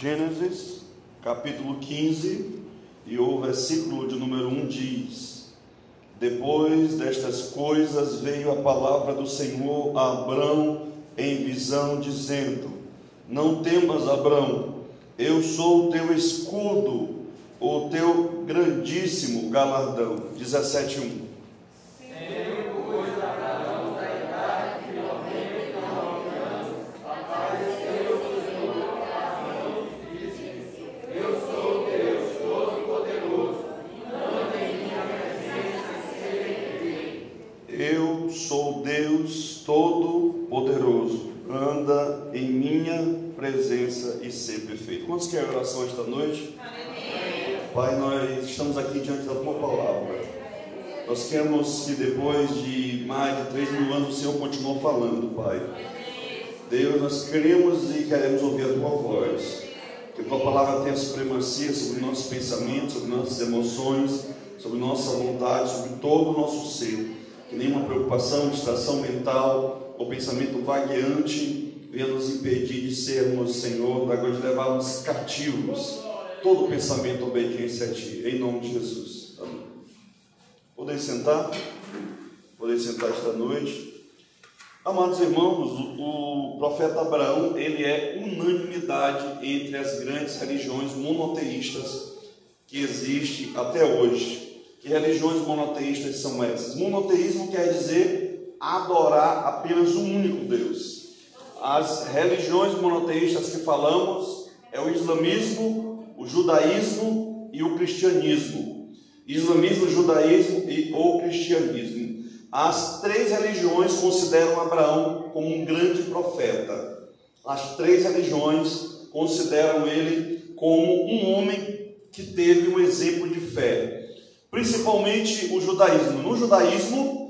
Gênesis, capítulo 15, e o versículo de número 1 diz: Depois destas coisas veio a palavra do Senhor a Abrão em visão, dizendo: Não temas, Abrão, eu sou o teu escudo, o teu grandíssimo galardão. 17:1. Quantos querem oração esta noite? Amém. Pai, nós estamos aqui diante da tua palavra. Nós queremos que depois de mais de três mil anos o Senhor continue falando, Pai. Deus, nós queremos e queremos ouvir a tua voz. Que a tua palavra tenha supremacia sobre nossos pensamentos, sobre nossas emoções, sobre nossa vontade, sobre todo o nosso ser que nenhuma preocupação, distração mental ou pensamento vagueante venha nos impedir de sermos, Senhor, da de levarmos cativos todo pensamento obediência a Ti, em nome de Jesus. Amém. Podem sentar? Podem sentar esta noite. Amados irmãos, o, o profeta Abraão, ele é unanimidade entre as grandes religiões monoteístas que existem até hoje. Que religiões monoteístas são essas? Monoteísmo quer dizer adorar apenas um único Deus. As religiões monoteístas que falamos é o islamismo, o judaísmo e o cristianismo. Islamismo, judaísmo e o cristianismo. As três religiões consideram Abraão como um grande profeta. As três religiões consideram ele como um homem que teve um exemplo de fé principalmente o judaísmo. No judaísmo,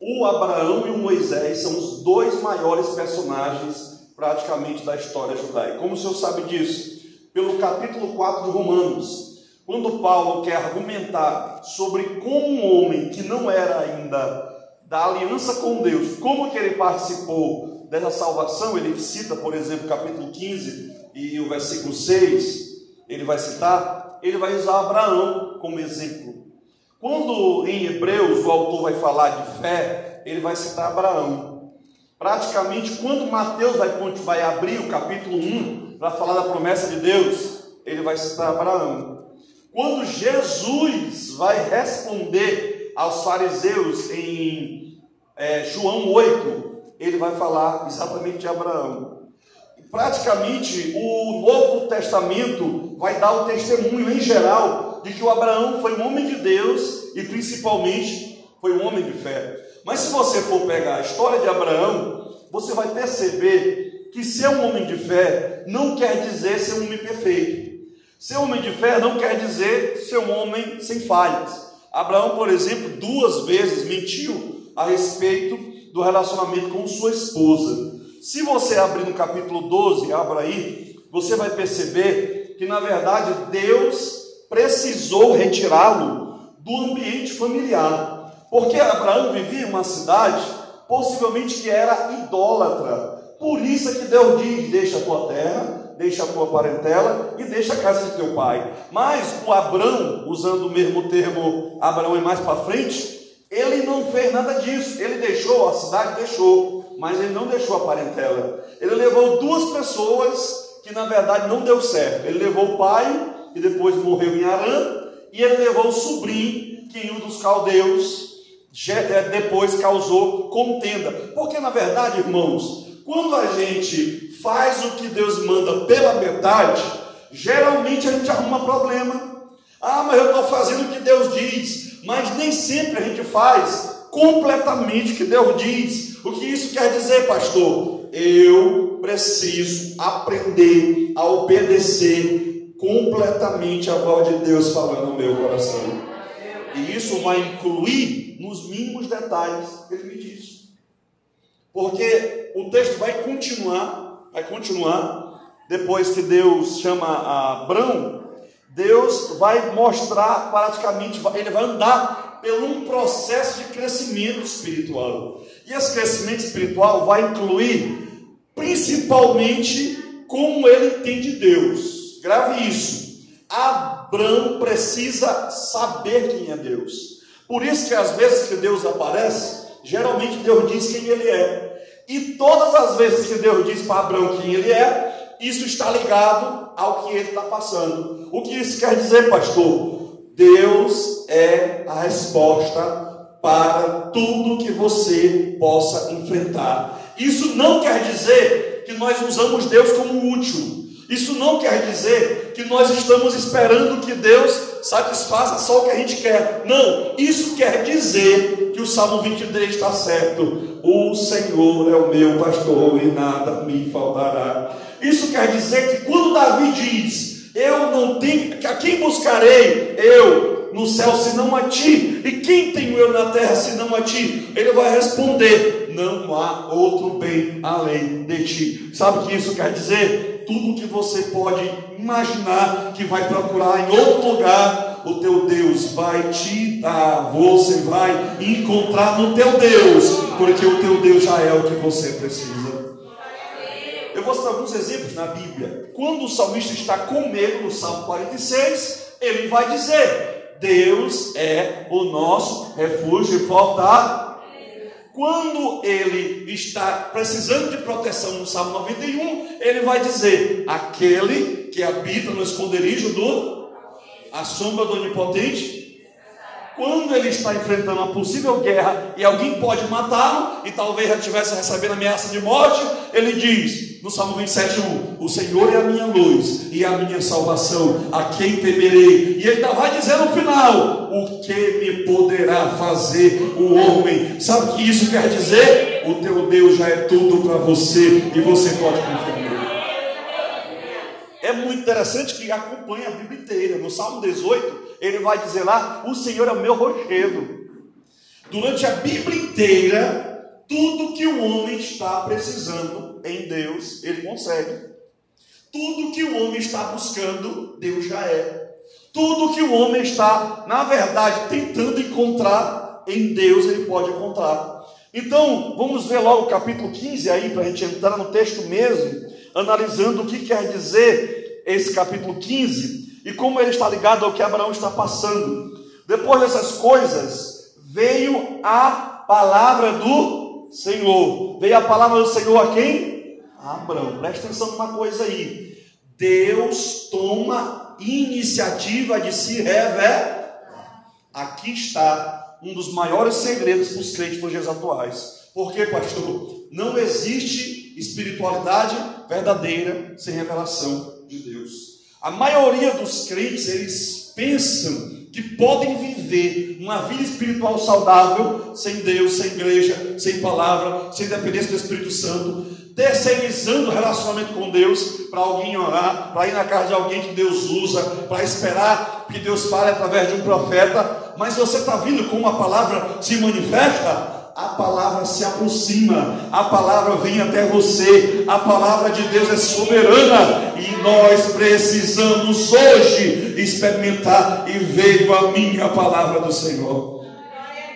o Abraão e o Moisés são os dois maiores personagens praticamente da história judaica. Como o senhor sabe disso? Pelo capítulo 4 de Romanos, quando Paulo quer argumentar sobre como um homem que não era ainda da aliança com Deus, como que ele participou dessa salvação, ele cita, por exemplo, capítulo 15 e o versículo 6, ele vai citar, ele vai usar Abraão como exemplo. Quando em Hebreus o autor vai falar de fé, ele vai citar Abraão. Praticamente, quando Mateus vai, vai abrir o capítulo 1 para falar da promessa de Deus, ele vai citar Abraão. Quando Jesus vai responder aos fariseus em é, João 8, ele vai falar exatamente de Abraão. praticamente, o Novo Testamento vai dar o testemunho em geral de que o Abraão foi um homem de Deus e principalmente foi um homem de fé. Mas se você for pegar a história de Abraão, você vai perceber que ser um homem de fé não quer dizer ser um homem perfeito. Ser um homem de fé não quer dizer ser um homem sem falhas. Abraão, por exemplo, duas vezes mentiu a respeito do relacionamento com sua esposa. Se você abrir no capítulo 12, abra aí, você vai perceber que na verdade Deus precisou retirá-lo do ambiente familiar, porque Abraão vivia em uma cidade possivelmente que era idólatra. Por isso é que Deus diz: deixa a tua terra, deixa a tua parentela e deixa a casa de teu pai. Mas o Abraão, usando o mesmo termo, Abraão é mais para frente, ele não fez nada disso. Ele deixou a cidade, deixou, mas ele não deixou a parentela. Ele levou duas pessoas que na verdade não deu certo. Ele levou o pai e depois morreu em Arã, e ele levou o sobrinho, que em um dos caldeus é, depois causou contenda. Porque na verdade, irmãos, quando a gente faz o que Deus manda pela metade, geralmente a gente arruma problema. Ah, mas eu estou fazendo o que Deus diz, mas nem sempre a gente faz completamente o que Deus diz. O que isso quer dizer, pastor? Eu preciso aprender a obedecer completamente a voz de Deus falando no meu coração. E isso vai incluir nos mínimos detalhes que ele me diz. Porque o texto vai continuar, vai continuar, depois que Deus chama a Abraão, Deus vai mostrar praticamente, ele vai andar por um processo de crescimento espiritual. E esse crescimento espiritual vai incluir principalmente como ele entende Deus. Grave isso. Abraão precisa saber quem é Deus. Por isso que às vezes que Deus aparece, geralmente Deus diz quem ele é. E todas as vezes que Deus diz para Abraão quem ele é, isso está ligado ao que ele está passando. O que isso quer dizer, pastor? Deus é a resposta para tudo que você possa enfrentar. Isso não quer dizer que nós usamos Deus como útil. Isso não quer dizer que nós estamos esperando que Deus satisfaça só o que a gente quer. Não, isso quer dizer que o Salmo 23 está certo. O Senhor é o meu pastor e nada me faltará. Isso quer dizer que quando Davi diz: Eu não tenho, a quem buscarei? Eu no céu senão a ti? E quem tenho eu na terra senão a ti? Ele vai responder: Não há outro bem além de ti. Sabe o que isso quer dizer? Tudo que você pode imaginar que vai procurar em outro lugar, o teu Deus vai te dar. Você vai encontrar no teu Deus, porque o teu Deus já é o que você precisa. Eu vou citar alguns exemplos na Bíblia. Quando o salmista está com medo, no Salmo 46, ele vai dizer: Deus é o nosso refúgio e fortaleza. Quando ele está precisando de proteção no Salmo 91, ele vai dizer: aquele que habita no esconderijo do a sombra do onipotente quando ele está enfrentando uma possível guerra e alguém pode matá-lo, e talvez já estivesse recebendo ameaça de morte, ele diz no Salmo 27:1: O Senhor é a minha luz e a minha salvação, a quem temerei? E ele ainda vai dizer no final: O que me poderá fazer o homem? Sabe o que isso quer dizer? O teu Deus já é tudo para você e você pode confiar. É muito interessante que acompanha a Bíblia inteira. No Salmo 18, ele vai dizer lá: O Senhor é o meu rochedo. Durante a Bíblia inteira, tudo que o homem está precisando em Deus, ele consegue. Tudo que o homem está buscando, Deus já é. Tudo que o homem está, na verdade, tentando encontrar em Deus, ele pode encontrar. Então, vamos ver logo o capítulo 15 aí, para a gente entrar no texto mesmo, analisando o que quer dizer esse capítulo 15 e como ele está ligado ao que Abraão está passando. Depois dessas coisas, veio a palavra do Senhor. Veio a palavra do Senhor a quem? A Abraão. Presta atenção numa coisa aí. Deus toma iniciativa de se revelar. Aqui está um dos maiores segredos para os crentes nos dias atuais. Porque, pastor, não existe espiritualidade verdadeira sem revelação de Deus. A maioria dos crentes, eles pensam que podem viver uma vida espiritual saudável sem Deus, sem igreja, sem palavra, sem dependência do Espírito Santo, terceirizando o relacionamento com Deus para alguém orar, para ir na casa de alguém que Deus usa, para esperar que Deus fale através de um profeta. Mas você está vindo com uma palavra se manifesta? A palavra se aproxima, a palavra vem até você, a palavra de Deus é soberana e nós precisamos hoje experimentar e veio a minha palavra do Senhor.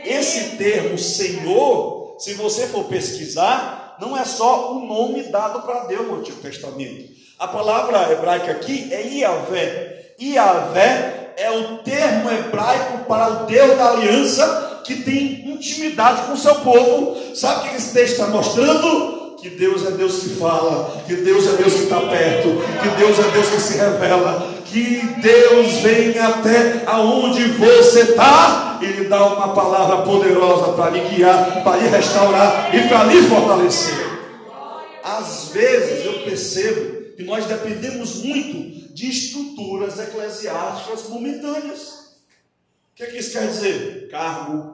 Esse termo Senhor, se você for pesquisar, não é só o nome dado para Deus no Antigo Testamento. A palavra hebraica aqui é Iavé. Iavé é o termo hebraico para o Deus da aliança que tem intimidade com o seu povo. Sabe o que esse texto está mostrando? Que Deus é Deus que fala, que Deus é Deus que está perto, que Deus é Deus que se revela, que Deus vem até aonde você está e lhe dá uma palavra poderosa para lhe guiar, para lhe restaurar e para lhe fortalecer. Às vezes eu percebo que nós dependemos muito de estruturas eclesiásticas momentâneas. O que, é que isso quer dizer? Cargo,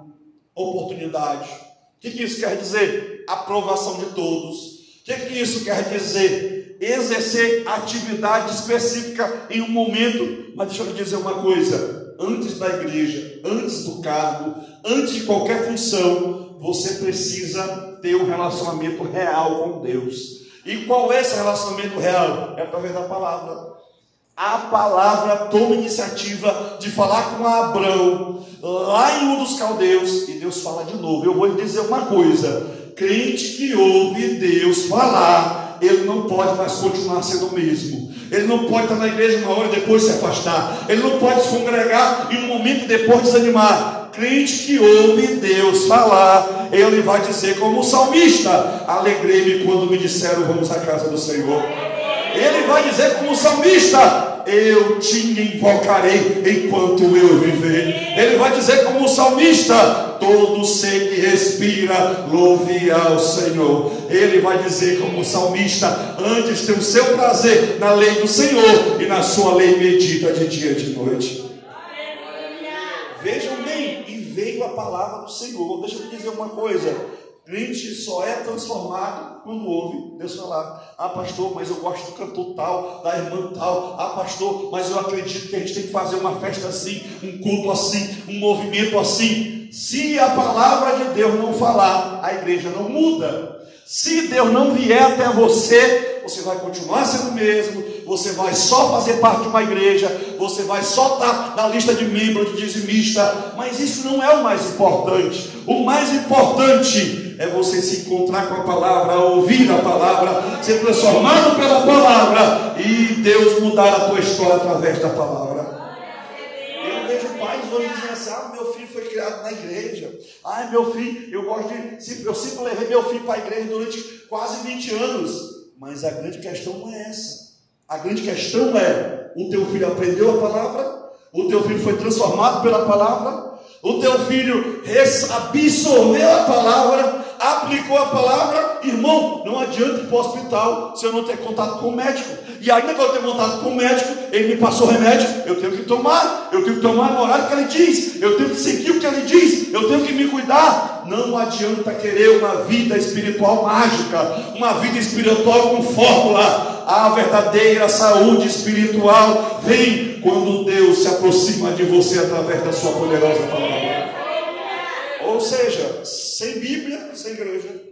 oportunidade. O que, que isso quer dizer? Aprovação de todos. O que, que isso quer dizer? Exercer atividade específica em um momento. Mas deixa eu lhe dizer uma coisa: antes da igreja, antes do cargo, antes de qualquer função, você precisa ter um relacionamento real com Deus. E qual é esse relacionamento real? É através da palavra a palavra toma iniciativa de falar com Abraão lá em um dos caldeus e Deus fala de novo. Eu vou lhe dizer uma coisa: crente que ouve Deus falar ele não pode mais continuar sendo o mesmo. Ele não pode estar na igreja uma hora e depois se afastar. Ele não pode se congregar e um momento depois desanimar. Crente que ouve Deus falar, ele vai dizer como o salmista: Alegrei-me quando me disseram vamos à casa do Senhor. Ele vai dizer como o salmista: Eu te invocarei enquanto eu viver. Ele vai dizer como o salmista: Todo ser que respira, louve ao Senhor. Ele vai dizer como o salmista: Antes tem o seu prazer na lei do Senhor e na sua lei medita de dia e de noite. Vejam bem, e veio a palavra do Senhor. Deixa eu te dizer uma coisa Crente só é transformado quando ouve Deus falar. Ah, pastor, mas eu gosto do cantor tal, da irmã tal. Ah, pastor, mas eu acredito que a gente tem que fazer uma festa assim, um culto assim, um movimento assim. Se a palavra de Deus não falar, a igreja não muda. Se Deus não vier até você, você vai continuar sendo o mesmo, você vai só fazer parte de uma igreja, você vai só estar na lista de membros, de dizimista, mas isso não é o mais importante. O mais importante é você se encontrar com a palavra, ouvir a palavra, ser transformado pela palavra e Deus mudar a tua história através da palavra. Eu vejo pais hoje dizendo assim: ah, meu filho foi criado na igreja. Ai, meu filho, eu gosto de. Eu sempre levei meu filho para a igreja durante quase 20 anos. Mas a grande questão não é essa. A grande questão é: o teu filho aprendeu a palavra? O teu filho foi transformado pela palavra? O teu filho absorveu a palavra? Aplicou a palavra? Irmão, não adianta ir para o hospital se eu não ter contato com o médico. E ainda que eu contato com o médico, ele me passou remédio, eu tenho que tomar, eu tenho que tomar no horário que ele diz, eu tenho que seguir o que ele diz, eu tenho que me cuidar. Não adianta querer uma vida espiritual mágica, uma vida espiritual com fórmula. A verdadeira saúde espiritual vem quando Deus se aproxima de você através da sua poderosa palavra. Ou seja, sem Bíblia, sem igreja.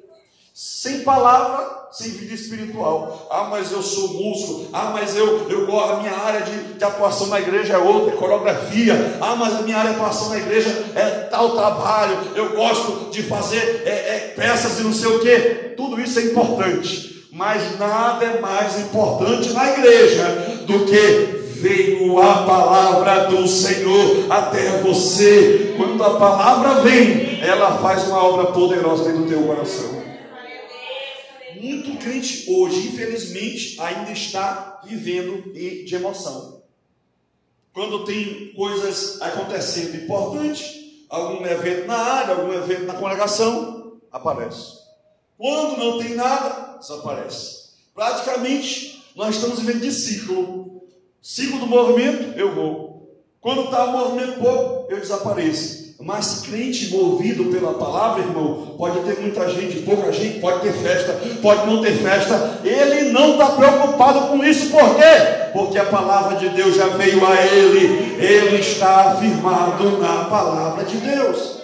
Sem palavra, sem vida espiritual. Ah, mas eu sou músico. Ah, mas eu, eu gosto, a minha área de, de atuação na igreja é outra, é coreografia. Ah, mas a minha área de atuação na igreja é tal trabalho. Eu gosto de fazer é, é, peças e não sei o que. Tudo isso é importante. Mas nada é mais importante na igreja do que veio a palavra do Senhor até você. Quando a palavra vem, ela faz uma obra poderosa dentro do teu coração. Muito crente hoje, infelizmente, ainda está vivendo de emoção. Quando tem coisas acontecendo importantes, algum evento na área, algum evento na congregação, aparece. Quando não tem nada, desaparece. Praticamente, nós estamos vivendo de ciclo. Ciclo do movimento, eu vou. Quando está o movimento pouco, eu desapareço. Mas crente movido pela palavra, irmão, pode ter muita gente, pouca gente, pode ter festa, pode não ter festa. Ele não está preocupado com isso, por quê? Porque a palavra de Deus já veio a ele, ele está afirmado na palavra de Deus.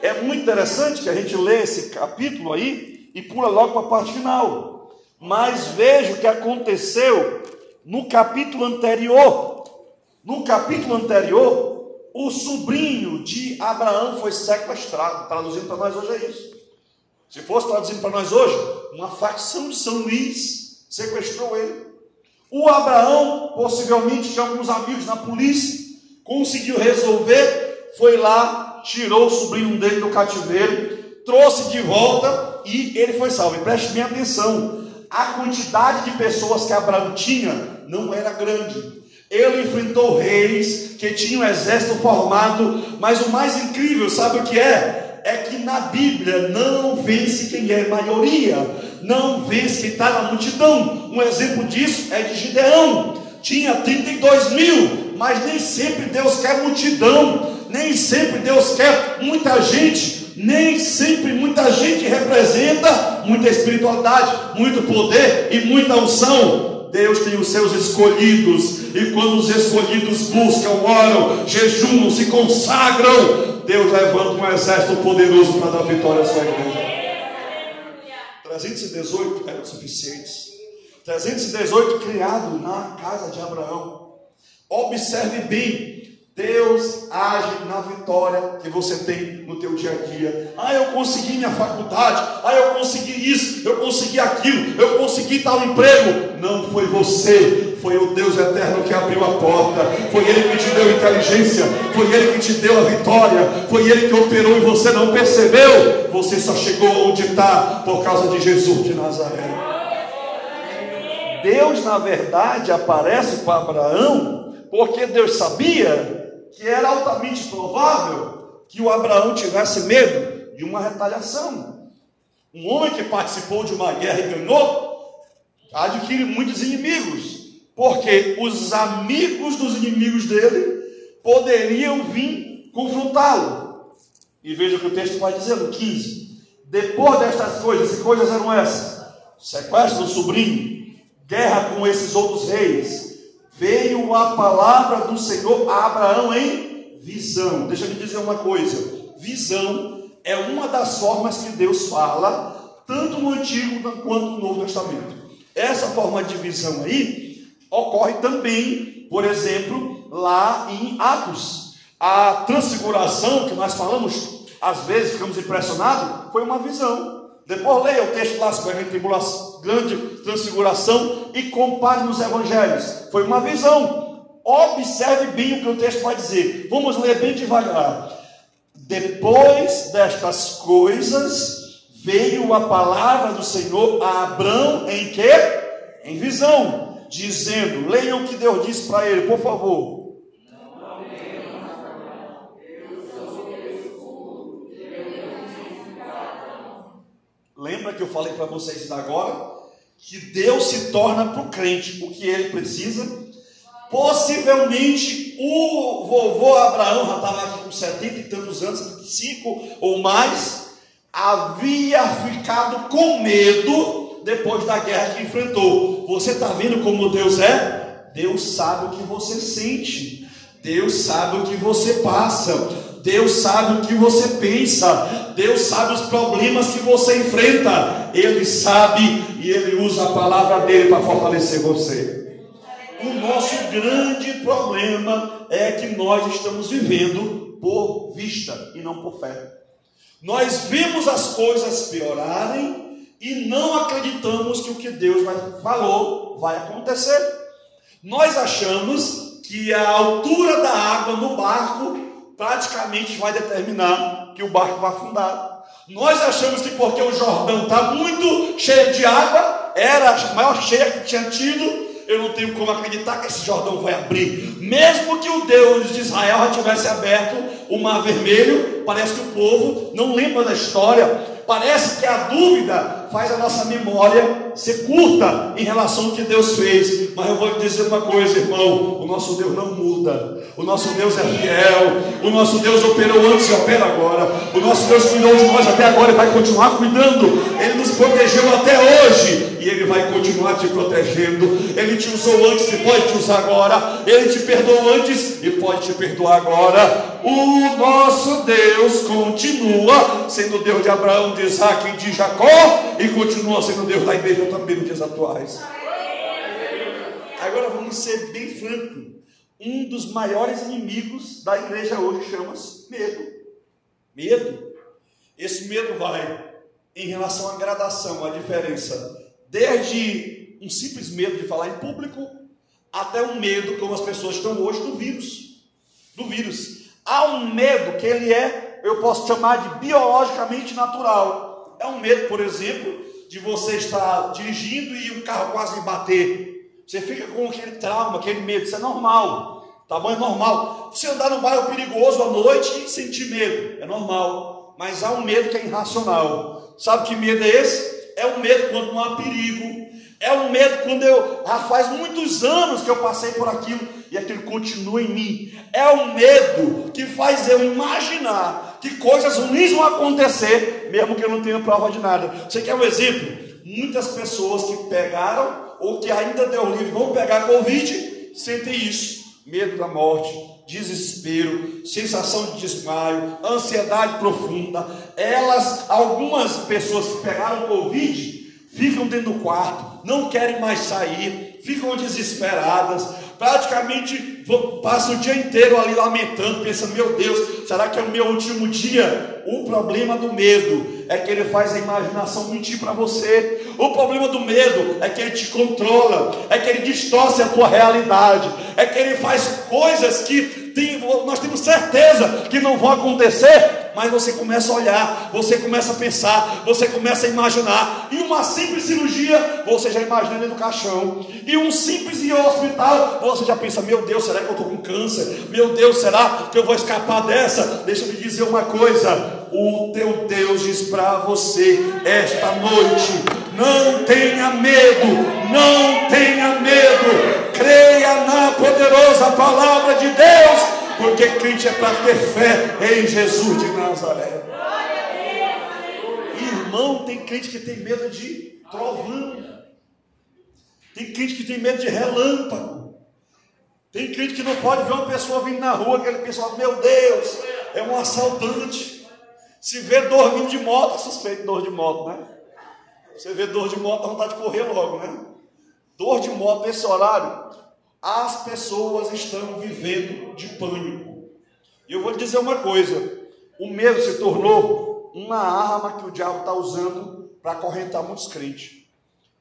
É muito interessante que a gente lê esse capítulo aí e pula logo para a parte final. Mas veja o que aconteceu no capítulo anterior. No capítulo anterior, o sobrinho de Abraão foi sequestrado. Traduzindo para nós hoje é isso. Se fosse traduzindo para nós hoje, uma facção de São Luís sequestrou ele. O Abraão, possivelmente tinha alguns amigos na polícia, conseguiu resolver, foi lá, tirou o sobrinho dele do cativeiro, trouxe de volta e ele foi salvo. E preste bem atenção: a quantidade de pessoas que Abraão tinha não era grande. Ele enfrentou reis que tinham um exército formado, mas o mais incrível, sabe o que é? É que na Bíblia não vence quem é maioria, não vence quem está na multidão. Um exemplo disso é de Gideão, tinha 32 mil, mas nem sempre Deus quer multidão, nem sempre Deus quer muita gente, nem sempre muita gente representa muita espiritualidade, muito poder e muita unção. Deus tem os seus escolhidos, e quando os escolhidos buscam, oram, jejumam, se consagram, Deus levanta um exército poderoso para dar vitória à sua igreja. 318 eram suficientes. 318 criado na casa de Abraão. Observe bem, Deus age na vitória que você tem no teu dia a dia. Ah, eu consegui minha faculdade. Ah, eu consegui isso, eu consegui aquilo, eu consegui tal emprego. Não foi você, foi o Deus eterno que abriu a porta. Foi ele que te deu inteligência, foi ele que te deu a vitória, foi ele que operou e você não percebeu. Você só chegou onde está por causa de Jesus de Nazaré. Deus, na verdade, aparece para Abraão porque Deus sabia que era altamente provável que o Abraão tivesse medo de uma retaliação. Um homem que participou de uma guerra e ganhou, adquire muitos inimigos, porque os amigos dos inimigos dele poderiam vir confrontá-lo. E veja o que o texto vai dizer no 15: depois destas coisas, que coisas eram essas? Sequestro do sobrinho, guerra com esses outros reis, veio a palavra do Senhor a Abraão em visão. Deixa eu te dizer uma coisa: visão é uma das formas que Deus fala, tanto no Antigo quanto no Novo Testamento. Essa forma de visão aí ocorre também, por exemplo, lá em Atos. A transfiguração que nós falamos, às vezes ficamos impressionados, foi uma visão. Depois leia o texto lá sobre a tribulação, grande transfiguração e compare nos evangelhos. Foi uma visão. Observe bem o que o texto vai dizer. Vamos ler bem devagar. Depois destas coisas, veio a palavra do Senhor a Abraão em que? Em visão, dizendo: Leiam o que Deus disse para ele, por favor. Lembra que eu falei para vocês agora? Que Deus se torna para o crente o que ele precisa. Possivelmente o vovô Abraão já estava com 70 e tantos anos, 75 ou mais, havia ficado com medo depois da guerra que enfrentou. Você está vendo como Deus é? Deus sabe o que você sente, Deus sabe o que você passa. Deus sabe o que você pensa, Deus sabe os problemas que você enfrenta, Ele sabe e Ele usa a palavra dele para fortalecer você. O nosso grande problema é que nós estamos vivendo por vista e não por fé. Nós vimos as coisas piorarem e não acreditamos que o que Deus falou vai acontecer. Nós achamos que a altura da água no barco praticamente vai determinar que o barco vai afundar. Nós achamos que porque o Jordão está muito cheio de água, era a maior cheia que tinha tido, eu não tenho como acreditar que esse Jordão vai abrir. Mesmo que o Deus de Israel já tivesse aberto o mar vermelho, parece que o povo não lembra da história. Parece que a dúvida faz a nossa memória ser curta em relação ao que Deus fez. Mas eu vou lhe dizer uma coisa, irmão: o nosso Deus não muda, o nosso Deus é fiel, o nosso Deus operou antes e opera agora, o nosso Deus cuidou de nós até agora e vai continuar cuidando, Ele nos protegeu até hoje e Ele vai continuar te protegendo. Ele te usou antes e pode te usar agora, Ele te perdoou antes e pode te perdoar agora. O nosso Deus continua sendo Deus de Abraão, de Isaac e de Jacó e continua sendo Deus da igreja também nos dias atuais. Agora vamos ser bem franco. Um dos maiores inimigos da igreja hoje chama-se medo. Medo. Esse medo vai em relação à gradação, a diferença, desde um simples medo de falar em público, até um medo, como as pessoas estão hoje, do vírus. Do vírus. Há um medo que ele é, eu posso chamar de biologicamente natural. É um medo, por exemplo, de você estar dirigindo e o carro quase bater. Você fica com aquele trauma, aquele medo, isso é normal. Tamanho normal. Você andar no bairro perigoso à noite e sentir medo, é normal. Mas há um medo que é irracional. Sabe que medo é esse? É um medo quando não há perigo. É um medo quando eu. Já faz muitos anos que eu passei por aquilo e aquilo continua em mim. É um medo que faz eu imaginar que coisas ruins vão acontecer, mesmo que eu não tenha prova de nada. Você quer um exemplo? Muitas pessoas que pegaram ou que ainda deu livre vão pegar Covid, sentem isso: medo da morte, desespero, sensação de desmaio, ansiedade profunda. Elas, algumas pessoas que pegaram Covid, ficam dentro do quarto, não querem mais sair, ficam desesperadas, praticamente passam o dia inteiro ali lamentando, pensando: meu Deus, será que é o meu último dia? O problema do medo é que ele faz a imaginação mentir para você. O problema do medo é que ele te controla, é que ele distorce a tua realidade, é que ele faz coisas que tem, nós temos certeza que não vão acontecer, mas você começa a olhar, você começa a pensar, você começa a imaginar. E uma simples cirurgia, você já imagina dentro do caixão. E um simples hospital, você já pensa: meu Deus, será que eu estou com câncer? Meu Deus, será que eu vou escapar dessa? Deixa eu lhe dizer uma coisa: o teu Deus diz para você esta noite: não tenha medo, não tenha medo, creia na poderosa palavra de Deus, porque crente é para ter fé em Jesus de Nazaré. Irmão, tem crente que tem medo de trovão, tem crente que tem medo de relâmpago, tem crente que não pode ver uma pessoa vindo na rua, aquele pessoal, meu Deus, é um assaltante. Se vê dor vindo de moto, suspeito dor de moto, né? Você vê dor de moto, dá vontade de correr logo, né? Dor de moto nesse horário, as pessoas estão vivendo de pânico. E eu vou lhe dizer uma coisa: o medo se tornou uma arma que o diabo está usando para acorrentar muitos crentes.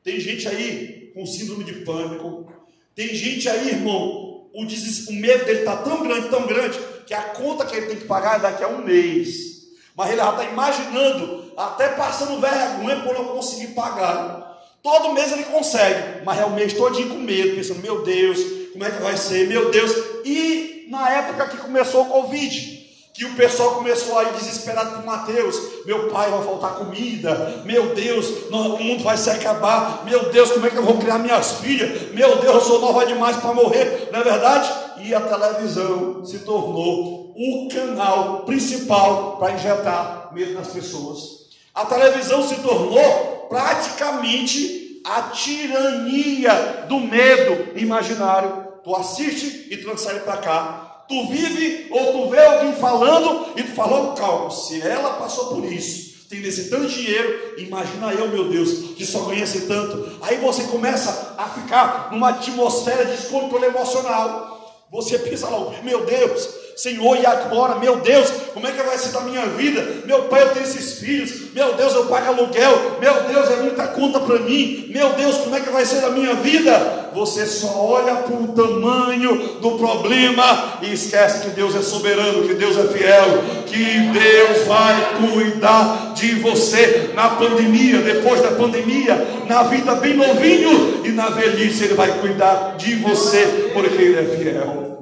Tem gente aí com síndrome de pânico, tem gente aí, irmão, o, o medo dele está tão grande, tão grande, que a conta que ele tem que pagar é daqui a um mês. Mas ele já está imaginando, até passando vergonha por não conseguir pagar. Todo mês ele consegue, mas é o mês com medo, pensando, meu Deus, como é que vai ser? Meu Deus. E na época que começou o Covid, que o pessoal começou a ir desesperado com Mateus, meu pai vai faltar comida, meu Deus, o mundo vai se acabar, meu Deus, como é que eu vou criar minhas filhas? Meu Deus, eu sou nova demais para morrer, não é verdade? E a televisão se tornou o canal principal para injetar medo nas pessoas. A televisão se tornou praticamente a tirania do medo imaginário. Tu assiste e transfere para cá. Tu vive ou tu vê alguém falando e tu falou, calma, se ela passou por isso, tem esse tanto dinheiro, imagina eu, meu Deus, que só esse tanto. Aí você começa a ficar numa atmosfera de descontrole emocional. Você pensa logo, meu Deus, Senhor, e agora, meu Deus, como é que vai ser da minha vida? Meu pai, eu tenho esses filhos, meu Deus, eu pago aluguel, meu Deus, é muita conta para mim, meu Deus, como é que vai ser da minha vida? Você só olha para o tamanho do problema e esquece que Deus é soberano, que Deus é fiel, que Deus vai cuidar de você na pandemia, depois da pandemia, na vida bem novinho e na velhice, Ele vai cuidar de você, porque Ele é fiel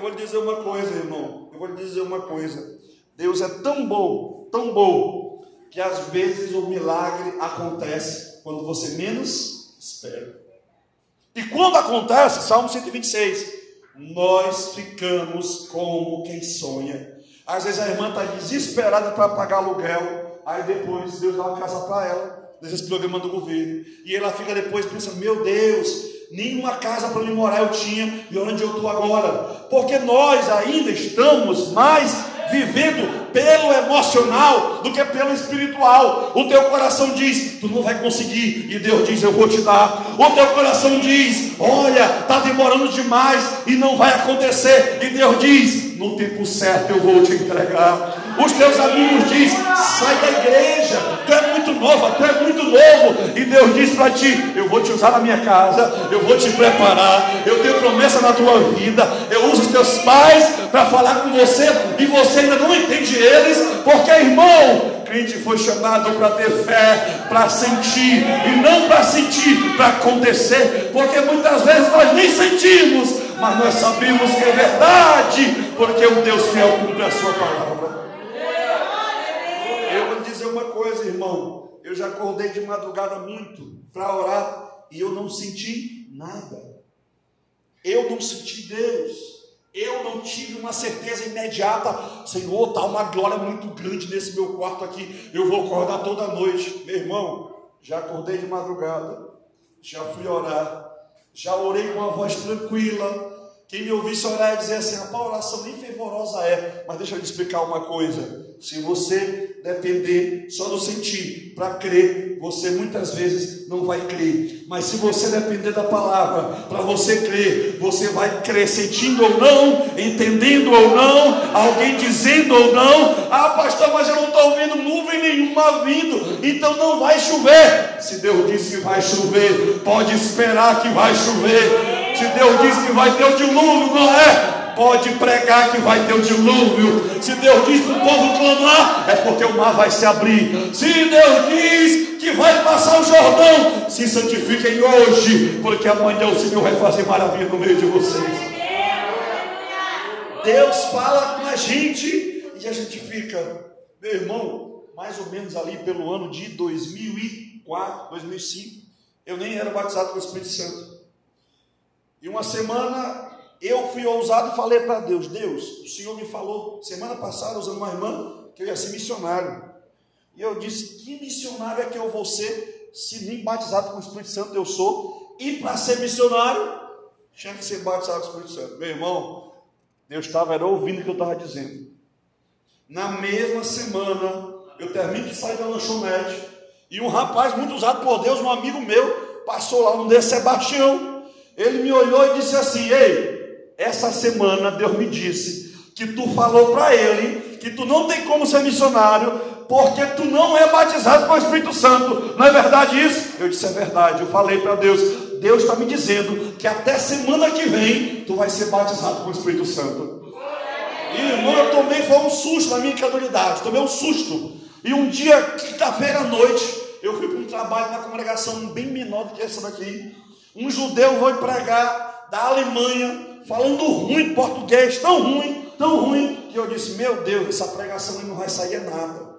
eu vou lhe dizer uma coisa, irmão. Eu vou lhe dizer uma coisa. Deus é tão bom, tão bom, que às vezes o milagre acontece quando você menos espera. E quando acontece, Salmo 126, nós ficamos como quem sonha. Às vezes a irmã está desesperada para pagar aluguel, aí depois Deus dá uma casa para ela, nesse programa do governo, e ela fica depois pensando: meu Deus, nenhuma casa para onde morar eu tinha e onde eu estou agora, porque nós ainda estamos mais vivendo pelo emocional do que pelo espiritual. O teu coração diz: Tu não vai conseguir, e Deus diz: Eu vou te dar. O teu coração diz: Olha, está demorando demais e não vai acontecer, e Deus diz: No tempo certo eu vou te entregar. Os teus amigos dizem: sai da igreja, tu é muito nova, tu é muito novo. E Deus diz para ti: eu vou te usar na minha casa, eu vou te preparar, eu tenho promessa na tua vida. Eu uso os teus pais para falar com você e você ainda não entende eles, porque irmão, crente foi chamado para ter fé, para sentir, e não para sentir, para acontecer, porque muitas vezes nós nem sentimos, mas nós sabemos que é verdade, porque o Deus fiel cumpre a sua palavra uma coisa, irmão. Eu já acordei de madrugada muito para orar e eu não senti nada. Eu não senti Deus. Eu não tive uma certeza imediata, Senhor, está uma glória muito grande nesse meu quarto aqui. Eu vou acordar toda noite. Meu irmão, já acordei de madrugada, já fui orar, já orei com uma voz tranquila. Quem me ouvisse orar ia dizer assim: a oração nem fervorosa é, mas deixa eu te explicar uma coisa Se você depender só do sentir para crer, você muitas vezes não vai crer. Mas se você depender da palavra para você crer, você vai crer sentindo ou não, entendendo ou não, alguém dizendo ou não. Ah, pastor, mas eu não estou vendo nuvem nenhuma vindo, então não vai chover. Se Deus disse que vai chover, pode esperar que vai chover. Se Deus disse que vai ter o dilúvio, não é? Pode pregar que vai ter o dilúvio. Se Deus diz para o povo clamar, é porque o mar vai se abrir. Se Deus diz que vai passar o Jordão, se santifiquem hoje, porque amanhã o Senhor vai fazer maravilha no meio de vocês. Deus fala com a gente e a gente fica, meu irmão, mais ou menos ali pelo ano de 2004, 2005, eu nem era batizado com o Espírito Santo. E uma semana eu fui ousado e falei para Deus: Deus, o Senhor me falou semana passada, usando uma irmã, que eu ia ser missionário. E eu disse: Que missionário é que eu vou ser, se nem batizado com o Espírito Santo eu sou? E para ser missionário, tinha que ser batizado com o Espírito Santo. Meu irmão, Deus estava ouvindo o que eu estava dizendo. Na mesma semana, eu termino de sair da lanchonete, e um rapaz muito usado por Deus, um amigo meu, passou lá, um de Sebastião. Ele me olhou e disse assim: Ei, essa semana Deus me disse que tu falou para ele que tu não tem como ser missionário porque tu não é batizado com o Espírito Santo. Não é verdade isso? Eu disse é verdade. Eu falei para Deus. Deus está me dizendo que até semana que vem tu vai ser batizado com o Espírito Santo. Irmão, eu tomei foi um susto na minha incredulidade. Tomei um susto. E um dia, quinta-feira à noite, eu fui para um trabalho na congregação bem menor do que essa daqui. Um judeu foi pregar da Alemanha falando ruim português, tão ruim, tão ruim, que eu disse: Meu Deus, essa pregação não vai sair nada.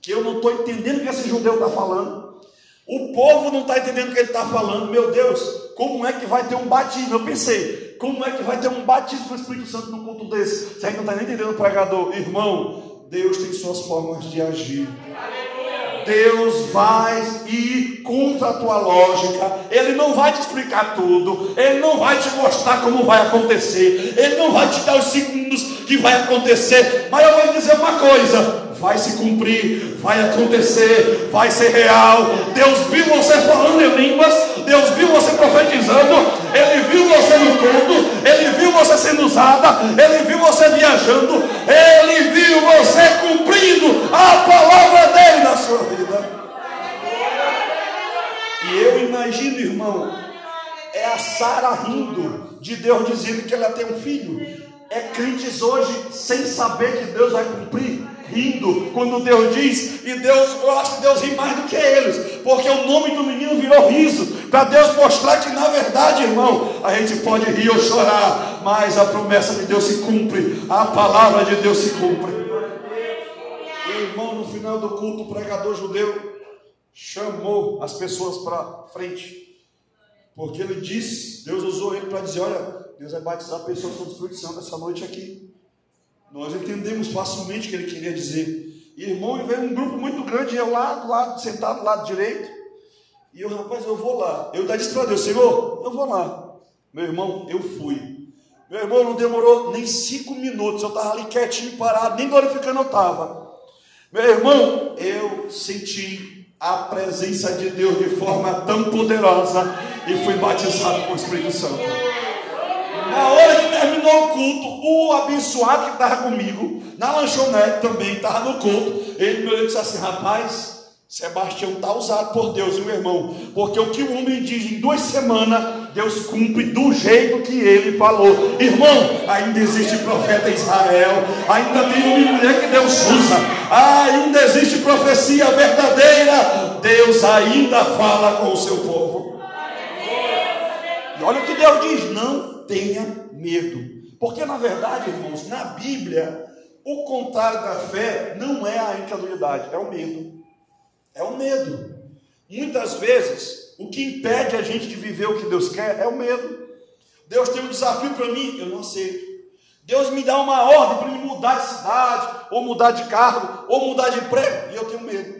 Que eu não estou entendendo o que esse judeu está falando. O povo não está entendendo o que ele está falando. Meu Deus, como é que vai ter um batismo? Eu pensei, como é que vai ter um batismo com o Espírito Santo num culto desse? Você ainda não está nem entendendo o pregador. Irmão, Deus tem suas formas de agir. Deus vai ir contra a tua lógica, Ele não vai te explicar tudo, Ele não vai te mostrar como vai acontecer, Ele não vai te dar os segundos que vai acontecer, mas eu vou dizer uma coisa: vai se cumprir, vai acontecer, vai ser real. Deus viu você falando em línguas, Deus viu você profetizando, Ele viu você no culto, Ele viu você sendo usada, Ele viu você viajando, Ele viu você cumprindo a palavra dele na sua vida. E eu imagino, irmão, é a Sara rindo de Deus dizendo que ela tem um filho. É crentes hoje sem saber que Deus vai cumprir rindo quando Deus diz, e Deus, eu acho que Deus ri mais do que eles, porque o nome do menino virou riso, para Deus mostrar que na verdade, irmão, a gente pode rir ou chorar, mas a promessa de Deus se cumpre, a palavra de Deus se cumpre. E, irmão, no final do culto, o pregador judeu chamou as pessoas para frente, porque ele disse, Deus usou ele para dizer: Olha, Deus vai batizar pessoas com o Espírito Santo essa noite aqui. Nós entendemos facilmente o que ele queria dizer. E, irmão, veio um grupo muito grande, eu lá do lado, sentado do lado direito. E eu, rapaz, eu vou lá. Eu disse para Deus, Senhor, eu vou lá. Meu irmão, eu fui. Meu irmão, não demorou nem cinco minutos. Eu estava ali quietinho, parado, nem glorificando eu estava. Meu irmão, eu senti a presença de Deus de forma tão poderosa e fui batizado com o Espírito Santo. Na hora que terminou o culto, o abençoado que estava comigo, na lanchonete também, estava no culto, ele me olhou e disse assim: rapaz, Sebastião está usado por Deus, meu irmão, porque o que o homem diz em duas semanas, Deus cumpre do jeito que ele falou. Irmão, ainda existe profeta Israel, ainda tem uma mulher que Deus usa, ainda existe profecia verdadeira. Deus ainda fala com o seu povo. E olha o que Deus diz: não tenha medo. Porque, na verdade, irmãos, na Bíblia, o contrário da fé não é a incredulidade, é o medo. É o medo. Muitas vezes, o que impede a gente de viver o que Deus quer é o medo. Deus tem um desafio para mim, eu não aceito. Deus me dá uma ordem para me mudar de cidade, ou mudar de carro, ou mudar de emprego, e eu tenho medo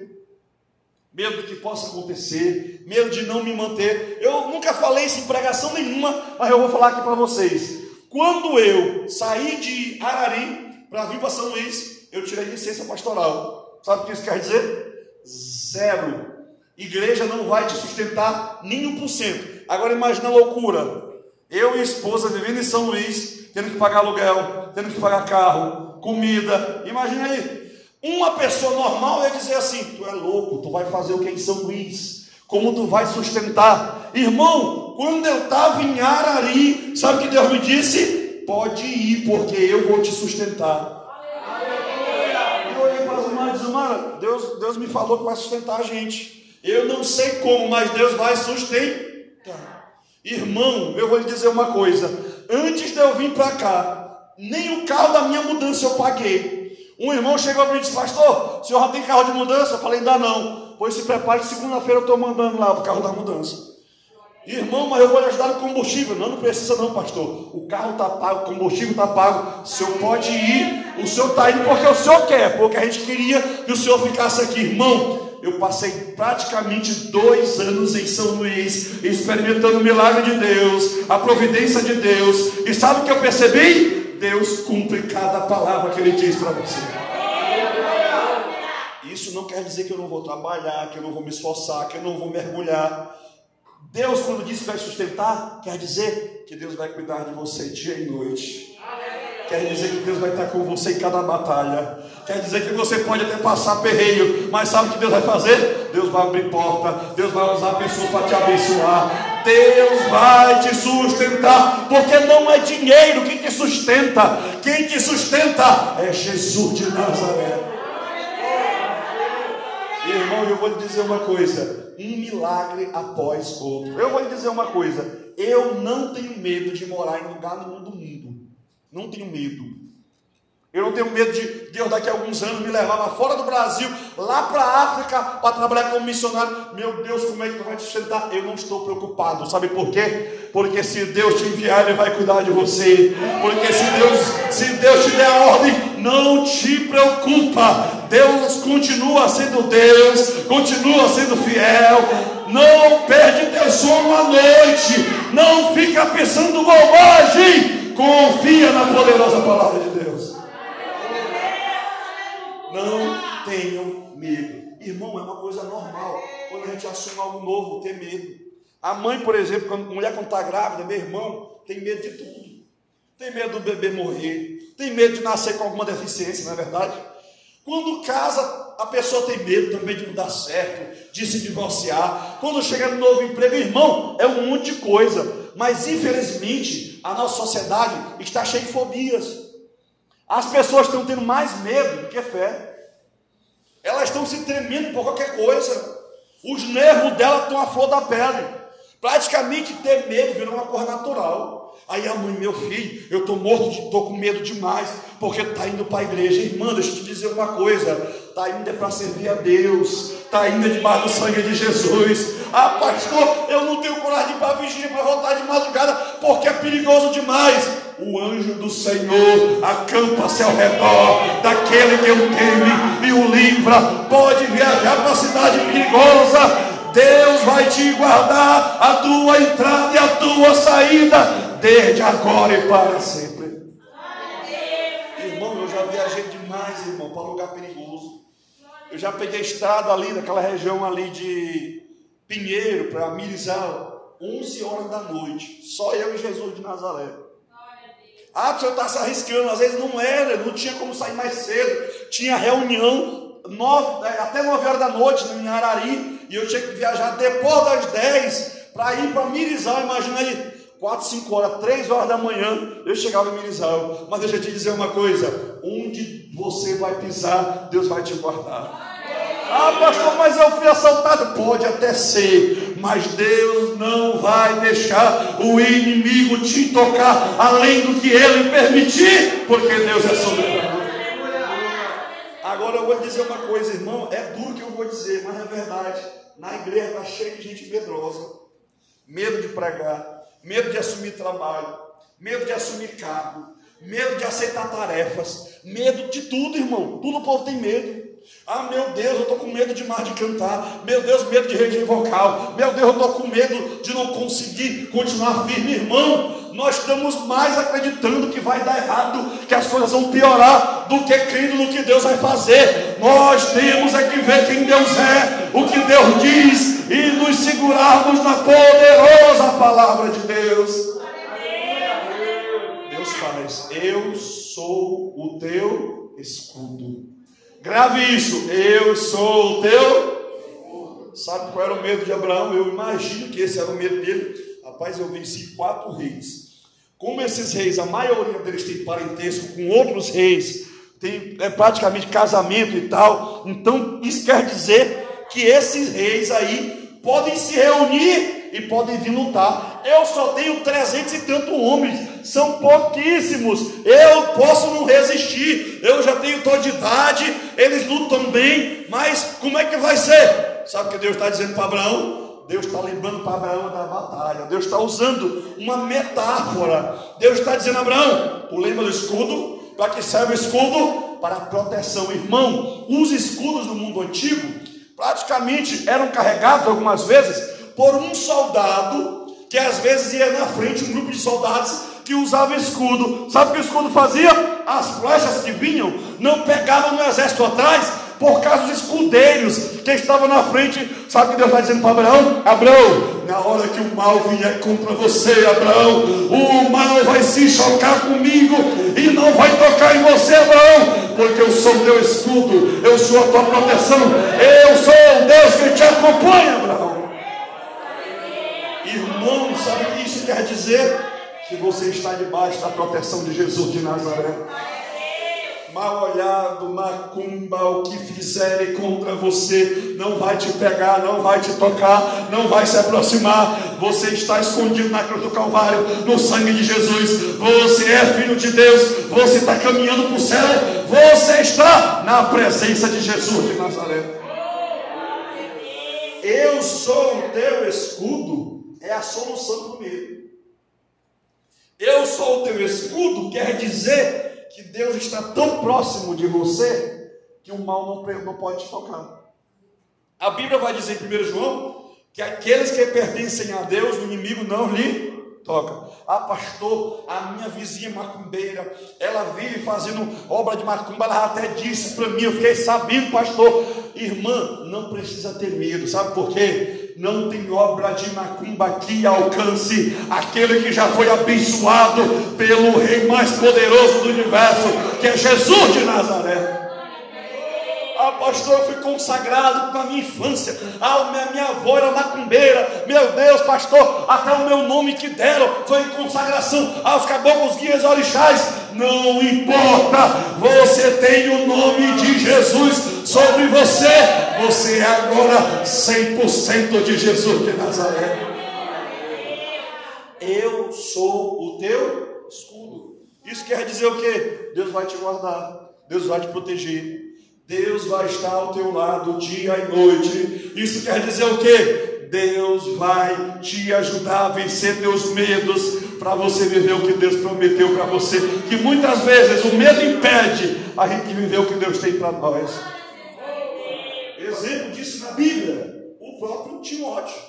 medo do que possa acontecer, medo de não me manter. Eu nunca falei isso em pregação nenhuma, mas eu vou falar aqui para vocês. Quando eu saí de Arari para vir para São Luís, eu tirei licença pastoral. Sabe o que isso quer dizer? Zero. Igreja não vai te sustentar nem um por cento. Agora imagina a loucura. Eu e esposa vivendo em São Luís, tendo que pagar aluguel, tendo que pagar carro, comida. Imagina aí. Uma pessoa normal ia dizer assim: Tu é louco, tu vai fazer o que em São Luís? Como tu vai sustentar? Irmão, quando eu estava em Arari, sabe o que Deus me disse? Pode ir, porque eu vou te sustentar. Eu olhei para as irmãs e disse: Mara, Deus, Deus me falou que vai sustentar a gente. Eu não sei como, mas Deus vai sustentar. Irmão, eu vou lhe dizer uma coisa: antes de eu vir para cá, nem o carro da minha mudança eu paguei. Um irmão chegou para mim e disse: Pastor, o senhor já tem carro de mudança? Eu falei: Ainda não. Pois se prepare, segunda-feira eu estou mandando lá o carro da mudança. Irmão, mas eu vou lhe ajudar no combustível. Não, não precisa não, pastor. O carro está pago, o combustível está pago. O senhor pode ir. O senhor está indo porque o senhor quer, porque a gente queria que o senhor ficasse aqui. Irmão, eu passei praticamente dois anos em São Luís, experimentando o milagre de Deus, a providência de Deus. E sabe o que eu percebi? Deus cumpre cada palavra que Ele diz para você. Isso não quer dizer que eu não vou trabalhar, que eu não vou me esforçar, que eu não vou mergulhar. Deus, quando diz que vai sustentar, quer dizer que Deus vai cuidar de você dia e noite. Quer dizer que Deus vai estar com você em cada batalha. Quer dizer que você pode até passar perreio, mas sabe o que Deus vai fazer? Deus vai abrir porta, Deus vai usar pessoas para te abençoar. Deus vai te sustentar, porque não é dinheiro que te sustenta, quem te sustenta é Jesus de Nazaré. Irmão, eu vou lhe dizer uma coisa: um milagre após outro. Eu vou lhe dizer uma coisa: eu não tenho medo de morar em lugar nenhum do mundo. Não tenho medo. Eu não tenho medo de Deus daqui a alguns anos me levar lá fora do Brasil, lá para a África, para trabalhar como missionário. Meu Deus, como é que tu vai te sustentar? Eu não estou preocupado. Sabe por quê? Porque se Deus te enviar, Ele vai cuidar de você. Porque se Deus, se Deus te der a ordem, não te preocupa. Deus continua sendo Deus, continua sendo fiel. Não perde teu sono à noite. Não fica pensando bobagem. Confia na poderosa palavra de Deus. Não tenham medo. Irmão, é uma coisa normal. Quando a gente assume algo novo, ter medo. A mãe, por exemplo, quando mulher quando está grávida, meu irmão, tem medo de tudo. Tem medo do bebê morrer. Tem medo de nascer com alguma deficiência, não é verdade? Quando casa, a pessoa tem medo também de não dar certo, de se divorciar. Quando chega no novo emprego, irmão, é um monte de coisa. Mas infelizmente, a nossa sociedade está cheia de fobias. As pessoas estão tendo mais medo do que fé. Elas estão se tremendo por qualquer coisa. Os nervos dela estão à flor da pele. Praticamente ter medo virou uma coisa natural. Aí a mãe, meu filho, eu estou morto, estou com medo demais, porque está indo para a igreja. Irmã, deixa eu te dizer uma coisa: está indo é para servir a Deus, está indo é debaixo do sangue de Jesus. Ah, pastor, eu não tenho coragem para vigília para voltar de madrugada, porque é perigoso demais. O anjo do Senhor acampa-se ao redor daquele que o teme e o livra. Pode viajar para a cidade perigosa. Deus vai te guardar a tua entrada e a tua saída desde agora e para sempre. Irmão, eu já viajei demais, irmão, para lugar perigoso. Eu já peguei estrada ali, daquela região ali de Pinheiro para Mirizal, 11 horas da noite. Só eu e Jesus de Nazaré. Ah, o senhor está se arriscando. Às vezes não era, não tinha como sair mais cedo. Tinha reunião nove, até 9 horas da noite em Arari. E eu tinha que viajar depois das 10 para ir para Mirizal. Imagina aí, 4, 5 horas, 3 horas da manhã, eu chegava em Mirizal. Mas deixa eu te dizer uma coisa: onde você vai pisar, Deus vai te guardar. Ah, pastor, mas eu fui assaltado. Pode até ser, mas Deus não vai deixar o inimigo te tocar além do que ele permitir, porque Deus é soberano. Agora eu vou dizer uma coisa, irmão, é duro que eu vou dizer, mas é verdade. Na igreja está cheio de gente medrosa, medo de pregar, medo de assumir trabalho, medo de assumir cargo, medo de aceitar tarefas, medo de tudo, irmão. Tudo o povo tem medo. Ah, meu Deus, eu estou com medo demais de cantar. Meu Deus, medo de regime vocal. Meu Deus, eu estou com medo de não conseguir continuar firme, irmão. nós estamos mais acreditando que vai dar errado, que as coisas vão piorar, do que crendo no que Deus vai fazer. Nós temos é que ver quem Deus é, o que Deus diz, e nos segurarmos na poderosa palavra de Deus. Deus faz, eu sou o teu escudo. Grave isso, eu sou o teu. Sabe qual era o medo de Abraão? Eu imagino que esse era o medo dele. Rapaz, eu venci quatro reis. Como esses reis, a maioria deles tem parentesco com outros reis, tem é, praticamente casamento e tal. Então, isso quer dizer que esses reis aí podem se reunir e podem vir lutar. Eu só tenho trezentos e tantos homens, são pouquíssimos. Eu posso não resistir. Eu já tenho toda de idade, eles lutam bem, mas como é que vai ser? Sabe o que Deus está dizendo para Abraão? Deus está lembrando para Abraão da batalha. Deus está usando uma metáfora. Deus está dizendo a Abraão: tu lembra do escudo? Para que serve o escudo? Para proteção. Irmão, os escudos do mundo antigo praticamente eram carregados algumas vezes por um soldado que às vezes ia na frente, um grupo de soldados que usava escudo. Sabe o que o escudo fazia? As flechas que vinham não pegavam no exército atrás, por causa dos escudeiros que estavam na frente. Sabe o que Deus está dizendo para Abraão? Abraão, na hora que o mal vier contra você, Abraão, o mal vai se chocar comigo e não vai tocar em você, Abraão, porque eu sou teu escudo, eu sou a tua proteção, eu sou o Deus que te acompanha, Abraão. Irmão, sabe o que isso quer dizer? Que você está debaixo da proteção de Jesus de Nazaré mal olhado, macumba, o que fizerem contra você, não vai te pegar, não vai te tocar, não vai se aproximar. Você está escondido na cruz do Calvário, no sangue de Jesus. Você é filho de Deus, você está caminhando para o céu, você está na presença de Jesus de Nazaré. Eu sou o teu escudo, é a solução para o medo. Eu sou o teu escudo, quer dizer que Deus está tão próximo de você que o mal não, não pode te tocar. A Bíblia vai dizer em 1 João que aqueles que pertencem a Deus, o inimigo não lhe toca. Ah, pastor, a minha vizinha macumbeira, ela vive fazendo obra de macumba, ela até disse para mim, eu fiquei sabendo, pastor, irmã, não precisa ter medo, sabe por quê? Não tem obra de macumba que alcance aquele que já foi abençoado pelo Rei mais poderoso do universo, que é Jesus de Nazaré. Pastor, eu fui consagrado na minha infância. Ah, minha, minha avó era macumbeira. Meu Deus, pastor, até o meu nome que deram foi em consagração aos caboclos, guias orixás. Não importa, você tem o nome de Jesus sobre você. Você é agora 100% de Jesus de Nazaré. Eu sou o teu escudo. Isso quer dizer o quê? Deus vai te guardar, Deus vai te proteger. Deus vai estar ao teu lado dia e noite. Isso quer dizer o quê? Deus vai te ajudar a vencer teus medos para você viver o que Deus prometeu para você. Que muitas vezes o medo impede a gente viver o que Deus tem para nós. Exemplo disso na Bíblia, o próprio Timóteo.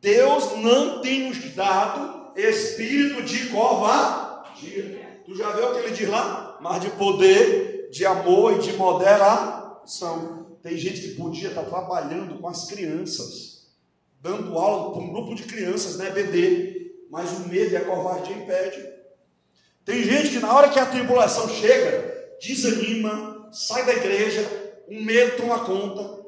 Deus não tem nos dado espírito de covardia. Tu já viu o que ele diz lá? Mas de poder, de amor e de moderação. Tem gente que podia estar trabalhando com as crianças, dando aula para um grupo de crianças né, EBD, mas o medo e a covardia impede. Tem gente que na hora que a tribulação chega, desanima, sai da igreja, o medo toma conta.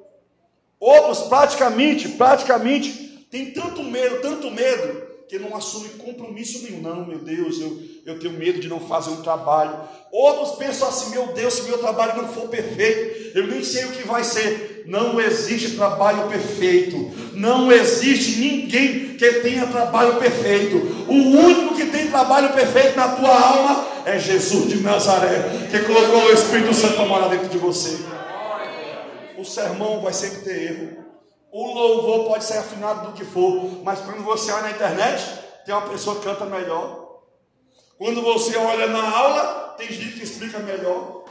Outros praticamente, praticamente, tem tanto medo, tanto medo, que não assume compromisso nenhum. Não, meu Deus, eu, eu tenho medo de não fazer um trabalho. Outros pensam assim: meu Deus, se meu trabalho não for perfeito, eu nem sei o que vai ser. Não existe trabalho perfeito. Não existe ninguém que tenha trabalho perfeito. O único que tem trabalho perfeito na tua alma é Jesus de Nazaré, que colocou o Espírito Santo para morar dentro de você. O sermão vai sempre ter erro. O louvor pode ser afinado do que for, mas quando você olha na internet, tem uma pessoa que canta melhor. Quando você olha na aula, tem gente que explica melhor.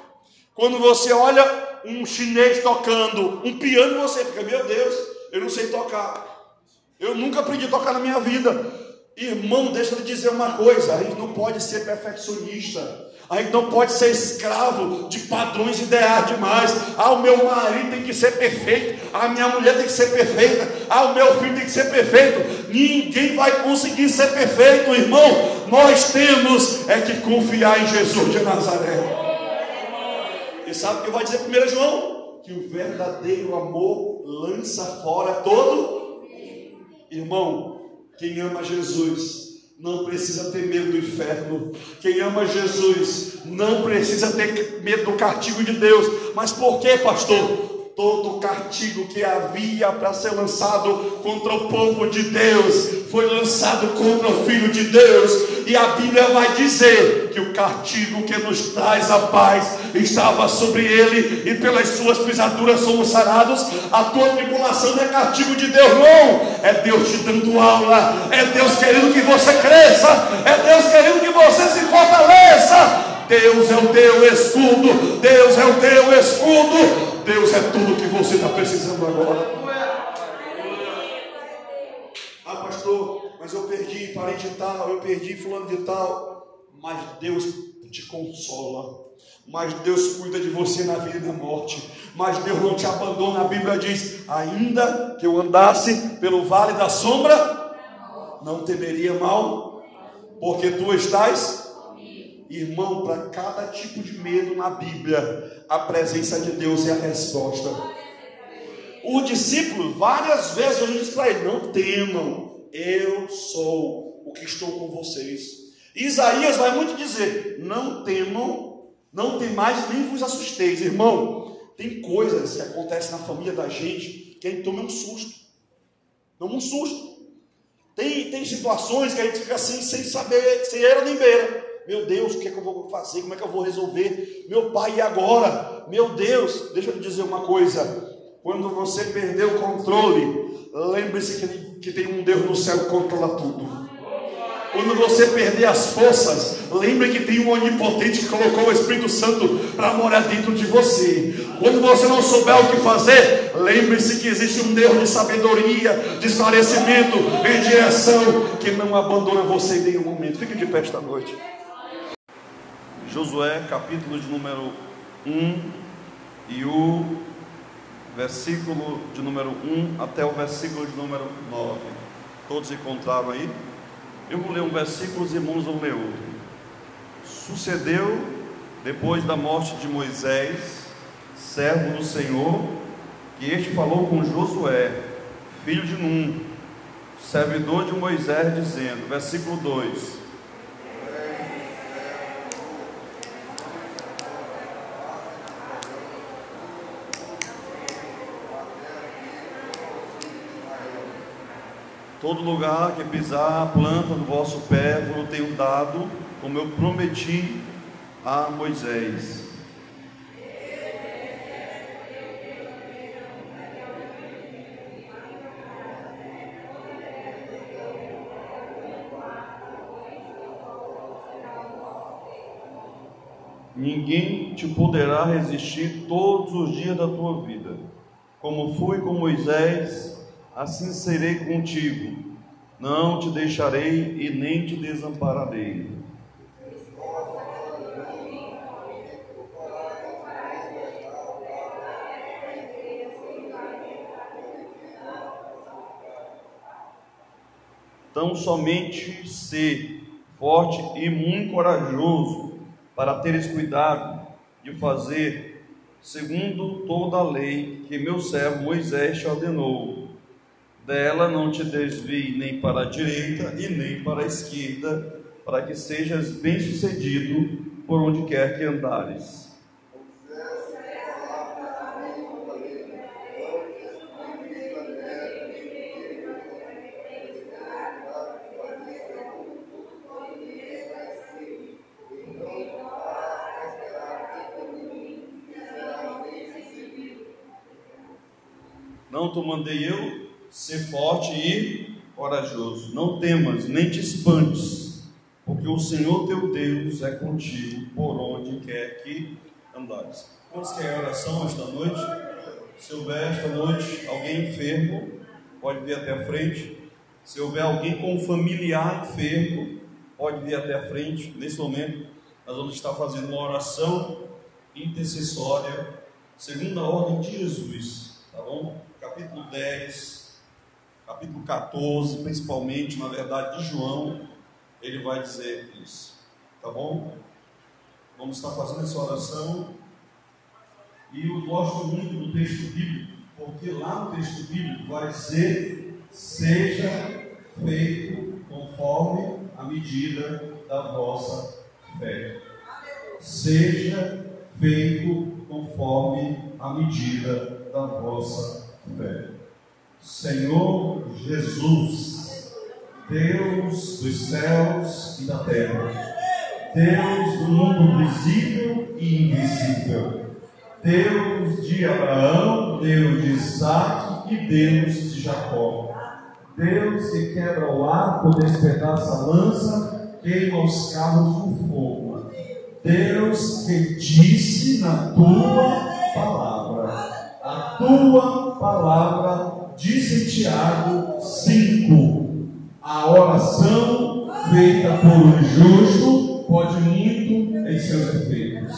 Quando você olha um chinês tocando um piano, você fica, meu Deus, eu não sei tocar. Eu nunca aprendi a tocar na minha vida. Irmão, deixa eu lhe dizer uma coisa: a gente não pode ser perfeccionista. A gente não pode ser escravo de padrões ideais demais. Ah, o meu marido tem que ser perfeito. A minha mulher tem que ser perfeita. Ah, o meu filho tem que ser perfeito. Ninguém vai conseguir ser perfeito, irmão. Nós temos é que confiar em Jesus de Nazaré. E sabe o que vai dizer 1 João? Que o verdadeiro amor lança fora todo. Irmão, quem ama Jesus não precisa ter medo do inferno. Quem ama Jesus não precisa ter medo do castigo de Deus. Mas por que, pastor? Todo o castigo que havia para ser lançado contra o povo de Deus. Foi lançado contra o Filho de Deus, e a Bíblia vai dizer que o castigo que nos traz a paz estava sobre ele, e pelas suas pisaduras somos sarados. A tua tribulação não é castigo de Deus, não, é Deus te dando aula, é Deus querendo que você cresça, é Deus querendo que você se fortaleça. Deus é o teu escudo, Deus é o teu escudo, Deus é tudo que você está precisando agora. Ah, pastor, mas eu perdi parente tal, eu perdi fulano de tal. Mas Deus te consola. Mas Deus cuida de você na vida e na morte. Mas Deus não te abandona. A Bíblia diz: ainda que eu andasse pelo vale da sombra, não temeria mal, porque tu estás Irmão, para cada tipo de medo na Bíblia, a presença de Deus é a resposta. O discípulo, várias vezes, Jesus disse para ele: Não temam, eu sou o que estou com vocês. Isaías vai muito dizer: Não temam, não temais nem vos assusteis. Irmão, tem coisas que acontecem na família da gente que a gente toma um susto. Toma um susto. Tem, tem situações que a gente fica assim, sem saber, sem era nem beira. Meu Deus, o que é que eu vou fazer? Como é que eu vou resolver? Meu pai, e agora? Meu Deus, deixa eu lhe dizer uma coisa. Quando você perder o controle, lembre-se que, que tem um Deus no céu que controla tudo. Quando você perder as forças, lembre que tem um onipotente que colocou o Espírito Santo para morar dentro de você. Quando você não souber o que fazer, lembre-se que existe um Deus de sabedoria, de esclarecimento, em direção, que não abandona você em nenhum momento. Fique de pé esta noite. Josué, capítulo de número 1 e o versículo de número 1 até o versículo de número 9. Todos encontraram aí? Eu vou ler um versículo, os irmãos vão ler outro. Sucedeu, depois da morte de Moisés, servo do Senhor, que este falou com Josué, filho de Num, servidor de Moisés, dizendo, versículo 2: Todo lugar que pisar a planta do vosso pé, vos tenho dado, como eu prometi a Moisés. Ninguém te poderá resistir todos os dias da tua vida. Como fui com Moisés, assim serei contigo. Não te deixarei e nem te desampararei. Tão somente ser forte e muito corajoso para teres cuidado de fazer segundo toda a lei que meu servo Moisés te ordenou dela não te desvie nem para a direita e nem para a esquerda, para que sejas bem-sucedido por onde quer que andares. Não te mandei eu ser forte e corajoso. Não temas, nem te espantes, porque o Senhor teu Deus é contigo por onde quer que andares. Quantos querem oração esta noite? Se houver esta noite alguém enfermo, pode vir até a frente. Se houver alguém com um familiar enfermo, pode vir até a frente. Nesse momento, nós vamos estar fazendo uma oração intercessória, segundo a ordem de Jesus. Tá bom? Capítulo 10, capítulo 14, principalmente, na verdade, de João, ele vai dizer isso. Tá bom? Vamos estar fazendo essa oração. E eu gosto muito do texto bíblico, porque lá no texto bíblico vai dizer: seja feito conforme a medida da vossa fé. Seja feito conforme a medida da vossa fé. Senhor Jesus, Deus dos céus e da terra, Deus do mundo visível e invisível, Deus de Abraão, Deus de Isaac e Deus de Jacó. Deus que quebra o arco, despedaça a lança, queima os carros no fogo. Deus que disse na tua palavra, a tua palavra diz em Tiago 5, a oração feita por um justo pode muito em seus efeitos.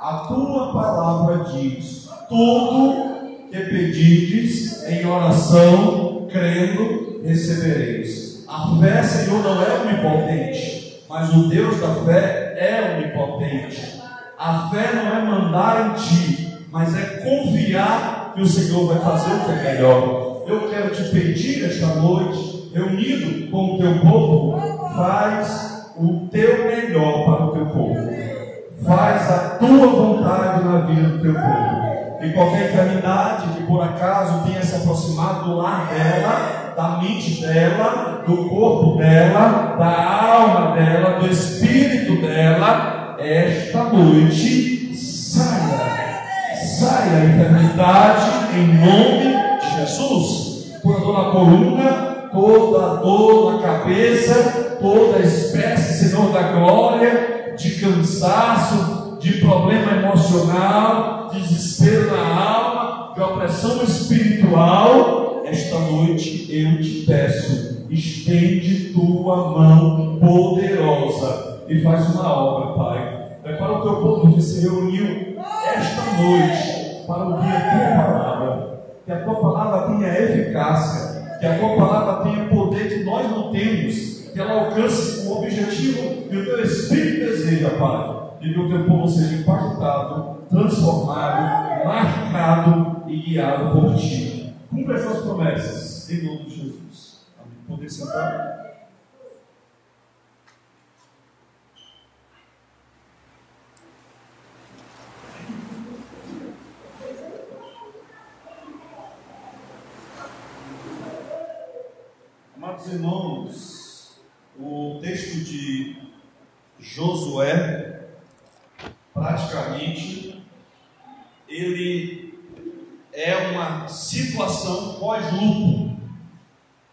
A tua palavra diz: tudo que pedides em oração, crendo, recebereis. A fé, Senhor, não é onipotente, mas o Deus da fé é onipotente. A fé não é mandar em ti, mas é confiar que o Senhor vai fazer o que é melhor. Eu quero te pedir esta noite, reunido com o teu povo, faz o teu melhor para o teu povo. Faz a tua vontade na vida do teu povo. E qualquer enfermidade que por acaso tenha se aproximado do lar dela, da mente dela, do corpo dela, da alma dela, do espírito dela, esta noite saia. Saia a enfermidade em nome Jesus. Dor na coluna, toda dor na cabeça, toda espécie, Senhor da glória, de cansaço, de problema emocional, de desespero na alma, de opressão espiritual esta noite eu te peço, estende tua mão poderosa e faz uma obra, Pai. É para o teu povo que se reuniu esta noite para ouvir a tua palavra, que a tua palavra tenha eficácia, que a tua palavra tenha poder que nós não temos, que ela alcance o objetivo que o teu Espírito deseja, Pai. E que o teu povo seja impactado, transformado, marcado e guiado por ti. Cumpra as suas promessas, em nome de Jesus. Amém. Poder sentar. Amados irmãos, o texto de Josué, praticamente, ele é uma situação pós-luto.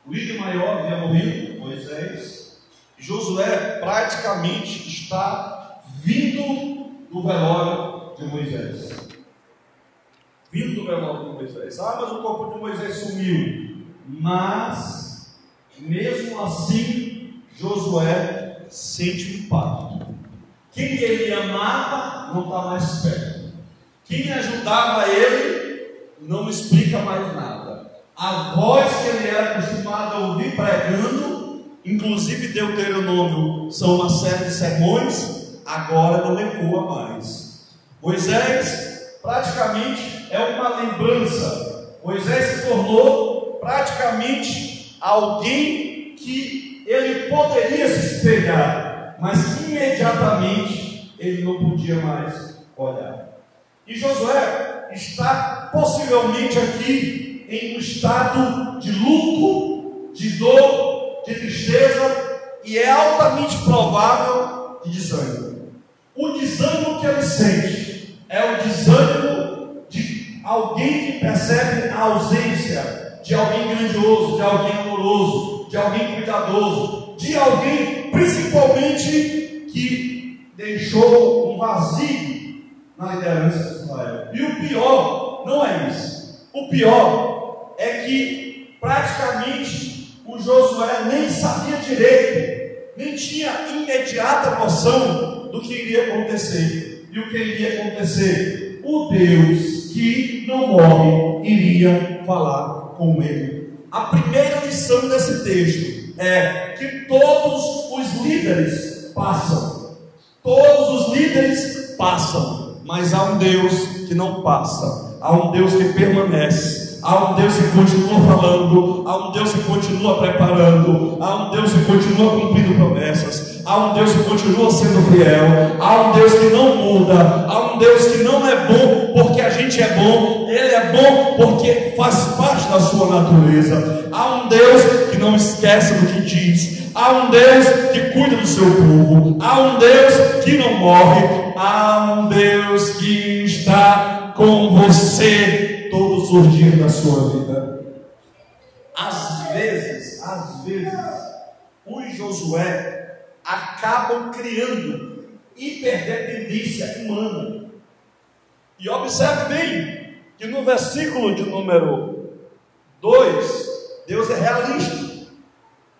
O líder maior havia morrido, Moisés. Josué praticamente está vindo do velório de Moisés. Vindo do velório de Moisés. Ah, mas o corpo de Moisés sumiu. Mas, mesmo assim, Josué sente o impacto. Quem ele amava não está mais perto. Quem ajudava ele não explica mais nada. A voz que ele era acostumado a ouvir pregando, inclusive Deuteronômio, são uma série de sermões, agora não ecoa mais. Moisés praticamente é uma lembrança. Moisés se tornou praticamente alguém que ele poderia se espelhar, mas que imediatamente ele não podia mais olhar. E Josué está possivelmente aqui em um estado de luto, de dor, de tristeza e é altamente provável de desânimo. O desânimo que ele sente é o desânimo de alguém que percebe a ausência de alguém grandioso, de alguém amoroso, de alguém cuidadoso, de alguém principalmente que deixou um vazio na liderança de Israel. E o pior não é isso. O pior é que praticamente o Josué nem sabia direito, nem tinha imediata noção do que iria acontecer. E o que iria acontecer? O Deus que não morre iria falar com ele. A primeira lição desse texto é que todos os líderes passam. Todos os líderes passam, mas há um Deus que não passa. Há um Deus que permanece Há um Deus que continua falando, há um Deus que continua preparando, há um Deus que continua cumprindo promessas, há um Deus que continua sendo fiel, há um Deus que não muda, há um Deus que não é bom porque a gente é bom, Ele é bom porque faz parte da sua natureza. Há um Deus que não esquece do que diz, há um Deus que cuida do seu povo, há um Deus que não morre, há um Deus que está com você dias da sua vida. Às vezes, às vezes, os Josué acabam criando hiperdependência humana. E observe bem que no versículo de número 2, Deus é realista.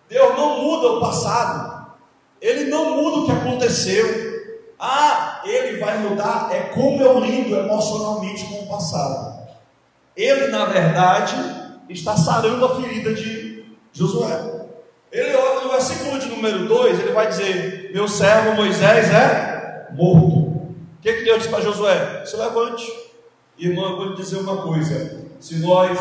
Deus não muda o passado. Ele não muda o que aconteceu. Ah, ele vai mudar. É como eu lido emocionalmente com o passado. Ele, na verdade, está sarando a ferida de Josué. Ele olha no versículo de número 2, ele vai dizer: Meu servo Moisés é morto. O que, que Deus disse para Josué? Se levante. Irmão, eu vou lhe dizer uma coisa: se nós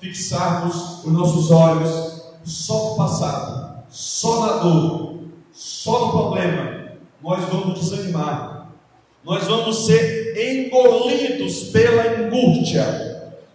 fixarmos os nossos olhos só no passado, só na dor, só no problema, nós vamos desanimar, nós vamos ser engolidos pela angústia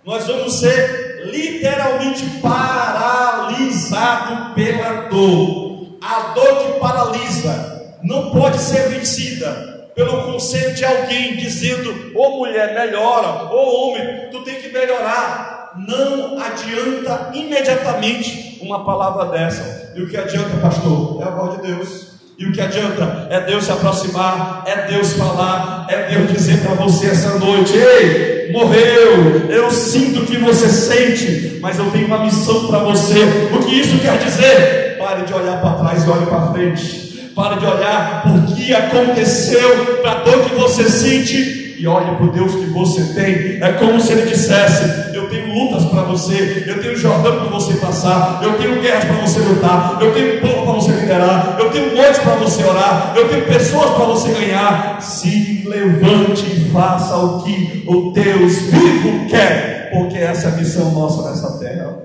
nós vamos ser literalmente paralisados pela dor. A dor que paralisa não pode ser vencida pelo conselho de alguém dizendo: ô oh, mulher, melhora, ô oh, homem, tu tem que melhorar. Não adianta imediatamente uma palavra dessa. E o que adianta, pastor? É a voz de Deus. E o que adianta? É Deus se aproximar, é Deus falar, é Deus dizer para você essa noite: Ei, morreu, eu sinto o que você sente, mas eu tenho uma missão para você. O que isso quer dizer? Pare de olhar para trás e olhe para frente. Pare de olhar por que aconteceu, para dor que você sente e olhe para o Deus que você tem. É como se ele dissesse: lutas para você, eu tenho Jordão para você passar, eu tenho guerras para você lutar, eu tenho povo para você liderar, eu tenho noites para você orar, eu tenho pessoas para você ganhar. Se levante e faça o que o Deus vivo quer, porque essa é a missão nossa nessa terra.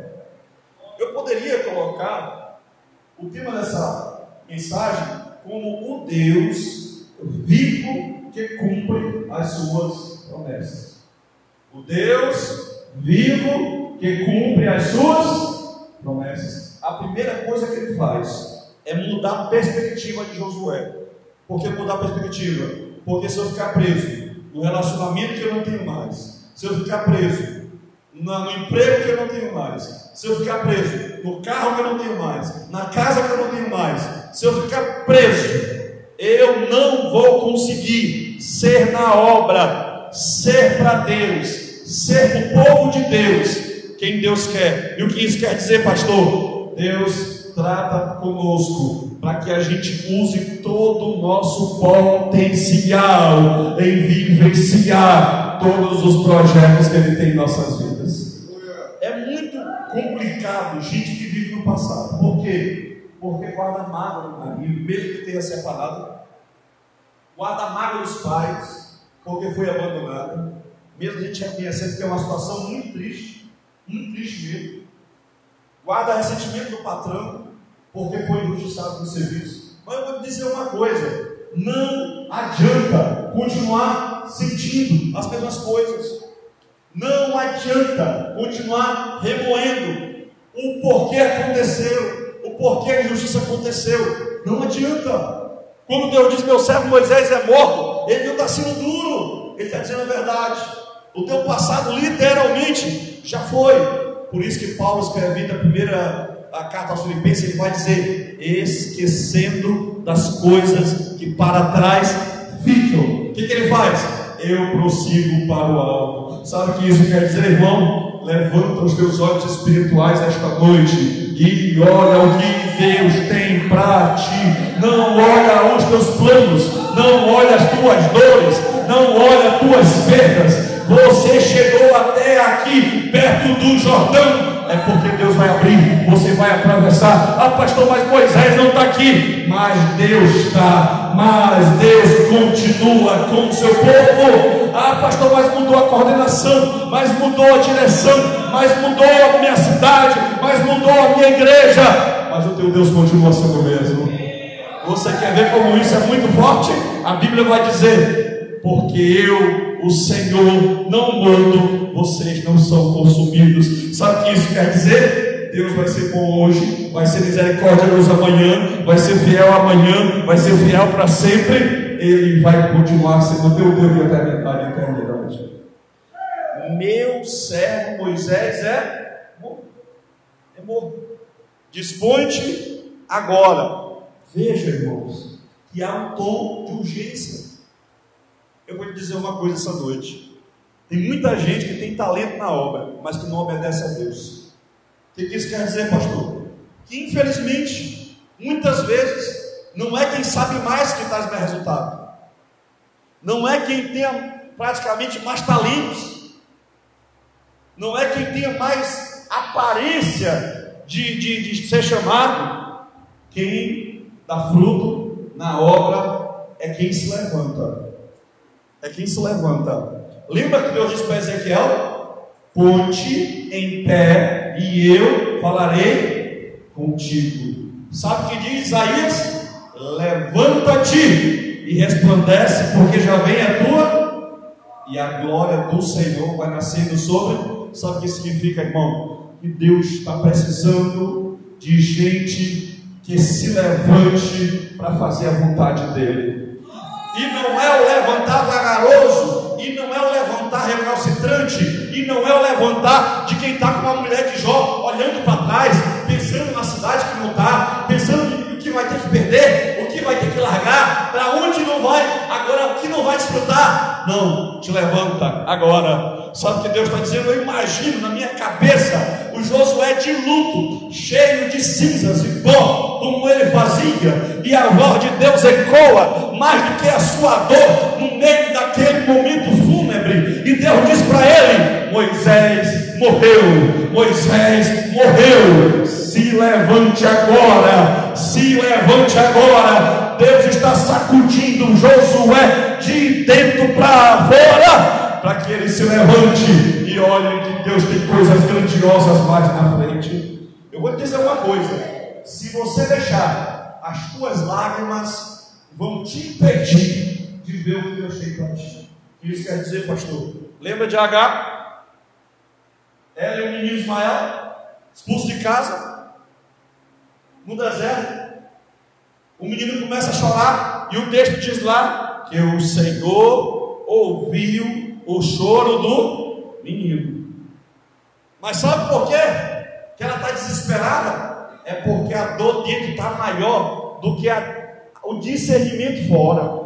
Eu poderia colocar o tema dessa mensagem como o Deus vivo que cumpre as suas promessas. O Deus vivo que cumpre as suas promessas. A primeira coisa que ele faz é mudar a perspectiva de Josué. Por que mudar a perspectiva? Porque se eu ficar preso no relacionamento que eu não tenho mais, se eu ficar preso no emprego que eu não tenho mais, se eu ficar preso no carro que eu não tenho mais, na casa que eu não tenho mais, se eu ficar preso eu não vou conseguir ser na obra, ser para Deus, ser o povo de Deus, quem Deus quer. E o que isso quer dizer, pastor? Deus trata conosco para que a gente use todo o nosso potencial em vivenciar todos os projetos que Ele tem em nossas vidas. É muito complicado gente que vive no passado. Por quê? porque guarda mágoa no marido, mesmo que tenha separado, guarda mágoa dos pais, porque foi abandonada, mesmo a gente reconhecendo que é uma situação muito triste, muito triste mesmo, guarda ressentimento do patrão, porque foi injustiçado no serviço. Mas eu vou te dizer uma coisa: não adianta continuar sentindo as mesmas coisas, não adianta continuar remoendo o porquê aconteceu o porquê a injustiça aconteceu. Não adianta. Quando Deus diz: Meu servo Moisés é morto, ele não está sendo duro, ele está dizendo a verdade. O teu passado, literalmente, já foi. Por isso que Paulo escrevendo a primeira a carta aos Filipenses, ele vai dizer: esquecendo das coisas que para trás ficam. O que, que ele faz? Eu prossigo para o alto. Sabe o que isso quer dizer, irmão? Levanta os teus olhos espirituais esta noite e olha o que Deus tem para ti. Não olha os teus planos, não olha as tuas dores, não olha as tuas perdas. Você chegou até aqui, perto do Jordão, é porque Deus vai abrir, você vai atravessar. Ah, pastor, mas Moisés não está aqui. Mas Deus está, mas Deus continua com o seu povo. Ah, pastor, mas mudou a coordenação, mas mudou a direção, mas mudou a minha cidade, mas mudou a minha igreja. Mas o teu Deus continua sendo o mesmo. Você quer ver como isso é muito forte? A Bíblia vai dizer: porque eu, o Senhor, não mudo, vocês não são consumidos. Sabe o que isso quer dizer? Deus vai ser bom hoje, vai ser misericordioso amanhã, vai ser fiel amanhã, vai ser fiel para sempre. Ele vai continuar sendo teu Deus de eternidade e eternidade. Meu servo Moisés é morto. É morto. Dispõe-te agora. Veja, irmãos, que há um tom de urgência. Eu vou te dizer uma coisa essa noite. Tem muita gente que tem talento na obra, mas que não obedece a Deus. O que isso quer dizer, pastor? Que infelizmente, muitas vezes, não é quem sabe mais que traz mais resultado. Não é quem tenha praticamente mais talentos. Não é quem tenha mais aparência de, de, de ser chamado. Quem dá fruto na obra é quem se levanta. É quem se levanta. Lembra que Deus disse para Ezequiel? Ponte em pé e eu falarei contigo. Sabe o que diz Isaías? Levanta-te e resplandece, porque já vem a tua e a glória do Senhor vai nascendo sobre. Sabe o que significa, irmão? Que Deus está precisando de gente que se levante para fazer a vontade dele. E não é o levantar vagaroso, e não é o levantar recalcitrante, e não é o levantar de quem está com uma mulher de Jó, olhando para trás, pensando na cidade que não está, pensando o que vai ter que perder, o que vai ter que largar, para onde não vai, agora o que não vai desfrutar. Não, te levanta agora. Sabe o que Deus está dizendo? Eu imagino na minha cabeça o Josué de luto, cheio de cinzas e pó, como ele fazia, e a voz de Deus ecoa mais do que a sua dor no meio daquele momento fúnebre. E Deus diz para ele: Moisés morreu, Moisés morreu. Se levante agora, se levante agora. Deus está sacudindo Josué de dentro para fora, para que ele se levante e olhe que Deus tem coisas grandiosas mais na frente. Eu vou te dizer uma coisa: se você deixar, as tuas lágrimas vão te impedir de ver o que Deus tem para ti. O que isso quer dizer, pastor? Lembra de H? Ela e o menino Ismael, expulso de casa, no deserto. O menino começa a chorar, e o texto diz lá que o Senhor ouviu o choro do menino. Mas sabe por quê? Que ela está desesperada? É porque a dor dentro está maior do que a, o discernimento fora.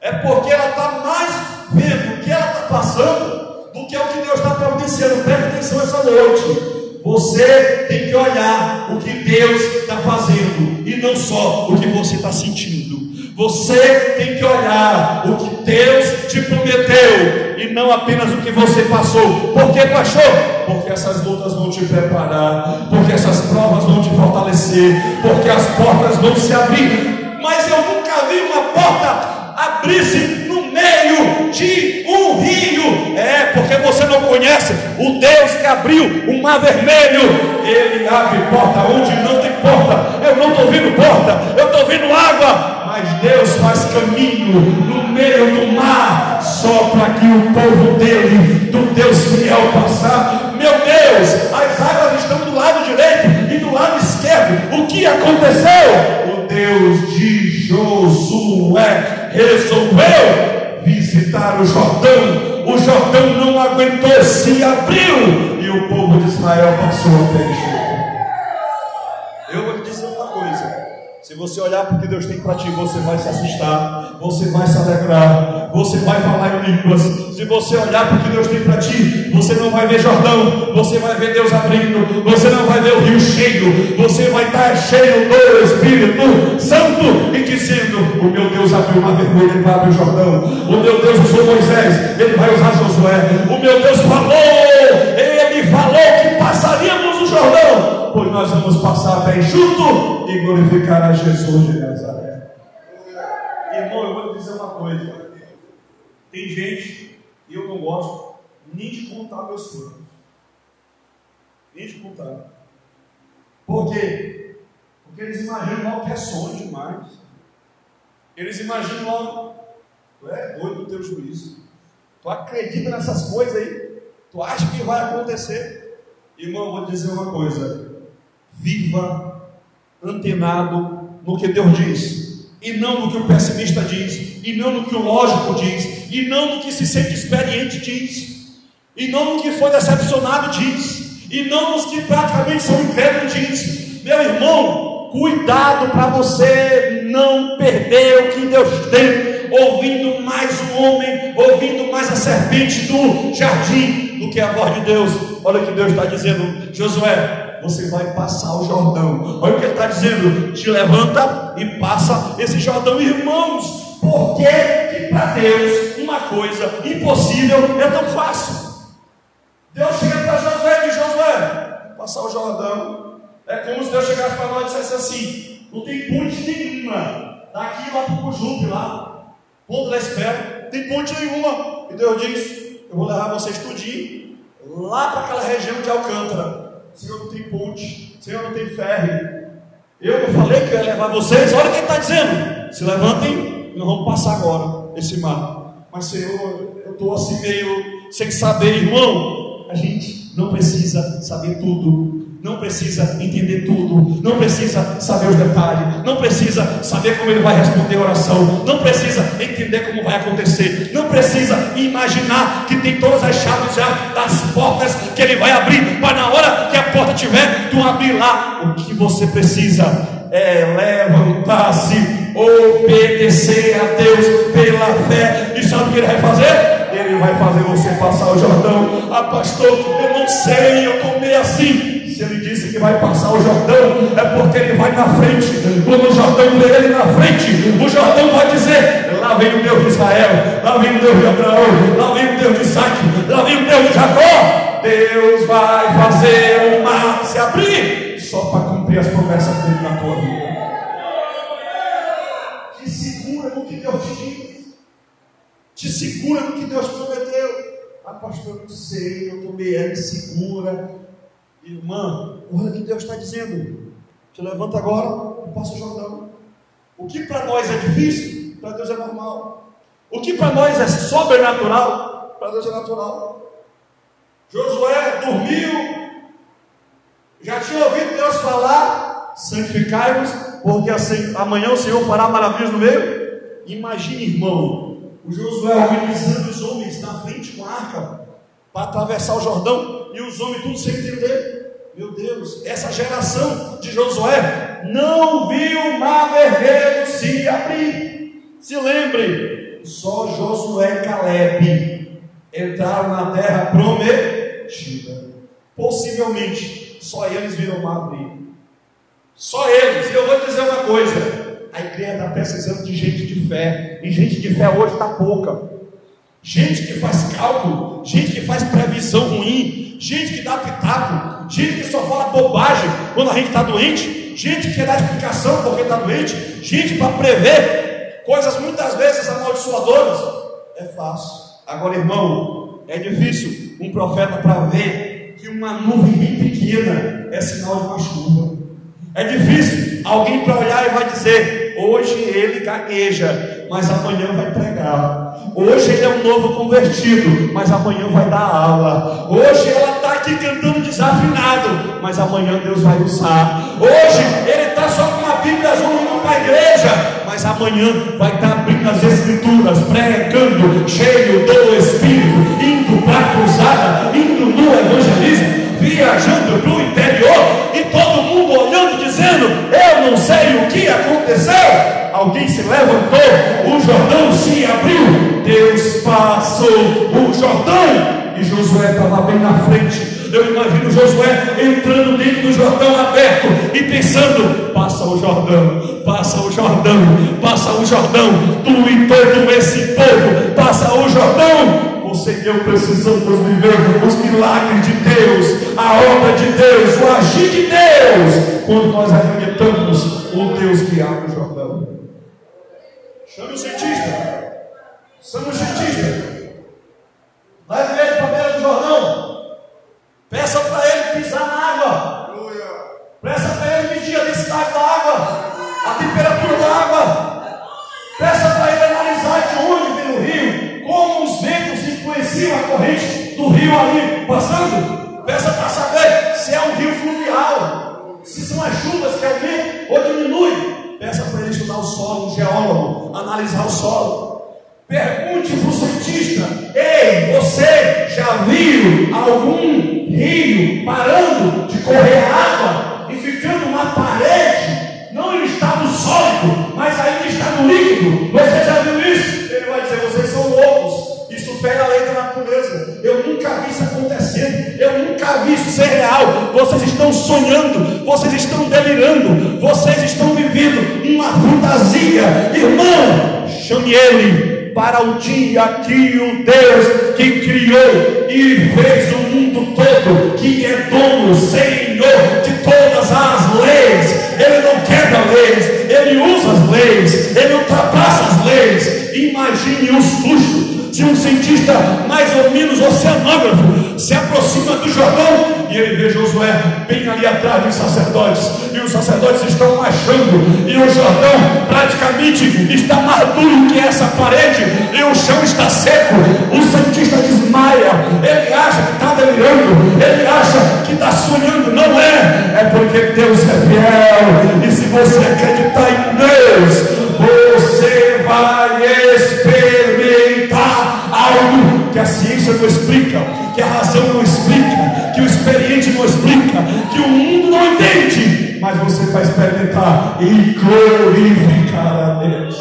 É porque ela está mais vendo o que ela está passando do que o que Deus está providenciando. Preste atenção essa noite. Você tem que olhar o que Deus está fazendo e não só o que você está sentindo. Você tem que olhar o que Deus te prometeu e não apenas o que você passou. Por que, pastor? Porque essas lutas vão te preparar, porque essas provas vão te fortalecer, porque as portas vão se abrir. Mas eu nunca vi uma porta abrir-se no meio de um rio. É, porque você não conhece o Deus que abriu o mar vermelho. Ele abre porta onde não tem porta. Eu não estou vendo porta, eu estou vendo água mas Deus faz caminho no meio do mar, só para que o povo dele, do Deus fiel, passar. Meu Deus, as águas estão do lado direito e do lado esquerdo. O que aconteceu? O Deus de Josué resolveu visitar o Jordão. O Jordão não aguentou, se abriu e o povo de Israel passou a ter jeito. Eu vou te dizer uma coisa: se você olhar para o que Deus tem para ti, você vai se assustar, você vai se alegrar, você vai falar em línguas. Se você olhar para o que Deus tem para ti, você não vai ver Jordão, você vai ver Deus abrindo, você não vai ver o rio cheio, você vai estar cheio do Espírito Santo e dizendo: O meu Deus abriu uma vermelha, ele vai abrir o Jordão. O meu Deus usou Moisés, ele vai usar Josué. O meu Deus falou, ele falou que passaríamos o Jordão pois nós vamos passar bem junto e glorificar a Jesus de Nazaré. Irmão, eu vou te dizer uma coisa. Tem gente, e eu não gosto, nem de contar meus planos. Nem de contar. Por quê? Porque eles imaginam logo que é sonho demais. Eles imaginam logo, tu é doido do teu juízo. Tu acredita nessas coisas aí? Tu acha que vai acontecer? Irmão, vou te dizer uma coisa viva, antenado no que Deus diz, e não no que o pessimista diz, e não no que o lógico diz, e não no que se sente experiente diz, e não no que foi decepcionado diz, e não nos que praticamente são incrédulos diz. Meu irmão, cuidado para você não perder o que Deus tem, ouvindo mais o homem, ouvindo mais a serpente do jardim do que a voz de Deus. Olha o que Deus está dizendo, Josué, você vai passar o Jordão. Olha o que ele está dizendo: te levanta e passa esse Jordão, irmãos. Por que, que para Deus uma coisa impossível é tão fácil? Deus chega para Josué e diz: Josué, passar o Jordão. É como se Deus chegasse para nós e dissesse assim: não tem ponte nenhuma, daqui lá para o Cujupe, lá, ponto da espera, tem ponte nenhuma. E Deus diz: eu vou levar vocês tudinho lá para aquela região de Alcântara. Senhor não tem ponte, Senhor não tem ferro. Eu não falei que ia levar vocês, olha o que ele está dizendo. Se levantem, não vamos passar agora esse mar. Mas Senhor, eu estou assim meio sem saber, irmão. A gente não precisa saber tudo não precisa entender tudo, não precisa saber os detalhes, não precisa saber como ele vai responder a oração, não precisa entender como vai acontecer, não precisa imaginar que tem todas as chaves já das portas que ele vai abrir, para na hora que a porta tiver, tu abrir lá. O que você precisa é levantar-se, obedecer a Deus pela fé, e sabe o que ele vai fazer? Ele vai fazer você passar o Jordão. Ah, pastor, eu não sei, eu estou meio assim. Se ele disse que vai passar o Jordão, é porque ele vai na frente. Quando o Jordão vê ele na frente, o Jordão vai dizer: Lá vem o Deus de Israel, lá vem o Deus de Abraão, lá vem o Deus de Isaac, lá vem o Deus de Jacó. Deus vai fazer o mar se abrir só para cumprir as promessas dele na tua vida. Te segura no que Deus te diz, te segura no que Deus prometeu. Ah, pastor, eu não sei, eu estou meio insegura. Irmã, olha o que Deus está dizendo. Te levanta agora e passa o Jordão. O que para nós é difícil, para Deus é normal. O que para nós é sobrenatural, para Deus é natural. Josué dormiu, já tinha ouvido Deus falar: santificai-vos, porque assim, amanhã o Senhor fará maravilhas no meio. Imagine, irmão, o Josué organizando os homens na frente com a arca para atravessar o Jordão e os homens tudo sem entender. Meu Deus, essa geração de Josué não viu o mar vermelho se abrir. Se lembre, só Josué e Caleb entraram na terra prometida. Possivelmente, só eles viram o mar abrir. Só eles. E eu vou dizer uma coisa: a igreja está precisando de gente de fé, e gente de fé hoje está pouca. Gente que faz cálculo, gente que faz previsão ruim, gente que dá pitaco, gente que só fala bobagem quando a gente está doente, gente que dar explicação porque está doente, gente para prever coisas muitas vezes amaldiçoadoras. É fácil. Agora, irmão, é difícil um profeta para ver que uma nuvem bem pequena é sinal de uma chuva. É difícil alguém para olhar e vai dizer: hoje ele gagueja, mas amanhã vai pregar. Hoje ele é um novo convertido, mas amanhã vai dar aula. Hoje ela está aqui cantando desafinado, mas amanhã Deus vai usar. Hoje ele está só com uma Bíblia azul indo para a igreja, mas amanhã vai estar tá abrindo as escrituras, pregando, cheio do Espírito, indo para a cruzada, indo no evangelismo, viajando para o interior, e todo mundo olhando, dizendo: Eu não sei o que aconteceu. Alguém se levantou, o Jordão se abriu, Deus passou o Jordão, e Josué estava bem na frente. Eu imagino Josué entrando dentro do Jordão aberto e pensando: passa o Jordão, passa o Jordão, passa o Jordão, tu e todo esse povo, passa o Jordão. Você e eu precisamos viver os milagres de Deus, a obra de Deus, o agir de Deus, quando nós acreditamos o Deus que abre o Jordão. Chame o cientista, chame o cientista, leve ele para a beira do Jordão, peça para ele pisar na água, peça para ele influenciam a corrente do rio ali passando. Peça para saber se é um rio fluvial, se são as chuvas que aumentam ou diminuem. Peça para ele estudar o solo, um geólogo, analisar o solo. Pergunte para o cientista: Ei, você já viu algum rio parando de correr água fere a lei da natureza. Eu nunca vi isso acontecendo. Eu nunca vi isso ser real. Vocês estão sonhando. Vocês estão delirando. Vocês estão vivendo uma fantasia. Irmão, chame ele para o dia que o Deus que criou e fez o mundo todo, que é dono, Senhor de todas as leis, ele não quebra leis, ele usa as leis, ele ultrapassa as leis. Imagine o susto se um cientista mais ou menos oceanógrafo se aproxima do Jordão e ele vê Josué bem ali atrás dos sacerdotes, e os sacerdotes estão marchando, e o Jordão praticamente está mais duro que essa parede, e o chão está seco. O cientista desmaia, ele acha que está delirando, ele acha que está sonhando, não é, é porque Deus é fiel, e se você acreditar em Deus, ciência não explica, que a razão não explica, que o experiente não explica, que o mundo não entende, mas você vai experimentar e glorificar a Deus.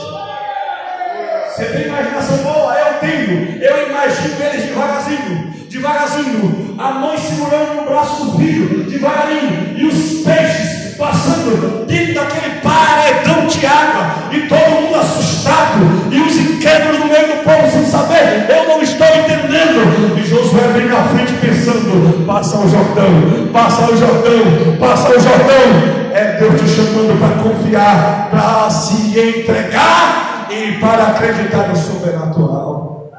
Você tem imaginação boa? Eu tenho. Eu imagino eles devagarzinho, devagarzinho, a mãe segurando no braço do filho, devagarinho, e os peixes passando dentro daquele paredão de água, e todo mundo assustado, e os incrédulos no meio do povo sem saber, eu não estou entendendo. E Josué vem na frente pensando: passa o Jordão, passa o Jordão, passa o Jordão. É Deus te chamando para confiar, para se entregar e para acreditar no sobrenatural.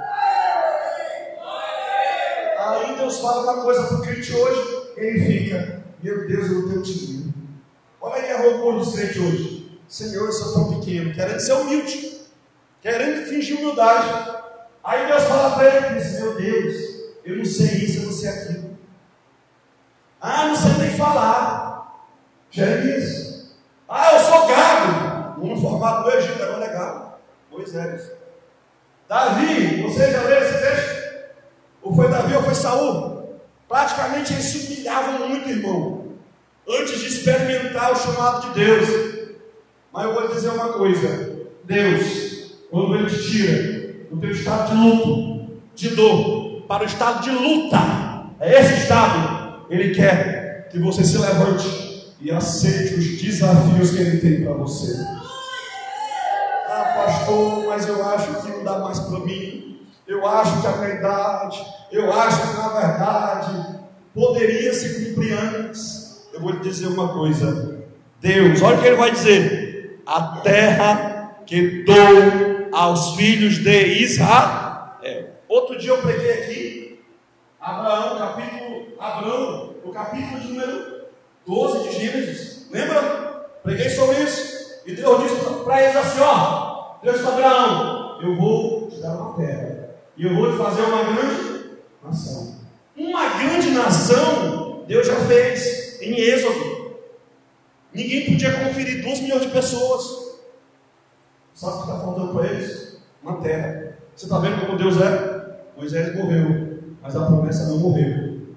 Aí Deus fala uma coisa para o crente hoje, ele fica, meu Deus, eu tenho time. Olha aí a roupa do crente hoje. Senhor, eu sou tão pequeno, querendo ser humilde, querendo fingir humildade. Aí Deus fala para ele, diz, meu Deus, eu não sei isso, eu não sei aquilo. Ah, não sei nem falar. Jeremias. Ah, eu sou gago. Um formado no Egito, agora é gago. Moisés. Davi, você já leu esse texto? Ou foi Davi ou foi Saul? Praticamente eles se humilhavam muito, irmão. Antes de experimentar o chamado de Deus. Mas eu vou lhe dizer uma coisa: Deus, quando Ele te tira do teu estado de luto, de dor, para o estado de luta, é esse estado, Ele quer que você se levante e aceite os desafios que Ele tem para você. Ah, pastor, mas eu acho que não dá mais para mim. Eu acho que a idade, eu acho que na verdade poderia se cumprir antes. Eu vou lhe dizer uma coisa: Deus, olha o que Ele vai dizer: a terra que dou aos filhos de Israel. Outro dia eu preguei aqui, Abraão, capítulo, Abraão, o capítulo de número 12 de Gênesis. Lembra? Preguei sobre isso. E Deus disse para eles assim: ó, Deus para Abraão, eu vou te dar uma terra. E eu vou te fazer uma grande nação. Uma grande nação, Deus já fez em Êxodo. Ninguém podia conferir duas milhões de pessoas. Sabe o que está faltando para eles? Uma terra. Você está vendo como Deus é? Moisés morreu, mas a promessa não morreu.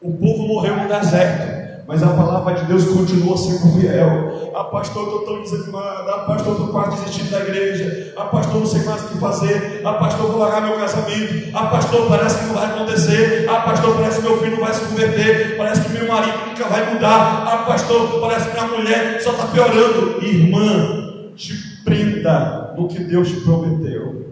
O povo morreu no deserto. Mas a palavra de Deus continua sendo fiel. Ah, pastor, eu estou tão desanimado. Ah, pastor, estou quase desistindo da igreja. Ah, pastor, não sei mais o que fazer. Ah, pastor, vou largar meu casamento. Ah, pastor, parece que não vai acontecer. Ah, pastor, parece que meu filho não vai se converter. Parece que meu marido nunca vai mudar. Ah, pastor, parece que minha mulher só está piorando. Irmã, te prenda no que Deus te prometeu.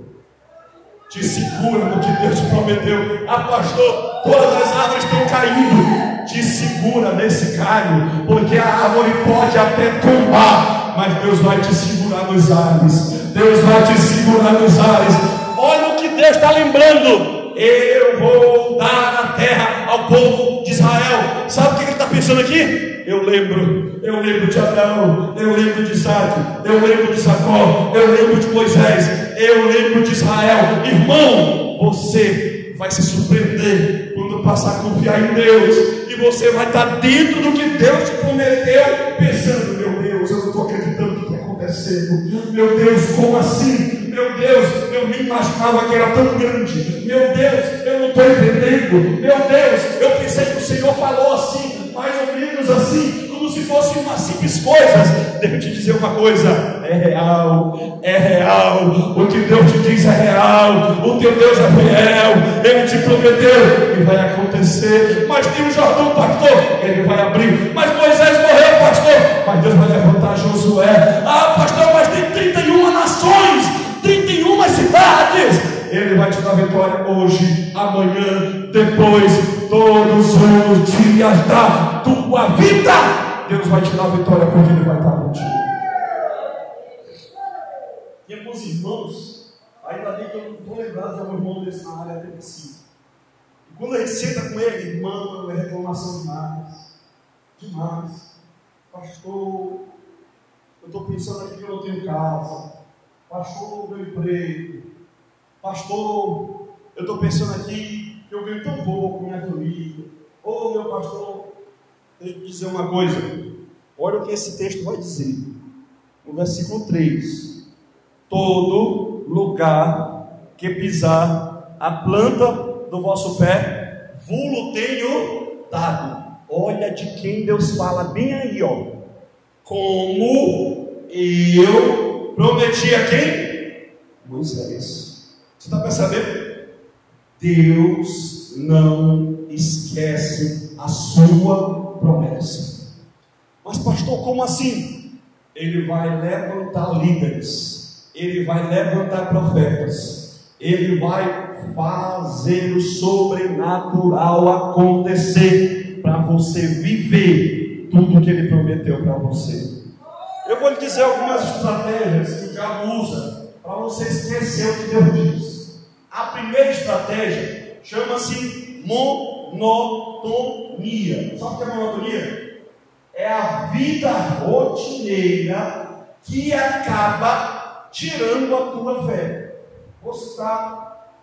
Te segura no que Deus te prometeu. Ah, pastor, todas as árvores estão caindo te segura nesse galho, porque a árvore pode até tombar, mas Deus vai te segurar nos ares. Deus vai te segurar nos ares. Olha o que Deus está lembrando. Eu vou dar a terra ao povo de Israel. Sabe o que ele está pensando aqui? Eu lembro, eu lembro de Abraão, eu lembro de Isaac, eu lembro de Jacó, eu lembro de Moisés, eu lembro de Israel. Irmão, você vai se surpreender quando passar a confiar em Deus e você vai estar dentro do que Deus te prometeu, pensando: meu Deus, eu não estou acreditando no que está acontecendo. Meu Deus, como assim? Meu Deus, eu nem imaginava que era tão grande. Meu Deus, eu não estou entendendo. Meu Deus, eu pensei que o Senhor falou assim, mais ou menos assim se fossem umas simples coisas. Deixa eu te dizer uma coisa: é real, é real. O que Deus te diz é real. O teu Deus é fiel. Ele te prometeu e vai acontecer. Mas tem um Jordão, pastor, ele vai abrir. Mas Moisés morreu, pastor. Mas Deus vai levantar Josué. Ah, pastor, mas tem 31 nações, 31 cidades ele vai te dar vitória hoje, amanhã, depois, todos os dias da tua vida. Deus vai te dar vitória porque Ele vai estar contigo. E alguns irmãos, ainda bem que eu não estou lembrado de algum irmão desse na área. E quando a gente senta com ele, irmão, é reclamação demais. Demais. Pastor, eu estou pensando aqui que eu não tenho casa. Pastor, meu emprego. Pastor, eu estou pensando aqui que eu ganho tão pouco minha família. Ô oh, meu pastor, Deixa eu dizer uma coisa. Olha o que esse texto vai dizer. No versículo 3: Todo lugar que pisar a planta do vosso pé, vulo tenho dado. Olha de quem Deus fala bem aí, ó. Como eu prometi a quem? Moisés. Você está percebendo? Deus não esquece a sua promessa. Mas, pastor, como assim? Ele vai levantar líderes, ele vai levantar profetas, ele vai fazer o sobrenatural acontecer para você viver tudo que ele prometeu para você. Eu vou lhe dizer algumas estratégias que o diabo usa para você esquecer o que Deus diz. A primeira estratégia chama-se monotonia. Sabe o que é monotonia? É a vida rotineira que acaba tirando a tua fé. Vou citar,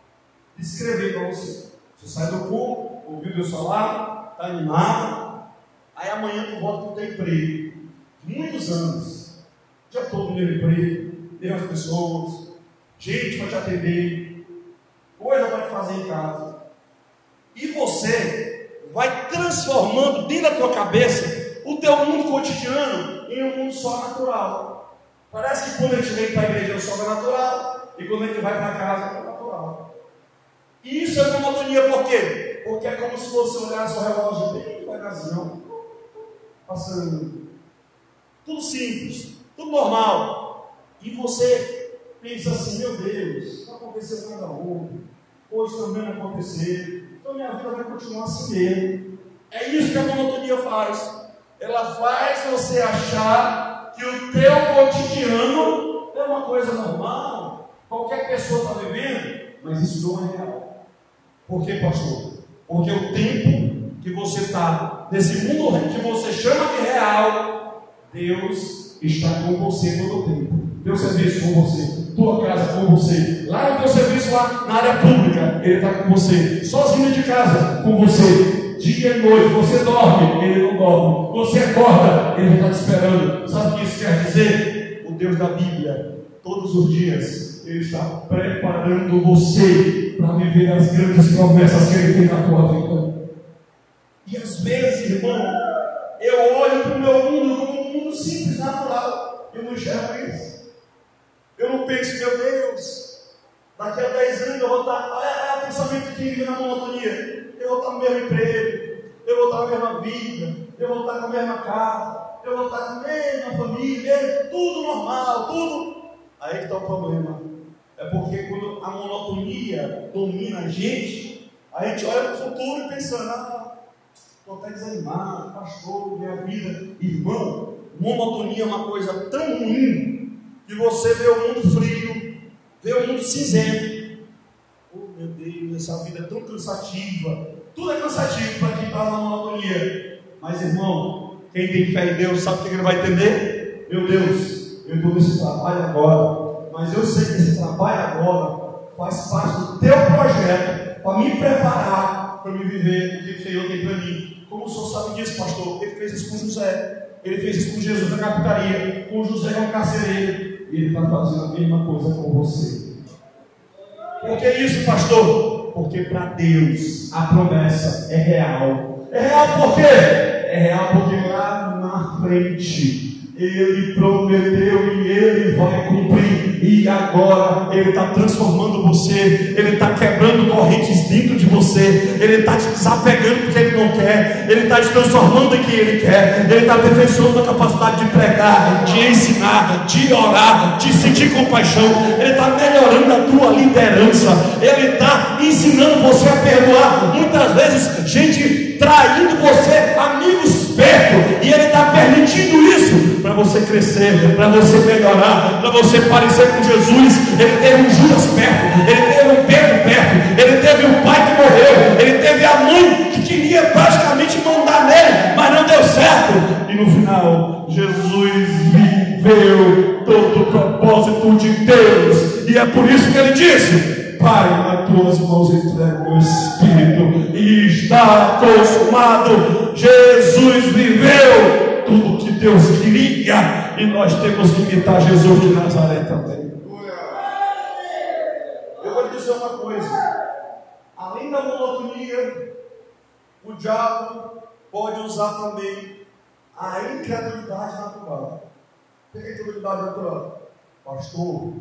descrever para você. Você sai do culto, ouviu Deus falar, está animado, aí amanhã tu volta para o teu emprego. Muitos anos, já todo no meu emprego, mesmas pessoas, gente para te atender, coisa para te fazer em casa. E você vai transformando dentro da tua cabeça o teu mundo cotidiano em um mundo só natural. Parece que quando a gente vem para a igreja é o sobrenatural e quando a gente vai para casa é natural. E isso é monotonia por quê? Porque é como se você olhasse o relógio bem devagarzinho, passando. Tudo simples, tudo normal. E você pensa assim, meu Deus, não aconteceu nada ontem, hoje também não aconteceu então minha vida vai continuar assim mesmo. É isso que a monotonia faz. Ela faz você achar que o teu cotidiano é uma coisa normal, qualquer pessoa está vivendo, mas isso não é real. Por quê, pastor? Porque o tempo que você está nesse mundo que você chama de real, Deus está com você todo o tempo. Teu serviço com você, tua casa com você, lá no teu serviço lá na área pública, Ele está com você, sozinho de casa, com você, dia e noite, você dorme, Ele não dorme, você acorda, Ele está te esperando. Sabe o que isso quer dizer? O Deus da Bíblia, todos os dias, Ele está preparando você para viver as grandes promessas que Ele tem na tua vida. E às vezes, irmão, eu olho para o meu mundo como um mundo simples, natural. Eu não enxergo isso. Eu não penso, meu Deus, daqui a 10 anos eu vou estar. É, é o pensamento que vive na monotonia. Eu vou estar no mesmo emprego, eu vou estar na mesma vida, eu vou estar com a mesma casa, eu vou estar com a mesma família, tudo normal, tudo. Aí que está o problema. É porque quando a monotonia domina a gente, a gente olha para o futuro e pensa, ah, estou até desanimado, pastor, minha vida. Irmão, monotonia é uma coisa tão ruim que você vê o mundo frio, vê o mundo cinzento. Oh meu Deus, essa vida é tão cansativa. Tudo é cansativo para quem está na monotonia. Mas irmão, quem tem fé em Deus sabe o que ele vai entender? Meu Deus, eu estou nesse trabalho agora, mas eu sei que esse trabalho agora faz parte do teu projeto para me preparar para me viver o que o Senhor tem para mim. Como o senhor sabe disso, pastor? Ele fez isso com José. Ele fez isso com Jesus na capitaria. Com José no carcereiro. E ele está fazendo a mesma coisa com você. Por que isso, pastor? Porque para Deus a promessa é real. É real por quê? É real porque lá na frente ele prometeu e ele vai cumprir. E agora Ele está transformando você, Ele está quebrando correntes dentro de você, Ele está te desapegando do que Ele não quer, Ele está te transformando em quem Ele quer, Ele está aperfeiçoando a capacidade de pregar, de ensinar, de orar, de sentir compaixão, Ele está melhorando a tua liderança, Ele está ensinando você a perdoar. Muitas vezes, gente traindo você, amigos perto, e Ele está permitindo isso para você crescer, para você melhorar, para você parecer com Jesus. Ele teve um Judas perto, ele teve um Pedro perto, ele teve um pai que morreu, ele teve a mãe que queria praticamente mandar nele, mas não deu certo. E no final, Jesus viveu todo o propósito de Deus, e é por isso que ele disse. Pai, nas tuas mãos entrego o Espírito, e está consumado. Jesus viveu tudo que Deus queria, e nós temos que imitar Jesus de Nazaré também. Eu vou dizer uma coisa: além da monotonia, o diabo pode usar também a incredulidade natural. O que é incredulidade natural? Pastor,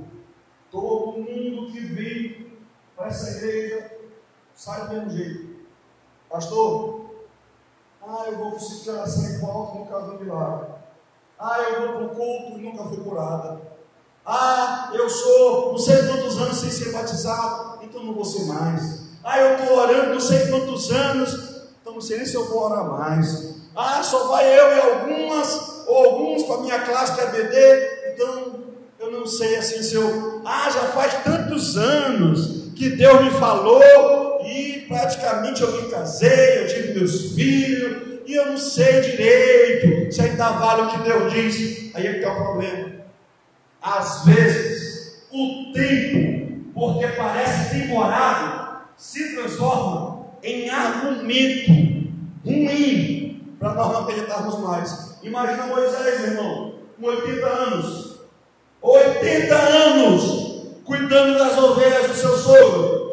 todo mundo que vem para essa igreja sai do mesmo jeito. Pastor, ah, eu vou sentir oração em volta, nunca vi milagre. Ah, eu vou para o culto e nunca fui curada. Ah, eu sou não sei quantos anos sem ser batizado, então não vou ser mais. Ah, eu estou orando não sei quantos anos, então não sei nem se eu vou orar mais. Ah, só vai eu e algumas, ou alguns para minha classe que é BD, então eu não sei assim se eu. Ah, já faz tantos anos que Deus me falou e praticamente eu me casei, eu tive meus filhos, e eu não sei direito se ainda vale o que Deus diz. Aí é que é o problema. Às vezes, o tempo, porque parece demorado, se transforma em argumento ruim para nós não acreditarmos mais. Imagina Moisés, irmão, com 80 anos. 80 anos cuidando das ovelhas do seu sogro.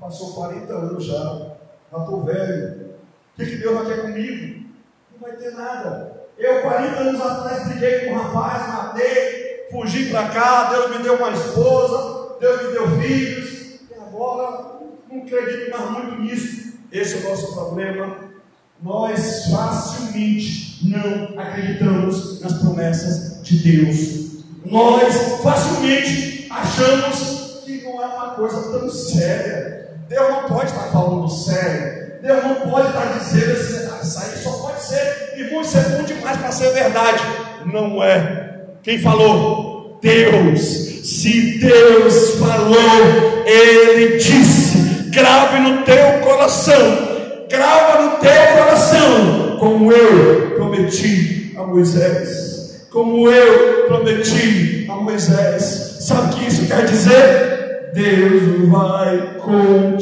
Passou 40 anos já. Já estou velho. O que, que Deus vai ter comigo? Não vai ter nada. Eu, 40 anos atrás, briguei com um rapaz, matei, fugi para cá, Deus me deu uma esposa, Deus me deu filhos, e agora não acredito mais muito nisso. Esse é o nosso problema. Nós facilmente não acreditamos nas promessas de Deus. Nós facilmente achamos que não é uma coisa tão séria. Deus não pode estar falando sério. Deus não pode estar dizendo isso aí só pode ser, irmão, isso é bom demais para ser verdade. Não é. Quem falou? Deus. Se Deus falou, Ele disse. Grave no teu coração. Grava no teu coração. Como eu prometi a Moisés. Como eu prometi a Moisés. Sabe o que isso quer dizer? Deus vai continuar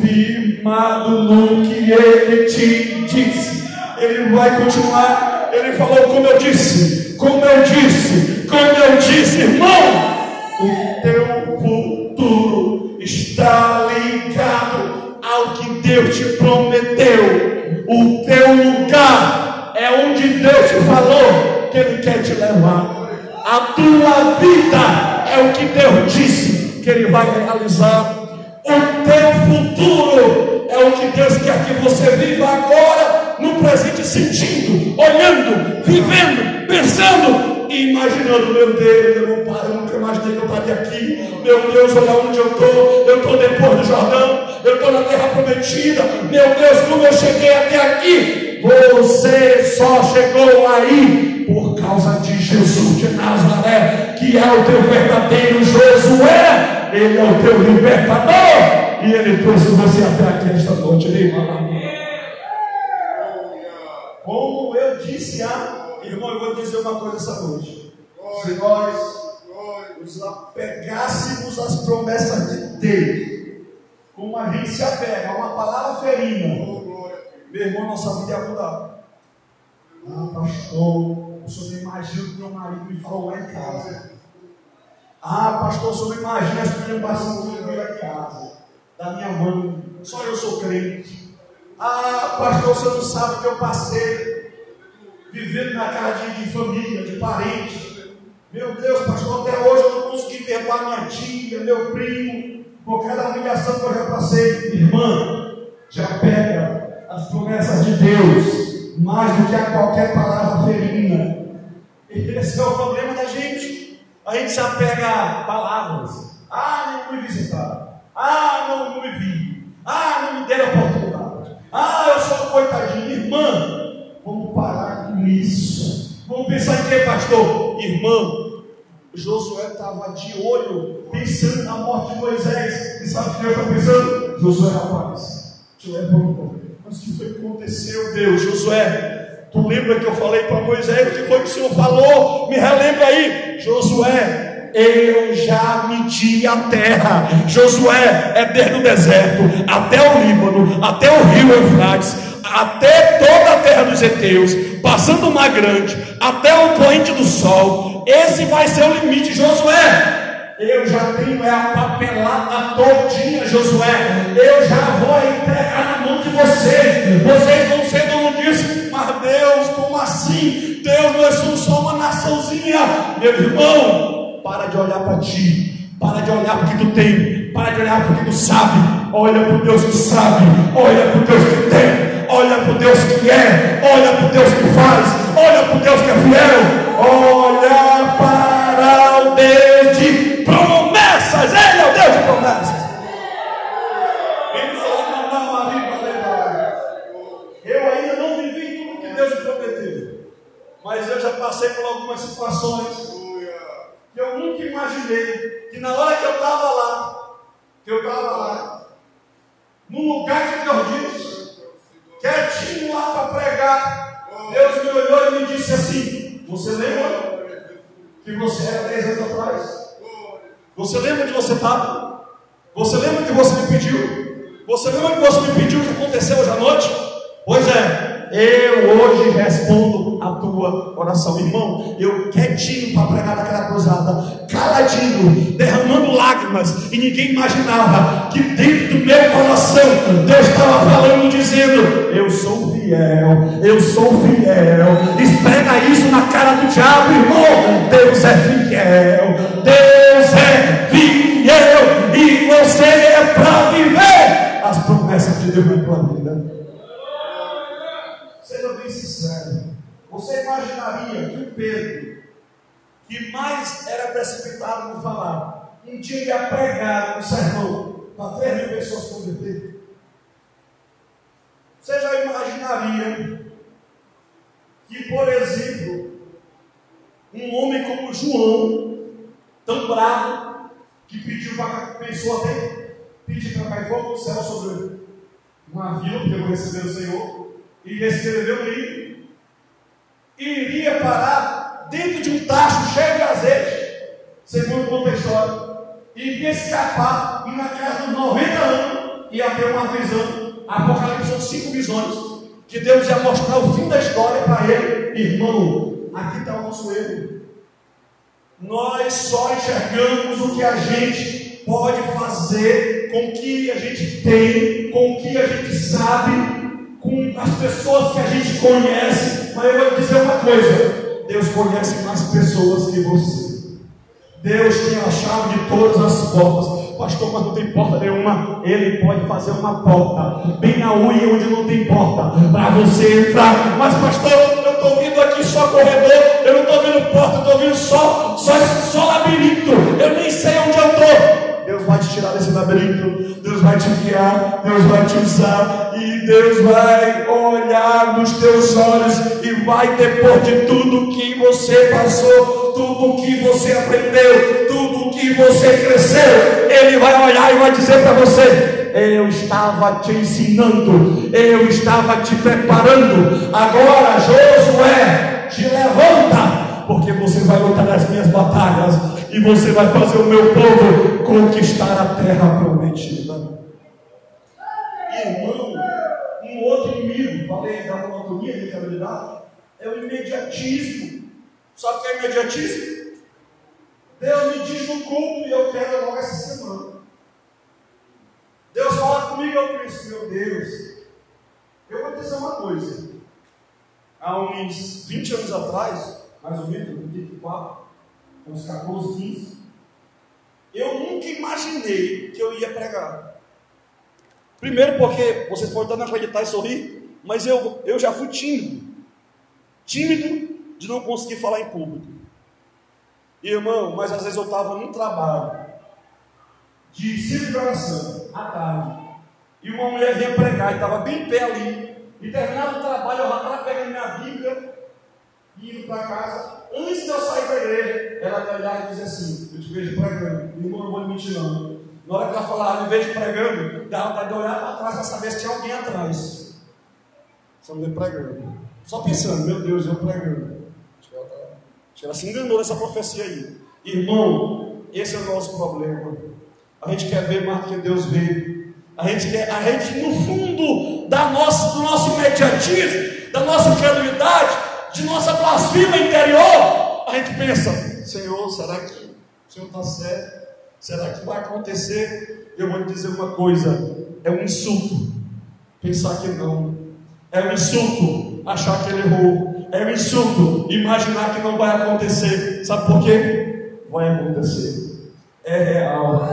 firmado no que Ele te disse. Ele vai continuar. Ele falou como eu disse, como eu disse, como eu disse, irmão. O teu futuro está ligado ao que Deus te prometeu. O teu lugar é onde Deus te falou que Ele quer te levar. A tua vida é o que Deus disse que Ele vai realizar. O teu futuro é o que Deus quer que você viva agora, no presente, sentindo, olhando, vivendo, pensando e imaginando, meu Deus, eu não paro, eu nunca imaginei que eu estaria aqui. Meu Deus, olha onde eu estou. Eu estou depois do Jordão, eu estou na terra prometida. Meu Deus, como eu cheguei até aqui. Você só chegou aí por causa de Jesus de Nazaré, que é o teu verdadeiro Josué. Ele é o teu libertador. E Ele trouxe você até aqui esta noite. Como eu disse a irmão, eu vou dizer uma coisa essa noite. Se nós nos apegássemos às promessas de Deus, como a gente se apega a uma palavra ferina, meu irmão, nossa vida ia mudar. Ah, pastor, o senhor não imagina o que meu marido me falou lá em casa. Ah, pastor, o senhor não imagina as que eu vi lá em casa. Da minha mãe. Só eu sou crente. Ah, pastor, senhor não sabe o que eu passei. Vivendo na casa de, de família, de parente. Meu Deus, pastor, até hoje eu não consegui perdoar minha tia, meu primo, por cada humilhação que eu já passei. Irmã, já pega as promessas de Deus, mais do que a qualquer palavra ferina. Esse é o problema da gente. A gente se apega a palavras. Ah, não me visitaram. Ah, não, não me vi. Ah, não me deram oportunidade. Ah, eu sou coitadinho. Irmã, vamos parar com isso. Vamos pensar em quê, pastor? Irmã, Josué estava de olho, pensando na morte de Moisés. E sabe o que Deus está pensando? Josué, rapaz, levanta. Mas o que foi que aconteceu, Deus? Josué, Tu lembra que eu falei para Moisés? O que foi que o Senhor falou? Me relembra aí, Josué. Eu já medi a terra. Josué é desde o deserto até o Líbano, até o rio Eufrates, até toda a terra dos heteus, passando o mar grande, até o poente do sol. Esse vai ser o limite, Josué. Eu já tenho é a papelada todinha, Josué. Eu já vou entregar na mão de vocês. Vocês vão ser dono disso mas Deus, como assim? Deus, nós somos só uma naçãozinha. Meu irmão, para de olhar para ti, para de olhar para o que tu tem, para de olhar para o que tu sabe. Olha para o Deus que sabe, olha para o Deus que tem, olha para o Deus que é, olha para o Deus que faz, olha para o Deus que é fiel, olha para o Deus de promessas. Ele é o Deus de promessas. Mas eu já passei por algumas situações que eu nunca imaginei. Que na hora que eu estava lá, que eu estava lá, num lugar que Deus disse, quietinho lá para pregar, Deus me olhou e me disse assim: Você lembra que você era 10 anos atrás? Você lembra que você estava? Você lembra que você me pediu? Você lembra que você me pediu o que aconteceu hoje à noite? Pois é, eu hoje respondo a tua oração, irmão. Eu quietinho para pregar naquela cruzada, caladinho, derramando lágrimas, e ninguém imaginava que dentro do meu coração Deus estava falando, dizendo: Eu sou fiel, eu sou fiel. Esprega isso na cara do diabo, irmão. Deus é fiel, Deus é fiel, e você é para viver as promessas de Deus na tua vida você imaginaria que o Pedro, que mais era precipitado no falar, um dia ia pregar um sermão para 3 mil pessoas converter? Você já imaginaria que, por exemplo, um homem como João, tão bravo, que pediu para pensou até pedir para cair fogo do céu sobre uma vila, porque eu receber o Senhor, e escreveu um livro, iria parar dentro de um tacho cheio de azeite, segundo conta a história, iria escapar e na casa dos 90 anos ia ter uma visão. Apocalipse são cinco visões. Que Deus ia mostrar o fim da história para ele. Irmão, aqui está o nosso erro. Nós só enxergamos o que a gente pode fazer com o que a gente tem, com o que a gente sabe, com as pessoas que a gente conhece, mas eu vou dizer uma coisa: Deus conhece mais pessoas que você. Deus tem a chave de todas as portas. Pastor, mas não tem porta nenhuma. Ele pode fazer uma porta bem na unha onde não tem porta para você entrar. Mas, pastor, eu estou vindo aqui só corredor. Eu não estou vendo porta, eu estou vendo só, só, só labirinto. Eu nem sei onde eu estou. Deus vai te tirar desse labirinto, Deus vai te guiar, Deus vai te usar, e Deus vai olhar nos teus olhos e vai depor de tudo que você passou, tudo que você aprendeu, tudo que você cresceu. Ele vai olhar e vai dizer para você: Eu estava te ensinando, eu estava te preparando. Agora, Josué, te levanta porque você vai lutar as minhas batalhas e você vai fazer o meu povo conquistar a terra prometida. Irmão, um outro inimigo, falei da monotonia, de habilidade, é o imediatismo. Sabe o que é imediatismo? Deus me diz no culto e eu quero logo essa semana. Deus fala comigo e eu penso, meu Deus, eu vou dizer uma coisa. Há uns 20 anos atrás, mais ou menos, 84, uns 14, 15. Eu nunca imaginei que eu ia pregar. Primeiro porque vocês podem não acreditar e sorrir, mas eu, eu já fui tímido. Tímido de não conseguir falar em público. Irmão, mas às vezes eu estava num trabalho de celebração à tarde. E uma mulher vinha pregar e estava bem pé ali. E terminava o trabalho, eu já estava pegando minha Bíblia indo para casa, antes de eu sair da igreja, ela me olhar e dizer assim: Eu te vejo pregando, irmão, não vou mentir não. Na hora que ela falar, me vejo pregando, vontade de olhar para trás para saber se tinha alguém atrás. Só me pregando. Só pensando, meu Deus, eu pregando. Ela se enganou nessa profecia aí. Irmão, esse é o nosso problema. A gente quer ver mais do que Deus vê. A gente quer, a gente no fundo da nossa, do nosso imediatismo, da nossa credulidade, de nossa blasfema interior, a gente pensa: Senhor, será que o Senhor está certo? Será que vai acontecer? Eu vou te dizer uma coisa: é um insulto pensar que não, é um insulto achar que ele errou, é um insulto imaginar que não vai acontecer. Sabe por quê? Vai acontecer, é real.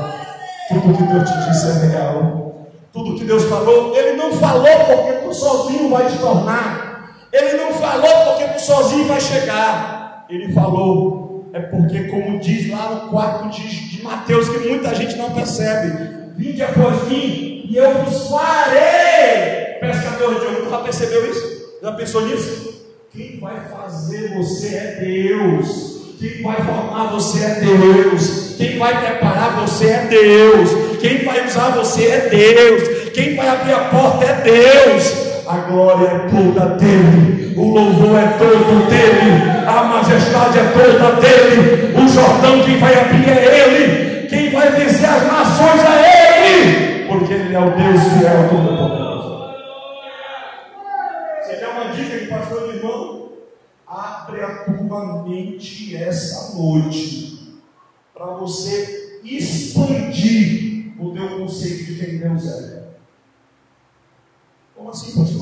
Tudo que Deus te disse é real. Tudo que Deus falou, Ele não falou porque tu sozinho vai te tornar. Ele não falou porque tu sozinho vai chegar. Ele falou, é porque, como diz lá no quarto de, de Mateus, que muita gente não percebe: Vinde após mim e eu vos farei pescador de homens. Já percebeu isso? Já pensou nisso? Quem vai fazer você é Deus. Quem vai formar você é Deus. Quem vai preparar você é Deus. Quem vai usar você é Deus. Quem vai abrir a porta é Deus a glória é toda dele, o louvor é todo dele, a majestade é toda dele, o Jordão quem vai abrir é ele, quem vai vencer as nações é ele, porque ele é o Deus fiel todo-poderoso. Você quer uma dica de pastor irmão? Abre a tua mente essa noite, para você expandir o teu conceito de quem Deus é. Como assim, pastor?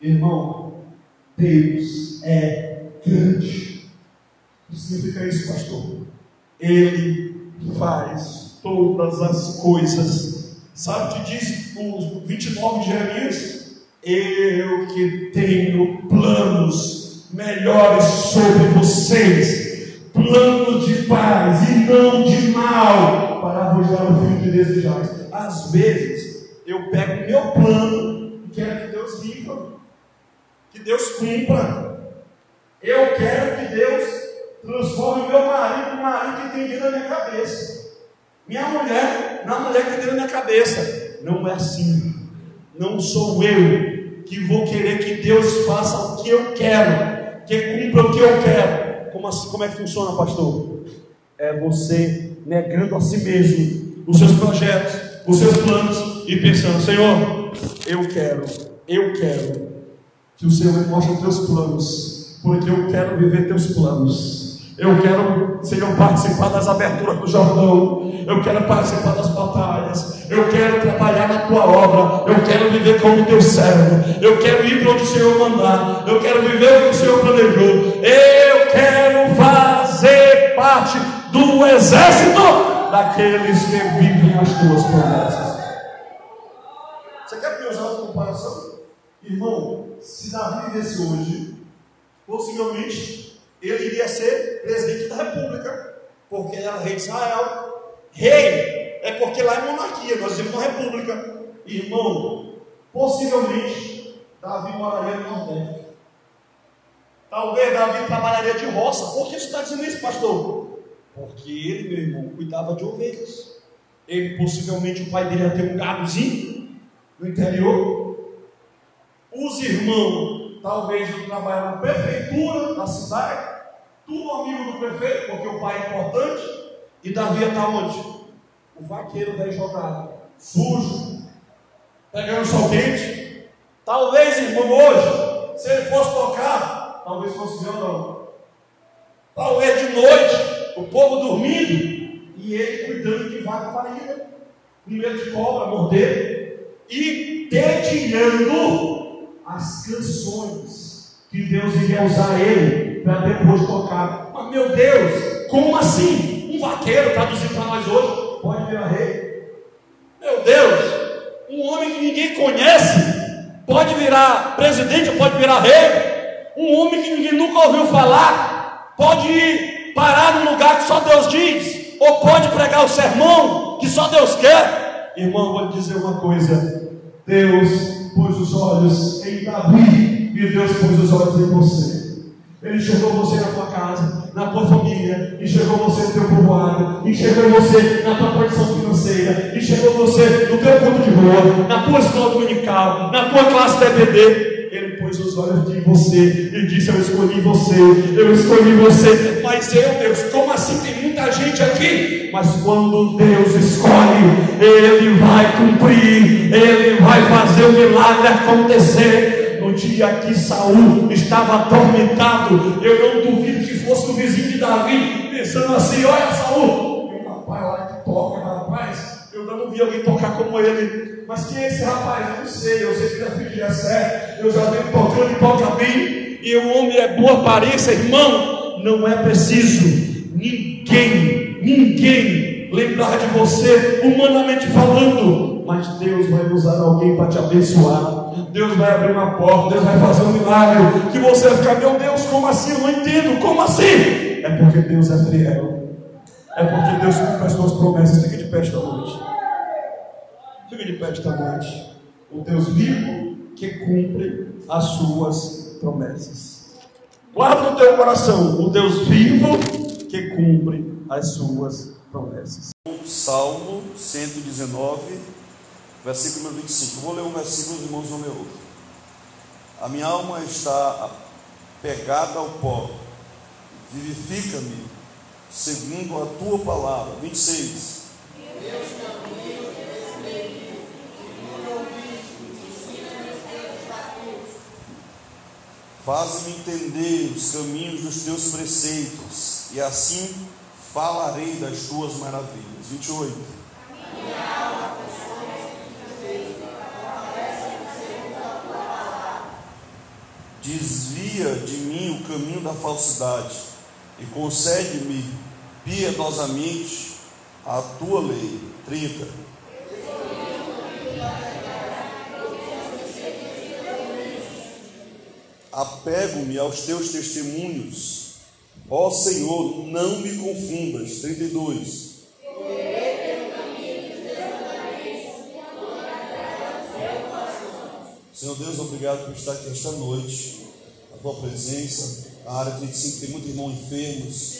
Irmão, Deus é grande. O que significa isso, pastor? Ele faz todas as coisas. Sabe o que diz o 29 de Jeremias? Eu que tenho planos melhores sobre vocês, planos de paz e não de mal, para dar o fim de desejais. Às vezes, eu pego meu plano quero que Deus viva, que Deus cumpra. Eu quero que Deus transforme o meu marido no marido que tem dentro da minha cabeça. Minha mulher na mulher que tem dentro da minha cabeça. Não é assim. Não sou eu que vou querer que Deus faça o que eu quero, que cumpra o que eu quero. Como, assim, como é que funciona, pastor? É você negando a si mesmo os seus projetos, os seus planos e pensando, Senhor, eu quero, eu quero que o Senhor mostre os teus planos, porque eu quero viver teus planos. Eu quero, Senhor, participar das aberturas do Jordão. Eu quero participar das batalhas. Eu quero trabalhar na tua obra. Eu quero viver como teu servo. Eu quero ir para onde o Senhor mandar. Eu quero viver o que o Senhor planejou. Eu quero do exército daqueles que vivem as tuas promessas. Você quer que eu usar uma comparação? Irmão, se Davi vivesse hoje, possivelmente ele iria ser presidente da república, porque era rei de Israel. Rei é porque lá é monarquia, nós vivemos uma república. Irmão, possivelmente Davi moraria no Nordeste. Talvez Davi trabalharia de roça. Por que você está dizendo isso, pastor? Porque ele, meu irmão, cuidava de ovelhas. Ele, possivelmente, o pai dele ia ter um gadozinho no interior. Os irmãos, talvez, iam trabalhar na prefeitura da cidade. Tudo amigo do prefeito, porque o pai é importante. E Davi está onde? O vaqueiro vai jogar sujo, pegando sol quente. Talvez, irmão, hoje, se ele fosse tocar talvez fosse violão. Talvez de noite, o povo dormindo e ele cuidando de vaca parida, com medo de cobra morder e dedilhando as canções que Deus iria usar ele para depois tocar. Mas meu Deus, como assim? Um vaqueiro, traduzindo para nós hoje, pode virar rei? Meu Deus, um homem que ninguém conhece pode virar presidente, pode virar rei? Um homem que ninguém nunca ouviu falar, pode ir parar num lugar que só Deus diz, ou pode pregar o sermão que só Deus quer. Irmão, vou lhe dizer uma coisa: Deus pôs os olhos em Davi e Deus pôs os olhos em você. Ele enxergou você na tua casa, na tua família, enxergou você no teu povoado, enxergou você na tua condição financeira, enxergou você no teu ponto de rua, na tua escola dominical, na tua classe DPD pôs os olhos em você e disse: Eu escolhi você, eu escolhi você. Mas eu, Deus, como assim? Tem muita gente aqui. Mas quando Deus escolhe, Ele vai cumprir, Ele vai fazer o milagre acontecer. No dia que Saul estava atormentado, eu não duvido que fosse o vizinho de Davi, pensando assim: Olha, Saul, tem um rapaz lá que toca. Eu não vi alguém tocar como ele. Mas quem é esse rapaz? Eu não sei. Eu sei que ele é filho de Jessé. Eu já vi tocando e toca bem. E o homem é boa aparência, irmão. Não é preciso ninguém, ninguém lembrar de você, humanamente falando. Mas Deus vai usar alguém para te abençoar. Deus vai abrir uma porta, Deus vai fazer um milagre. Que você vai ficar, meu Deus, como assim? Eu não entendo, como assim? É porque Deus é fiel. É porque Deus cumpre as suas promessas. Fica de pé esta noite. Fica de pé esta noite. O Deus vivo que cumpre as suas promessas. Guarda no teu coração o Deus vivo que cumpre as suas promessas. Salmo 119, versículo 25. Vou ler um versículo, os irmãos vão ler outro. A minha alma está pegada ao pó. Vivifica-me segundo a tua palavra. 26. Deus Faz-me entender os caminhos dos teus preceitos, e assim falarei das tuas maravilhas. 28. Desvia de mim o caminho da falsidade e concede-me piedosamente a tua lei. 30. Apego-me aos teus testemunhos. Ó Senhor, não me confundas. 32. Senhor Deus, obrigado por estar aqui esta noite, a tua presença. A área 35 tem muitos irmãos enfermos,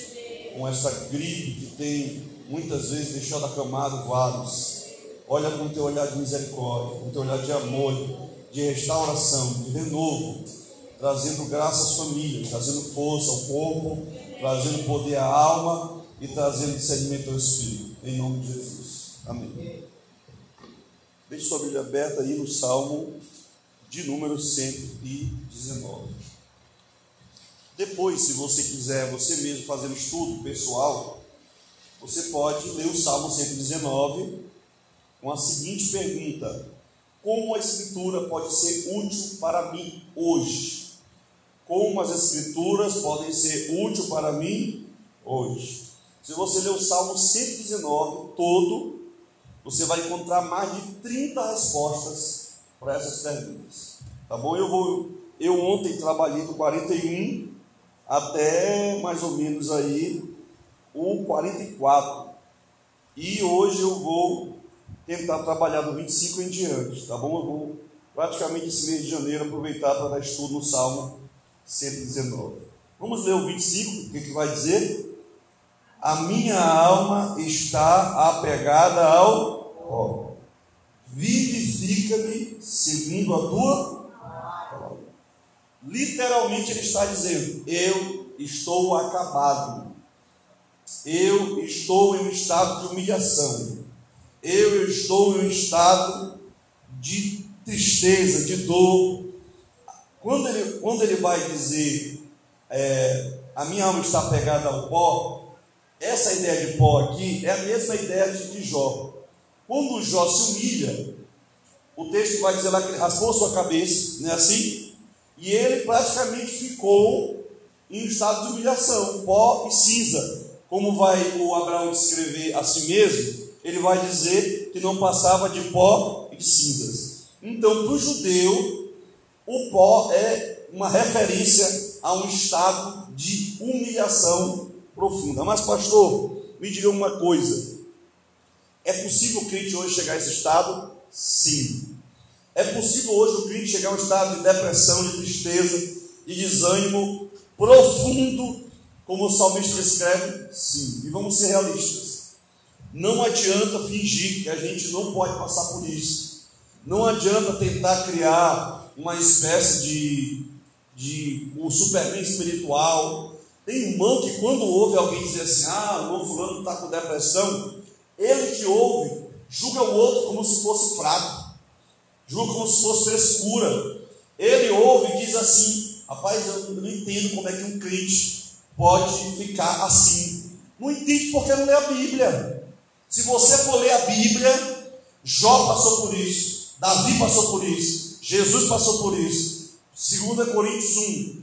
com esta gripe que tem muitas vezes deixado acamado vários. Olha com o teu olhar de misericórdia, com o teu olhar de amor, de restauração, de renovo trazendo graça às famílias, trazendo força ao corpo, trazendo poder à alma e trazendo discernimento ao espírito. Em nome de Jesus. Amém. Deixe sua Bíblia aberta aí no Salmo de número 119. Depois, se você quiser, você mesmo fazer um estudo pessoal, você pode ler o Salmo 119 com a seguinte pergunta: Como a Escritura pode ser útil para mim hoje? Como as Escrituras podem ser úteis para mim hoje. Se você ler o Salmo 119 todo, você vai encontrar mais de 30 respostas para essas perguntas. Tá bom? Eu vou eu ontem trabalhei do 41 até mais ou menos aí o 44. E hoje eu vou tentar trabalhar do 25 em diante, tá bom? Eu vou praticamente esse mês de janeiro aproveitar para dar estudo no Salmo 119. Vamos ler o 25, o que, que vai dizer? A minha alma está apegada ao pó. Vivifica-me segundo a tua palavra. Literalmente ele está dizendo: Eu estou acabado. Eu estou em um estado de humilhação. Eu estou em um estado de tristeza, de dor. Quando ele, quando ele vai dizer, é, a minha alma está pegada ao pó, essa ideia de pó aqui é a mesma ideia de, de Jó. Quando Jó se humilha, o texto vai dizer lá que ele raspou sua cabeça, não é assim? E ele praticamente ficou em estado de humilhação, pó e cinza. Como vai o Abraão descrever a si mesmo, ele vai dizer que não passava de pó e cinzas. Então, para o judeu, o pó é uma referência a um estado de humilhação profunda. Mas, pastor, me diga uma coisa: é possível o crente hoje chegar a esse estado? Sim. É possível hoje o crente chegar a um estado de depressão, de tristeza, de desânimo profundo, como o salmista escreve? Sim. E vamos ser realistas. Não adianta fingir que a gente não pode passar por isso. Não adianta tentar criar uma espécie de, de um superman espiritual. Tem irmão que quando ouve alguém dizer assim, ah, o novo fulano está com depressão, ele que ouve, julga o outro como se fosse fraco, julga como se fosse frescura. Ele ouve e diz assim, rapaz, eu não entendo como é que um crente pode ficar assim. Não entende porque não lê a Bíblia. Se você for ler a Bíblia, Jó passou por isso, Davi passou por isso, Jesus passou por isso, 2 Coríntios 1,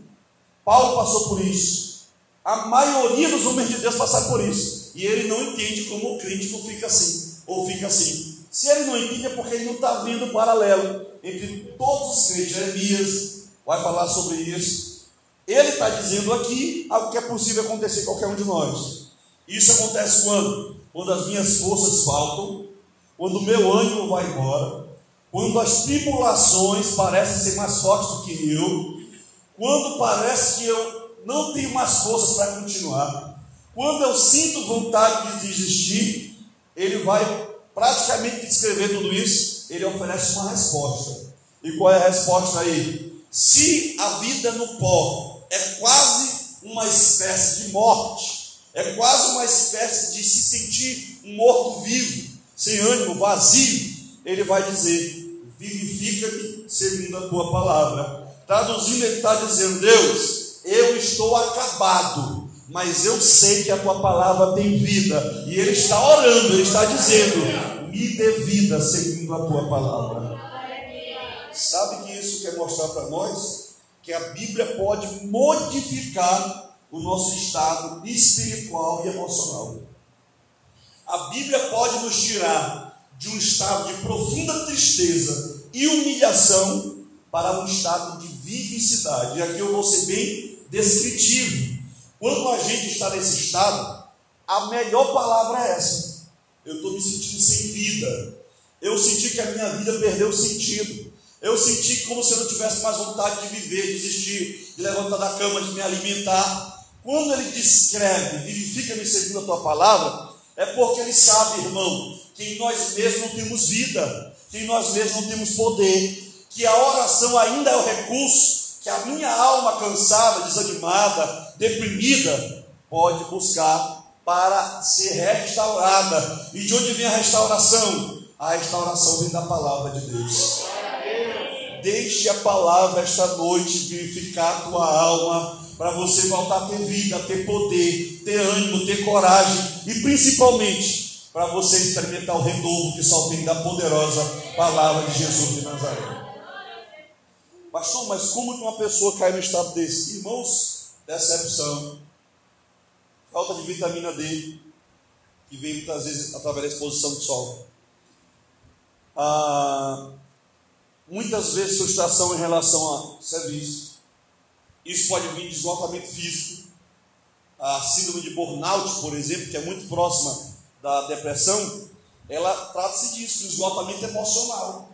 Paulo passou por isso. A maioria dos homens de Deus passaram por isso. E ele não entende como o crítico fica assim, ou fica assim. Se ele não entende é porque ele não está vendo o paralelo entre todos os crentes. Jeremias vai falar sobre isso. Ele está dizendo aqui algo que é possível acontecer em qualquer um de nós. Isso acontece quando? quando as minhas forças faltam, quando o meu ânimo vai embora, quando as tribulações parecem ser mais fortes do que eu, quando parece que eu não tenho mais forças para continuar, quando eu sinto vontade de desistir, ele vai praticamente descrever tudo isso, ele oferece uma resposta. E qual é a resposta aí? Se a vida no pó é quase uma espécie de morte, é quase uma espécie de se sentir morto-vivo, sem ânimo, vazio. Ele vai dizer: vivifica-me segundo a tua palavra. Traduzindo, ele está dizendo: Deus, eu estou acabado, mas eu sei que a tua palavra tem vida. E ele está orando, ele está dizendo: me dê vida segundo a tua palavra. Sabe que isso quer mostrar para nós? Que a Bíblia pode modificar o nosso estado espiritual e emocional. A Bíblia pode nos tirar de um estado de profunda tristeza e humilhação para um estado de vivicidade. E aqui eu vou ser bem descritivo. Quando a gente está nesse estado, a melhor palavra é essa. Eu estou me sentindo sem vida. Eu senti que a minha vida perdeu sentido. Eu senti como se eu não tivesse mais vontade de viver, de existir, de levantar da cama, de me alimentar. Quando ele descreve, vivifica-me segundo a tua palavra, é porque ele sabe, irmão, que em nós mesmos não temos vida, que em nós mesmos não temos poder, que a oração ainda é o recurso que a minha alma cansada, desanimada, deprimida, pode buscar para ser restaurada. E de onde vem a restauração? A restauração vem da palavra de Deus. Deixe a palavra esta noite vivificar a tua alma para você voltar a ter vida, ter poder, ter ânimo, ter coragem e principalmente para você experimentar o renovo que só vem da poderosa palavra de Jesus de Nazaré. Pastor, mas como que uma pessoa cai no estado desse? Irmãos, decepção, falta de vitamina D, que vem muitas vezes através da exposição do sol. Ah, muitas vezes frustração em relação a serviço. Isso pode vir de esgotamento físico. A síndrome de burnout, por exemplo, que é muito próxima da depressão, ela trata-se disso, do esgotamento emocional.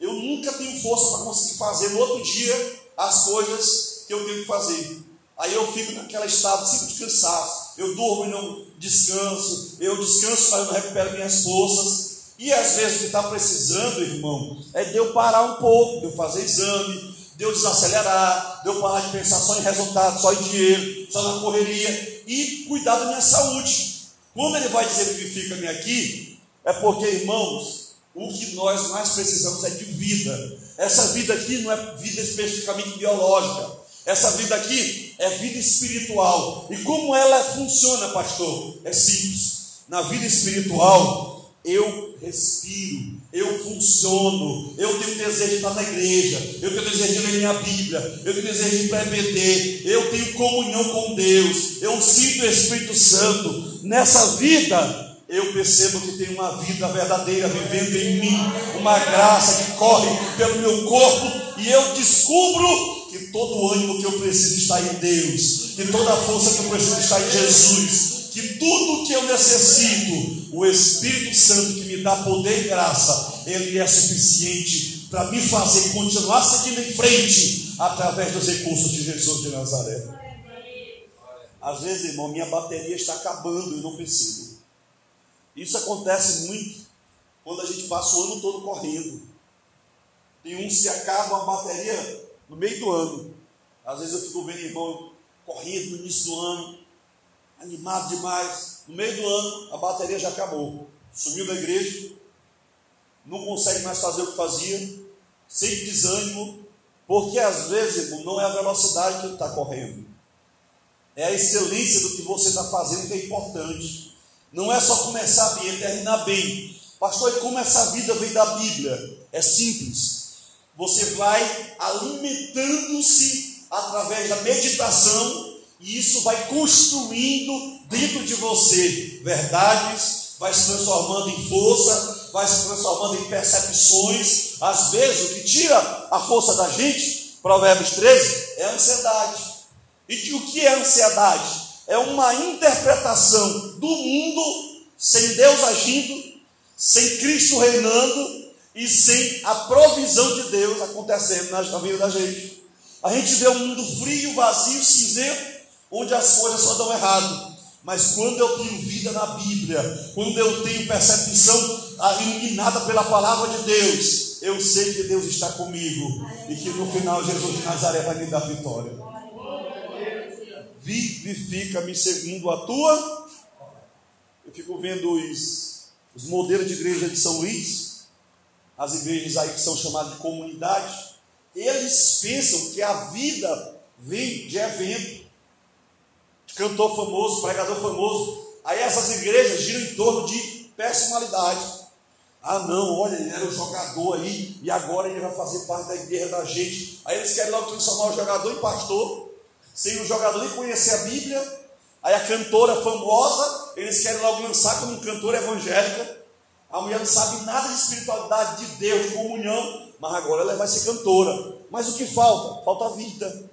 Eu nunca tenho força para conseguir fazer no outro dia as coisas que eu tenho que fazer. Aí eu fico naquele estado sempre de cansaço. Eu durmo e não descanso. Eu descanso, mas eu não recupero minhas forças. E às vezes o que está precisando, irmão, é de eu parar um pouco, de eu fazer exame, de eu desacelerar, de eu parar de pensar só em resultado, só em dinheiro, só na correria e cuidar da minha saúde. Quando ele vai dizer vivifica-me aqui, é porque, irmãos, o que nós mais precisamos é de vida. Essa vida aqui não é vida especificamente biológica. Essa vida aqui é vida espiritual. E como ela funciona, pastor? É simples. Na vida espiritual, eu respiro, eu funciono, eu tenho desejo de estar na igreja, eu tenho desejo de ler minha Bíblia, eu tenho desejo de ir eu tenho comunhão com Deus, eu sinto o Espírito Santo. Nessa vida, eu percebo que tem uma vida verdadeira vivendo em mim, uma graça que corre pelo meu corpo, e eu descubro que todo o ânimo que eu preciso está em Deus, que toda a força que eu preciso está em Jesus, que tudo que eu necessito, o Espírito Santo que me dá poder e graça, ele é suficiente para me fazer continuar seguindo em frente através dos recursos de Jesus de Nazaré. Às vezes, irmão, minha bateria está acabando e não preciso. Isso acontece muito quando a gente passa o ano todo correndo. Tem uns que acabam a bateria no meio do ano. Às vezes eu fico vendo irmão correndo no início do ano, animado demais. No meio do ano, a bateria já acabou. Sumiu da igreja, não consegue mais fazer o que fazia, sem desânimo, porque às vezes, irmão, não é a velocidade que ele está correndo, é a excelência do que você está fazendo que é importante. Não é só começar bem, é terminar bem. Pastor, e como essa vida vem da Bíblia? É simples. Você vai alimentando-se através da meditação, e isso vai construindo dentro de você verdades, vai se transformando em força, vai se transformando em percepções. Às vezes, o que tira a força da gente, Provérbios 13, é a ansiedade. E o que é ansiedade? É uma interpretação do mundo sem Deus agindo, sem Cristo reinando, e sem a provisão de Deus acontecendo na vida da gente. A gente vê um mundo frio, vazio, cinzento, onde as coisas só dão errado. Mas quando eu tenho vida na Bíblia, quando eu tenho percepção iluminada pela palavra de Deus, eu sei que Deus está comigo e que no final Jesus de Nazaré vai me dar vitória. Vivifica-me segundo a tua. Eu fico vendo os, os modelos de igreja de São Luís as igrejas aí que são chamadas de comunidade, eles pensam que a vida vem de evento, de cantor famoso, pregador famoso. Aí essas igrejas giram em torno de personalidade. Ah, não, olha, ele era um jogador aí, e agora ele vai fazer parte da igreja da gente. Aí eles querem logo transformar o jogador em pastor, sem o jogador nem conhecer a Bíblia. Aí a cantora famosa, eles querem logo lançar como cantora evangélica. A mulher não sabe nada de espiritualidade, de Deus, de comunhão, mas agora ela vai ser cantora. Mas o que falta? Falta vida.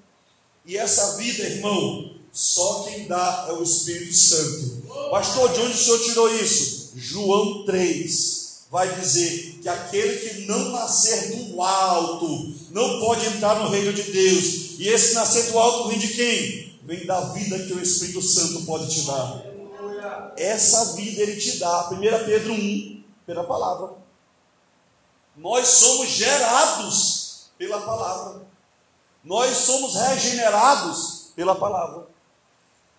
E essa vida, irmão, só quem dá é o Espírito Santo. Pastor, de onde o senhor tirou isso? João 3 vai dizer que aquele que não nascer do alto não pode entrar no reino de Deus. E esse nascer do alto vem de quem? Vem da vida que o Espírito Santo pode te dar. Essa vida ele te dá. 1 Pedro 1, pela palavra. Nós somos gerados pela palavra. Nós somos regenerados pela palavra.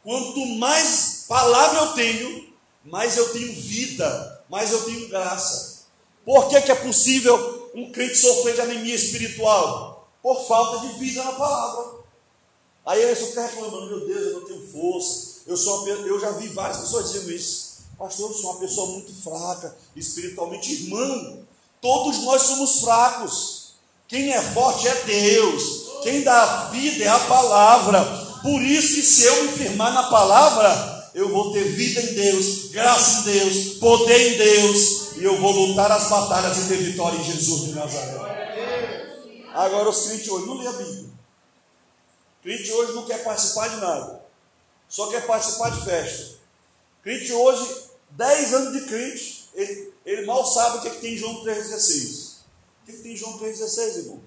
Quanto mais palavra eu tenho, mais eu tenho vida, mais eu tenho graça. Por que, que é possível um crente sofrer de anemia espiritual? Por falta de vida na palavra. Aí eu só fica reclamando, meu Deus, eu não tenho força. Eu, sou uma, eu já vi várias pessoas dizendo isso. Pastor, eu sou uma pessoa muito fraca, espiritualmente irmão. Todos nós somos fracos. Quem é forte é Deus. Quem dá vida é a palavra. Por isso se eu me firmar na palavra, eu vou ter vida em Deus, graça em Deus, poder em Deus, e eu vou lutar as batalhas e ter vitória em Jesus de Nazaré. Agora os crentes hoje não lê a Bíblia. Crente hoje não quer participar de nada, só quer participar de festa. Crente hoje, 10 anos de crente, ele, ele mal sabe o que, é que tem em João 3,16. O que, é que tem em João 3,16, irmão?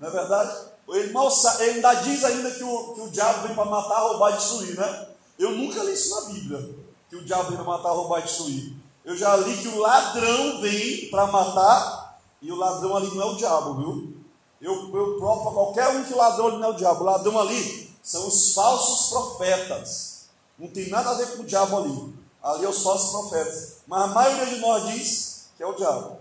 Não é verdade? Ele, sabe, ele ainda diz ainda que o, que o diabo vem para matar, roubar e destruir, né? Eu nunca li isso na Bíblia, que o diabo vem para matar, roubar e destruir. Eu já li que o ladrão vem para matar, e o ladrão ali não é o diabo, viu? Eu, eu provo para qualquer um que o ladrão ali não é o diabo. O ladrão ali são os falsos profetas. Não tem nada a ver com o diabo ali. Ali é os falsos profetas. Mas a maioria de nós diz que é o diabo.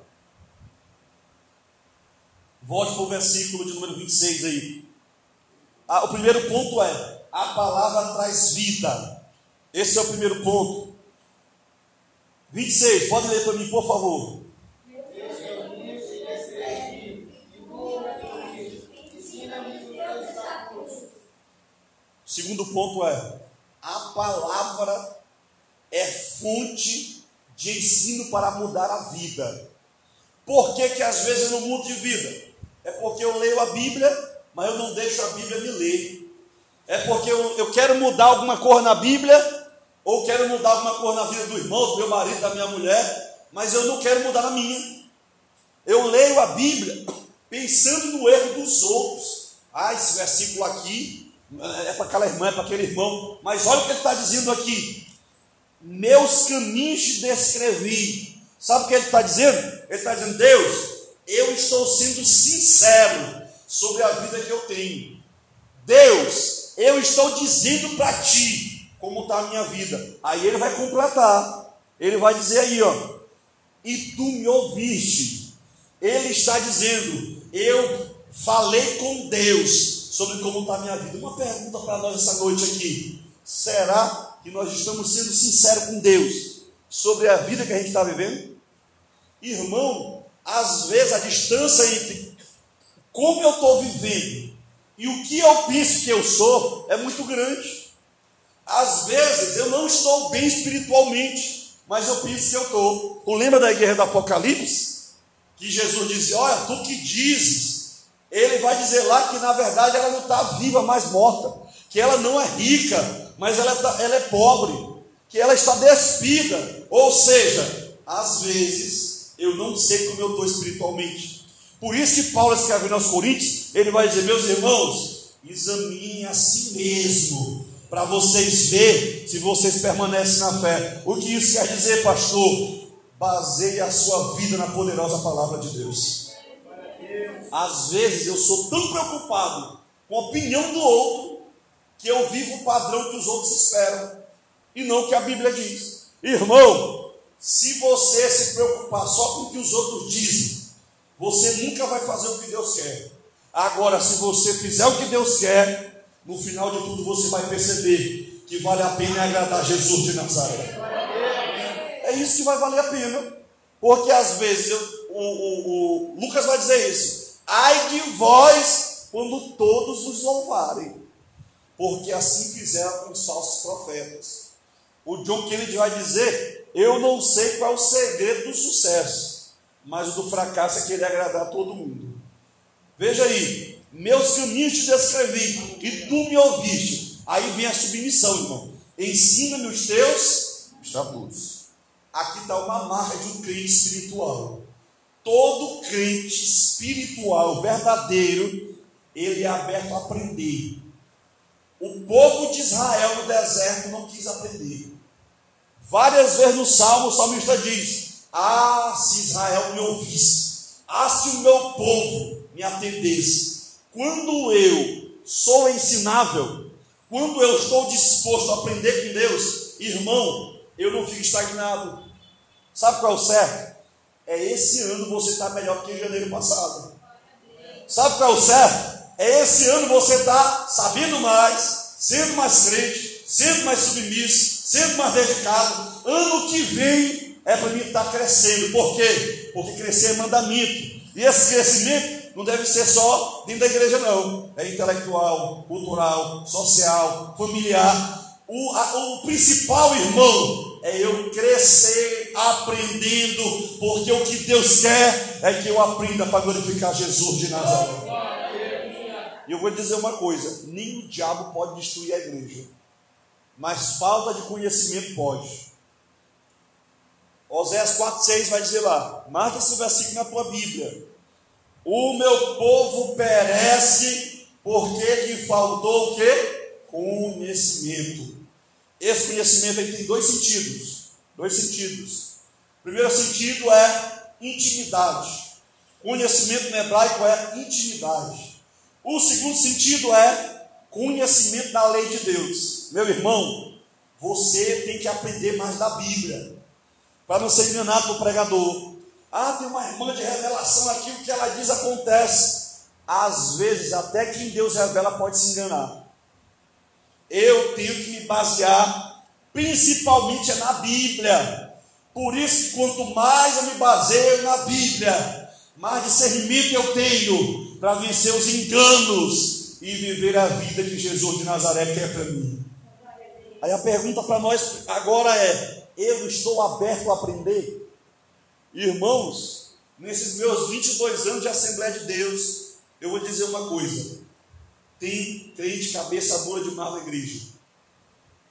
Volte para o versículo de número 26 aí. Ah, o primeiro ponto é: a palavra traz vida. Esse é o primeiro ponto. 26, pode ler para mim, por favor. Segundo ponto é: a palavra é fonte de ensino para mudar a vida. Por que, que às vezes eu não mudo de vida? É porque eu leio a Bíblia, mas eu não deixo a Bíblia me ler. É porque eu, eu quero mudar alguma coisa na Bíblia, ou quero mudar alguma coisa na vida do irmão, do meu marido, da minha mulher, mas eu não quero mudar na minha. Eu leio a Bíblia pensando no erro dos outros. Ah, esse versículo aqui é para aquela irmã, é para aquele irmão. Mas olha o que ele está dizendo aqui. Meus caminhos te descrevi. Sabe o que ele está dizendo? Ele está dizendo, Deus, eu estou sendo sincero sobre a vida que eu tenho. Deus, eu estou dizendo para ti como está a minha vida. Aí ele vai completar. Ele vai dizer aí, ó. E tu me ouviste. Ele está dizendo, eu falei com Deus sobre como está a minha vida. Uma pergunta para nós essa noite aqui: será que nós estamos sendo sinceros com Deus sobre a vida que a gente está vivendo? Irmão, às vezes a distância entre como eu estou vivendo e o que eu penso que eu sou é muito grande. Às vezes eu não estou bem espiritualmente, mas eu penso que eu estou. Tu lembra da guerra do Apocalipse? Que Jesus dizia: Olha, tu que dizes ele vai dizer lá que na verdade ela não está viva, mas morta, que ela não é rica, mas ela, tá, ela é pobre, que ela está despida, ou seja, às vezes eu não sei como eu estou espiritualmente. Por isso que Paulo escreve aos Coríntios, ele vai dizer, meus irmãos, examinem a si mesmo, para vocês verem se vocês permanecem na fé. O que isso quer dizer, pastor? Baseie a sua vida na poderosa palavra de Deus. Às vezes eu sou tão preocupado com a opinião do outro que eu vivo o padrão que os outros esperam e não o que a Bíblia diz. Irmão, se você se preocupar só com o que os outros dizem, você nunca vai fazer o que Deus quer. Agora, se você fizer o que Deus quer, no final de tudo você vai perceber que vale a pena agradar Jesus de Nazaré. É isso que vai valer a pena. Porque às vezes eu, o, o, o Lucas vai dizer isso. Ai de vós quando todos os louvarem, porque assim fizeram com os falsos profetas. O John Kennedy vai dizer: Eu não sei qual é o segredo do sucesso, mas o do fracasso é querer agradar todo mundo. Veja aí, meus caminhos te descrevi e tu me ouviste. Aí vem a submissão, irmão. Ensina-me os teus estatutos. Aqui está uma marca de um crente espiritual. Todo crente espiritual verdadeiro, ele é aberto a aprender. O povo de Israel no deserto não quis aprender. Várias vezes no Salmo, o salmista diz: Ah, se Israel me ouvisse, ah, se o meu povo me atendesse. Quando eu sou ensinável, quando eu estou disposto a aprender com Deus, irmão, eu não fico estagnado. Sabe qual é o certo? é esse ano você está melhor que em janeiro passado. Sabe qual é o certo? É esse ano você está sabendo mais, sendo mais crente, sendo mais submisso, sendo mais dedicado. Ano que vem é para mim estar tá crescendo. Por quê? Porque crescer é mandamento. E esse crescimento não deve ser só dentro da igreja, não. É intelectual, cultural, social, familiar. O, a, o principal, irmão, é eu crescer aprendendo, porque o que Deus quer é que eu aprenda para glorificar Jesus de Nazaré. E eu vou dizer uma coisa: nem o diabo pode destruir a igreja, mas falta de conhecimento pode. Oséias 4,6 vai dizer lá, marca esse versículo na tua Bíblia. O meu povo perece porque lhe faltou o quê? Conhecimento. Esse conhecimento aí tem dois sentidos. Dois sentidos. O primeiro sentido é intimidade. Conhecimento no hebraico é intimidade. O segundo sentido é conhecimento da lei de Deus. Meu irmão, você tem que aprender mais da Bíblia para não ser enganado pelo pregador. Ah, tem uma irmã de revelação aqui, o que ela diz acontece. Às vezes, até quem Deus revela pode se enganar. Eu tenho que me basear, principalmente na Bíblia. Por isso, quanto mais eu me baseio na Bíblia, mais discernimento eu tenho para vencer os enganos e viver a vida que Jesus de Nazaré quer para mim. Aí a pergunta para nós agora é: eu estou aberto a aprender. Irmãos, nesses meus 22 anos de Assembleia de Deus, eu vou dizer uma coisa: tem crente cabeça dura demais na igreja.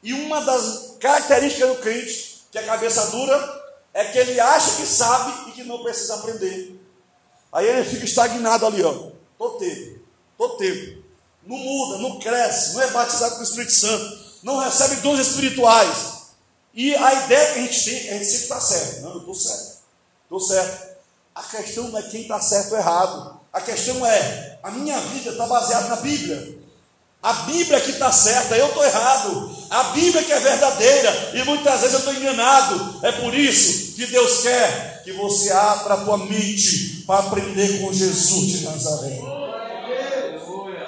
E uma das características do crente, que é cabeça dura, é que ele acha que sabe e que não precisa aprender. Aí ele fica estagnado ali, ó. Todo tempo, todo tempo. Não muda, não cresce, não é batizado com o Espírito Santo, não recebe dons espirituais, e a ideia que a gente tem, a gente sempre está certo. Não, eu estou certo. Estou certo. A questão não é quem está certo ou errado. A questão é, a minha vida está baseada na Bíblia. A Bíblia que está certa, eu estou errado. A Bíblia que é verdadeira, e muitas vezes eu estou enganado. É por isso que Deus quer que você abra a tua mente para aprender com Jesus de Nazaré.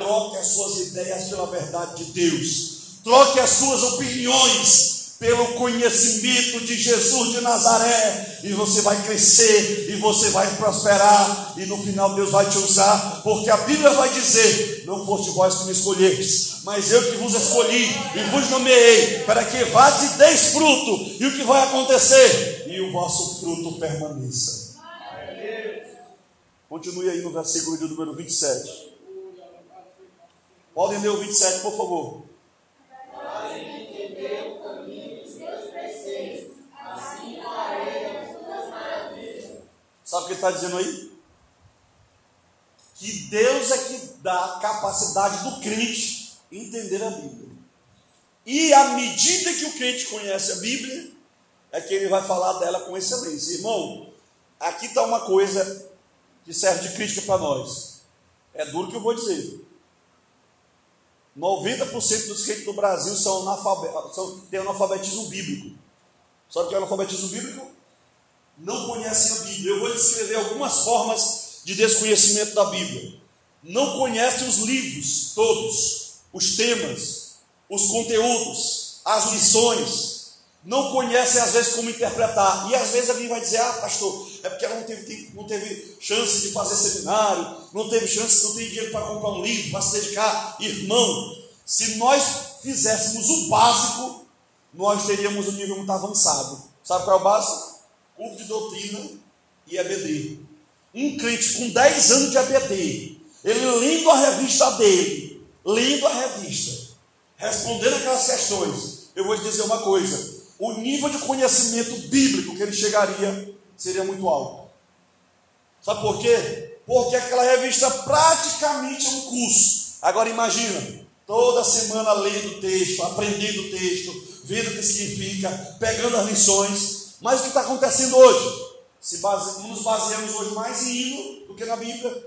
Troque as suas ideias pela verdade de Deus. Troque as suas opiniões pelo conhecimento de Jesus de Nazaré, e você vai crescer, e você vai prosperar, e no final Deus vai te usar, porque a Bíblia vai dizer: Não foste vós que me escolhestes, mas eu que vos escolhi e vos nomeei, para que vades e deis fruto, e o que vai acontecer? E o vosso fruto permaneça. Continue aí no versículo de número 27. Podem ler o 27, por favor. Sabe o que ele está dizendo aí? Que Deus é que dá a capacidade do crente entender a Bíblia. E à medida que o crente conhece a Bíblia, é que ele vai falar dela com excelência. Irmão, aqui está uma coisa que serve de crítica para nós. É duro que eu vou dizer. 90% dos crentes do Brasil são, analfabetos, são têm analfabetismo bíblico. O que é analfabetismo bíblico? não conhecem a Bíblia. Eu vou descrever algumas formas de desconhecimento da Bíblia. Não conhecem os livros todos, os temas, os conteúdos, as lições. Não conhecem às vezes como interpretar. E às vezes alguém vai dizer: Ah, pastor, é porque ela não teve, não teve chance de fazer seminário, não teve chance, não tem dinheiro para comprar um livro, para se dedicar. Irmão, se nós fizéssemos o básico, nós teríamos um nível muito avançado. Sabe qual é o básico? curso de doutrina e EBD. Um crente com 10 anos de EBD, ele lendo a revista dele, lendo a revista, respondendo aquelas questões, eu vou te dizer uma coisa: o nível de conhecimento bíblico que ele chegaria seria muito alto. Sabe por quê? Porque aquela revista praticamente é um curso. Agora imagina, toda semana lendo o texto, aprendendo o texto, vendo o que significa, pegando as lições, mas o que está acontecendo hoje? Se base, nos baseamos hoje mais em hino do que na Bíblia.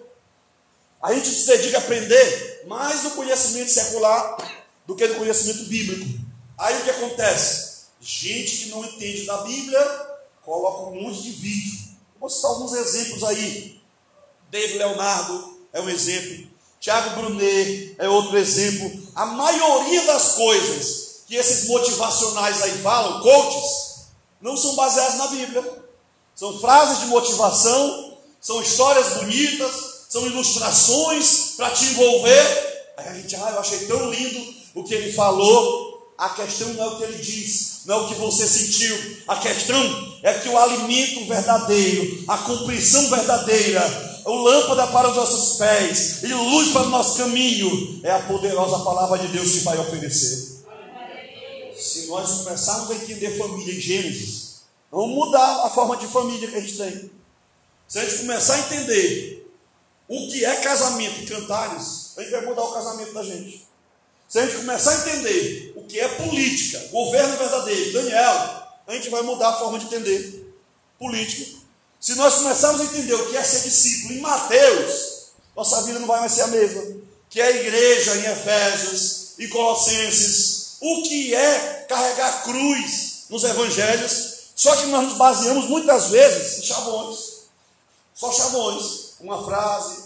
A gente se dedica a aprender mais do conhecimento secular do que do conhecimento bíblico. Aí o que acontece? Gente que não entende da Bíblia coloca um monte de vídeo. Vou citar alguns exemplos aí. David Leonardo é um exemplo. Tiago Brunet é outro exemplo. A maioria das coisas que esses motivacionais aí falam, coaches, não são baseados na Bíblia. São frases de motivação, são histórias bonitas, são ilustrações para te envolver. Aí a gente, ah, eu achei tão lindo o que ele falou. A questão não é o que ele diz, não é o que você sentiu. A questão é que o alimento verdadeiro, a compreensão verdadeira, o lâmpada para os nossos pés e luz para o nosso caminho, é a poderosa palavra de Deus que vai oferecer. Se nós começarmos a entender família em Gênesis, vamos mudar a forma de família que a gente tem. Se a gente começar a entender o que é casamento em cantares, a gente vai mudar o casamento da gente. Se a gente começar a entender o que é política, governo verdadeiro, Daniel, a gente vai mudar a forma de entender política. Se nós começarmos a entender o que é ser discípulo em Mateus, nossa vida não vai mais ser a mesma. Que é a igreja em Efésios, em Colossenses, o que é carregar cruz nos evangelhos. Só que nós nos baseamos muitas vezes em chavões. Só chavões, uma frase,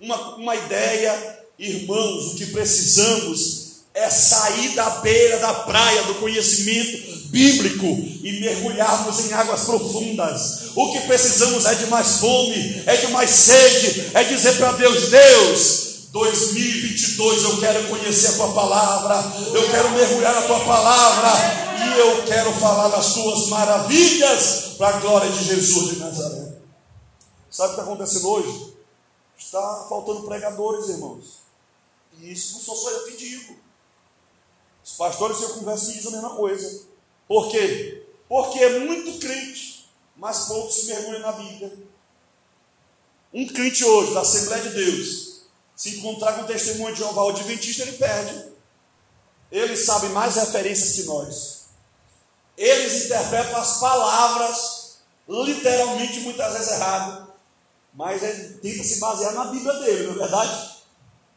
uma, uma ideia. Irmãos, o que precisamos é sair da beira da praia do conhecimento bíblico e mergulharmos em águas profundas. O que precisamos é de mais fome, é de mais sede, é dizer para Deus: Deus, 2022 eu quero conhecer a tua palavra, eu quero mergulhar na tua palavra e eu quero falar das tuas maravilhas para a glória de Jesus de Nazaré. Sabe o que está acontecendo hoje? Está faltando pregadores, irmãos. E isso não sou só eu que digo. Os pastores eu converso dizem a mesma coisa. Por quê? Porque é muito crente, mas poucos se mergulham na Bíblia. Um crente hoje, da Assembleia de Deus, se encontrar com o testemunho de Jeová, o Adventista, ele perde. Eles sabem mais referências que nós. Eles interpretam as palavras, literalmente, muitas vezes errado mas ele tenta se basear na Bíblia dele, não é verdade?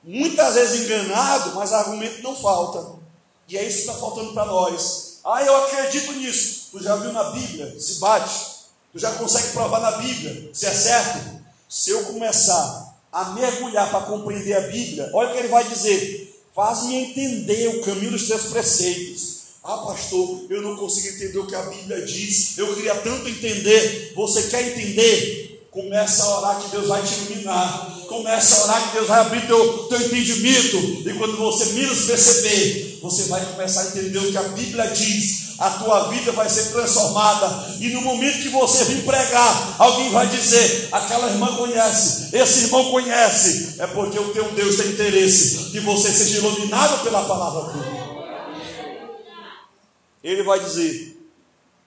Muitas vezes enganado, mas argumento não falta. E é isso que está faltando para nós. Ah, eu acredito nisso. Tu já viu na Bíblia? Se bate. Tu já consegue provar na Bíblia se é certo? Se eu começar a mergulhar para compreender a Bíblia, olha o que ele vai dizer: faz-me entender o caminho dos teus preceitos. Ah, pastor, eu não consigo entender o que a Bíblia diz. Eu queria tanto entender. Você quer entender? Começa a orar que Deus vai te iluminar. Começa a orar que Deus vai abrir teu, teu entendimento. E quando você menos perceber, você vai começar a entender o que a Bíblia diz. A tua vida vai ser transformada. E no momento que você vir pregar, alguém vai dizer: aquela irmã conhece, esse irmão conhece. É porque o teu Deus tem interesse que você seja iluminado pela palavra dele. Ele vai dizer: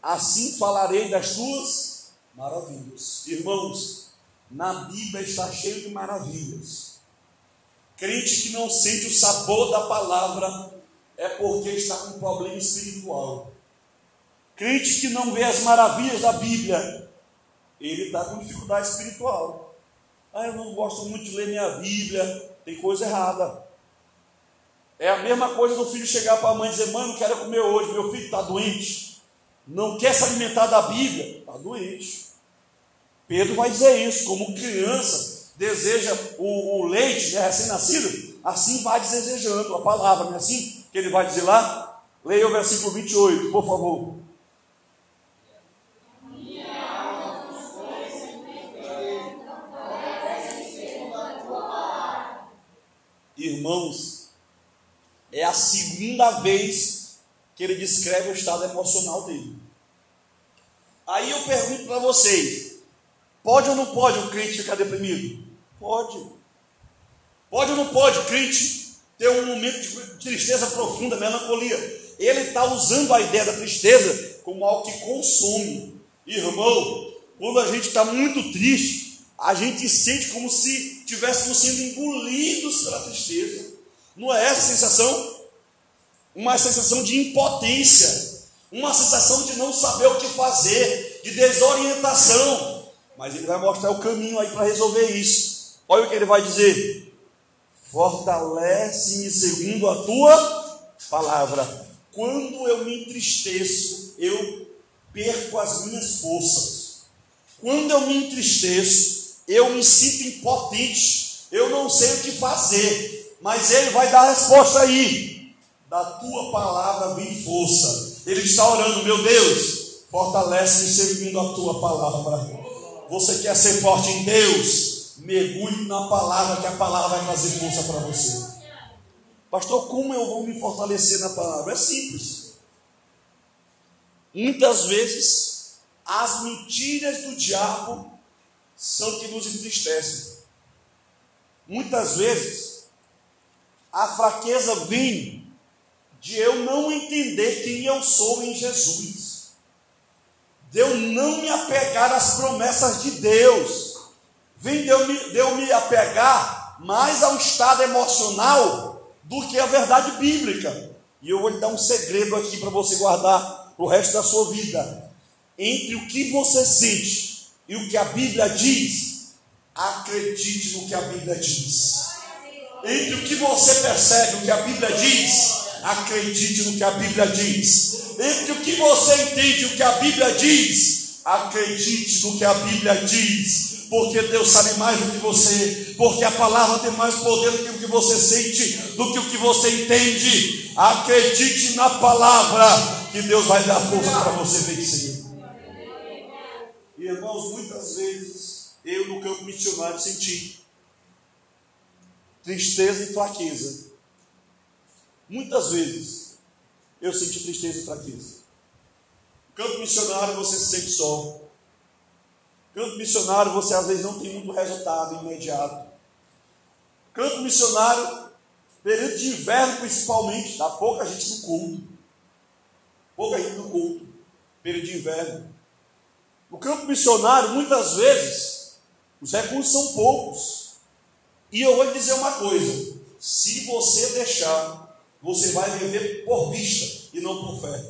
assim falarei das tuas maravilhas. Irmãos, na Bíblia está cheio de maravilhas. Crente que não sente o sabor da palavra é porque está com um problema espiritual. Crente que não vê as maravilhas da Bíblia, ele está com dificuldade espiritual. Ah, eu não gosto muito de ler minha Bíblia, tem coisa errada. É a mesma coisa do filho chegar para a mãe e dizer: Mãe, não quero comer hoje, meu filho está doente, não quer se alimentar da Bíblia, está doente. Pedro vai dizer isso, como criança deseja o, o leite, né, recém-nascido, assim vai desejando a palavra, não é assim que ele vai dizer lá? Leia o versículo 28, por favor. Irmãos, é a segunda vez que ele descreve o estado emocional dele. Aí eu pergunto para vocês: Pode ou não pode o crente ficar deprimido? Pode. Pode ou não pode o crente ter um momento de tristeza profunda, melancolia? Ele está usando a ideia da tristeza como algo que consome. Irmão, quando a gente está muito triste, a gente sente como se estivéssemos sendo engolidos pela tristeza. Não é essa a sensação? Uma sensação de impotência, uma sensação de não saber o que fazer, de desorientação. Mas ele vai mostrar o caminho aí para resolver isso. Olha o que ele vai dizer: Fortalece-me segundo a tua palavra. Quando eu me entristeço, eu perco as minhas forças. Quando eu me entristeço, eu me sinto impotente. Eu não sei o que fazer. Mas ele vai dar a resposta aí. Da tua palavra vem força. Ele está orando, meu Deus, fortalece-me seguindo a tua palavra. Você quer ser forte em Deus? mergulhe na palavra, que a palavra vai trazer força para você. Pastor, como eu vou me fortalecer na palavra? É simples. Muitas vezes, as mentiras do diabo são que nos entristecem. Muitas vezes, a fraqueza vem de eu não entender quem eu sou em Jesus, de eu não me apegar às promessas de Deus, vem de eu me, de eu me apegar mais ao estado emocional do que à verdade bíblica. E eu vou lhe dar um segredo aqui para você guardar o resto da sua vida. Entre o que você sente e o que a Bíblia diz, acredite no que a Bíblia diz. Entre o que você percebe, o que a Bíblia diz, acredite no que a Bíblia diz. Entre o que você entende, o que a Bíblia diz, acredite no que a Bíblia diz porque Deus sabe mais do que você, porque a palavra tem mais poder do que o que você sente, do que o que você entende. Acredite na palavra, que Deus vai dar força para você vencer. E irmãos, muitas vezes eu no campo missionário senti tristeza e fraqueza. Muitas vezes eu senti tristeza e fraqueza. Campo missionário você se sente só. Campo missionário, você às vezes não tem muito resultado imediato. Campo missionário, período de inverno principalmente, dá pouca gente no culto. Pouca gente no culto, período de inverno. No campo missionário, muitas vezes, os recursos são poucos. E eu vou lhe dizer uma coisa: se você deixar, você vai viver por vista e não por fé.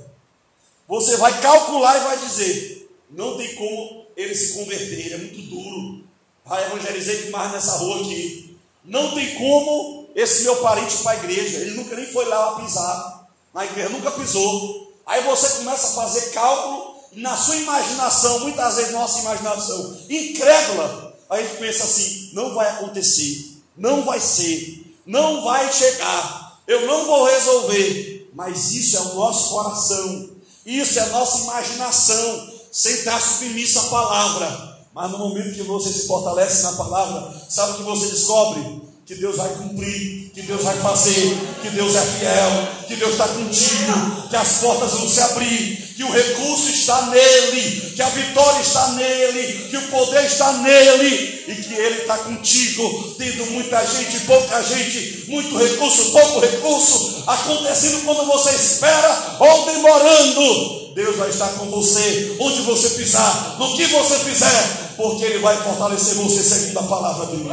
Você vai calcular e vai dizer: não tem como ele se converter, ele é muito duro. Ah, evangelizei demais nessa rua aqui. Não tem como esse meu parente ir para a igreja. Ele nunca nem foi lá pisar. Na igreja nunca pisou. Aí você começa a fazer cálculo na sua imaginação, muitas vezes nossa imaginação, incrédula. Aí a gente pensa assim: não vai acontecer, não vai ser, não vai chegar, eu não vou resolver. Mas isso é o nosso coração, isso é a nossa imaginação sem estar submisso à palavra. Mas no momento que você se fortalece na palavra, sabe o que você descobre? Que Deus vai cumprir, que Deus vai fazer, que Deus é fiel, que Deus está contigo, que as portas vão se abrir, que o recurso está nele, que a vitória está nele, que o poder está nele e que ele está contigo, tendo muita gente, pouca gente, muito recurso, pouco recurso, acontecendo quando você espera ou demorando. Deus vai estar com você, onde você pisar, no que você fizer, porque Ele vai fortalecer você seguindo a palavra dele.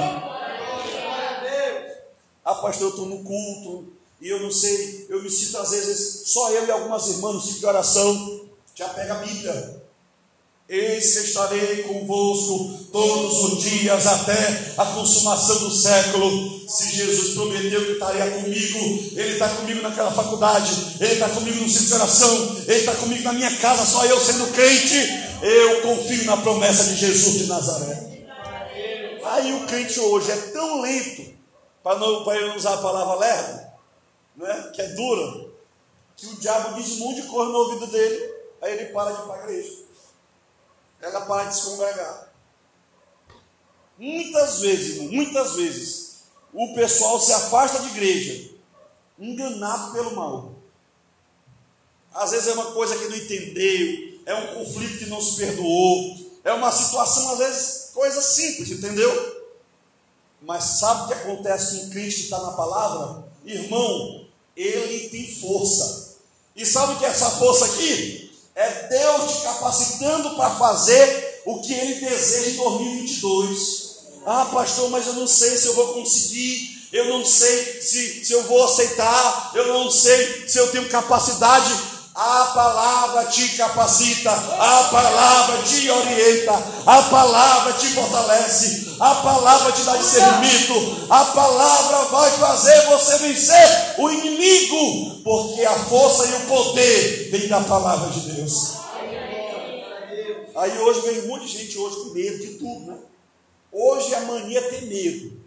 Ah, pastor, eu estou no culto e eu não sei, eu me sinto às vezes, só eu e algumas irmãs no ciclo de oração, já pega a Bíblia. Eis que estarei convosco todos os dias até a consumação do século. Se Jesus prometeu que estaria comigo, Ele está comigo naquela faculdade, Ele está comigo no centro de oração, Ele está comigo na minha casa, só eu sendo crente. Eu confio na promessa de Jesus de Nazaré. Aí o crente hoje é tão lento, para não, para não usar a palavra lerdo, né, que é dura, que o diabo diz um monte de coisa no ouvido dele, aí ele para de ir para a igreja ela para de se congregar. Muitas vezes, muitas vezes, o pessoal se afasta de igreja, enganado pelo mal. Às vezes é uma coisa que não entendeu, é um conflito que não se perdoou, é uma situação, às vezes, coisa simples, entendeu? Mas sabe o que acontece com o crente que está na palavra? Irmão, ele tem força. E sabe o que é essa força aqui? É Deus te capacitando para fazer o que Ele deseja em 2022. Ah, pastor, mas eu não sei se eu vou conseguir, eu não sei se, se eu vou aceitar, eu não sei se eu tenho capacidade. A palavra te capacita, a palavra te orienta, a palavra te fortalece, a palavra te dá discernimento, a palavra vai fazer você vencer o inimigo, porque a força e o poder vem da palavra de Deus. Aí hoje vem um monte de gente hoje com medo de tudo, né? Hoje a mania é ter medo.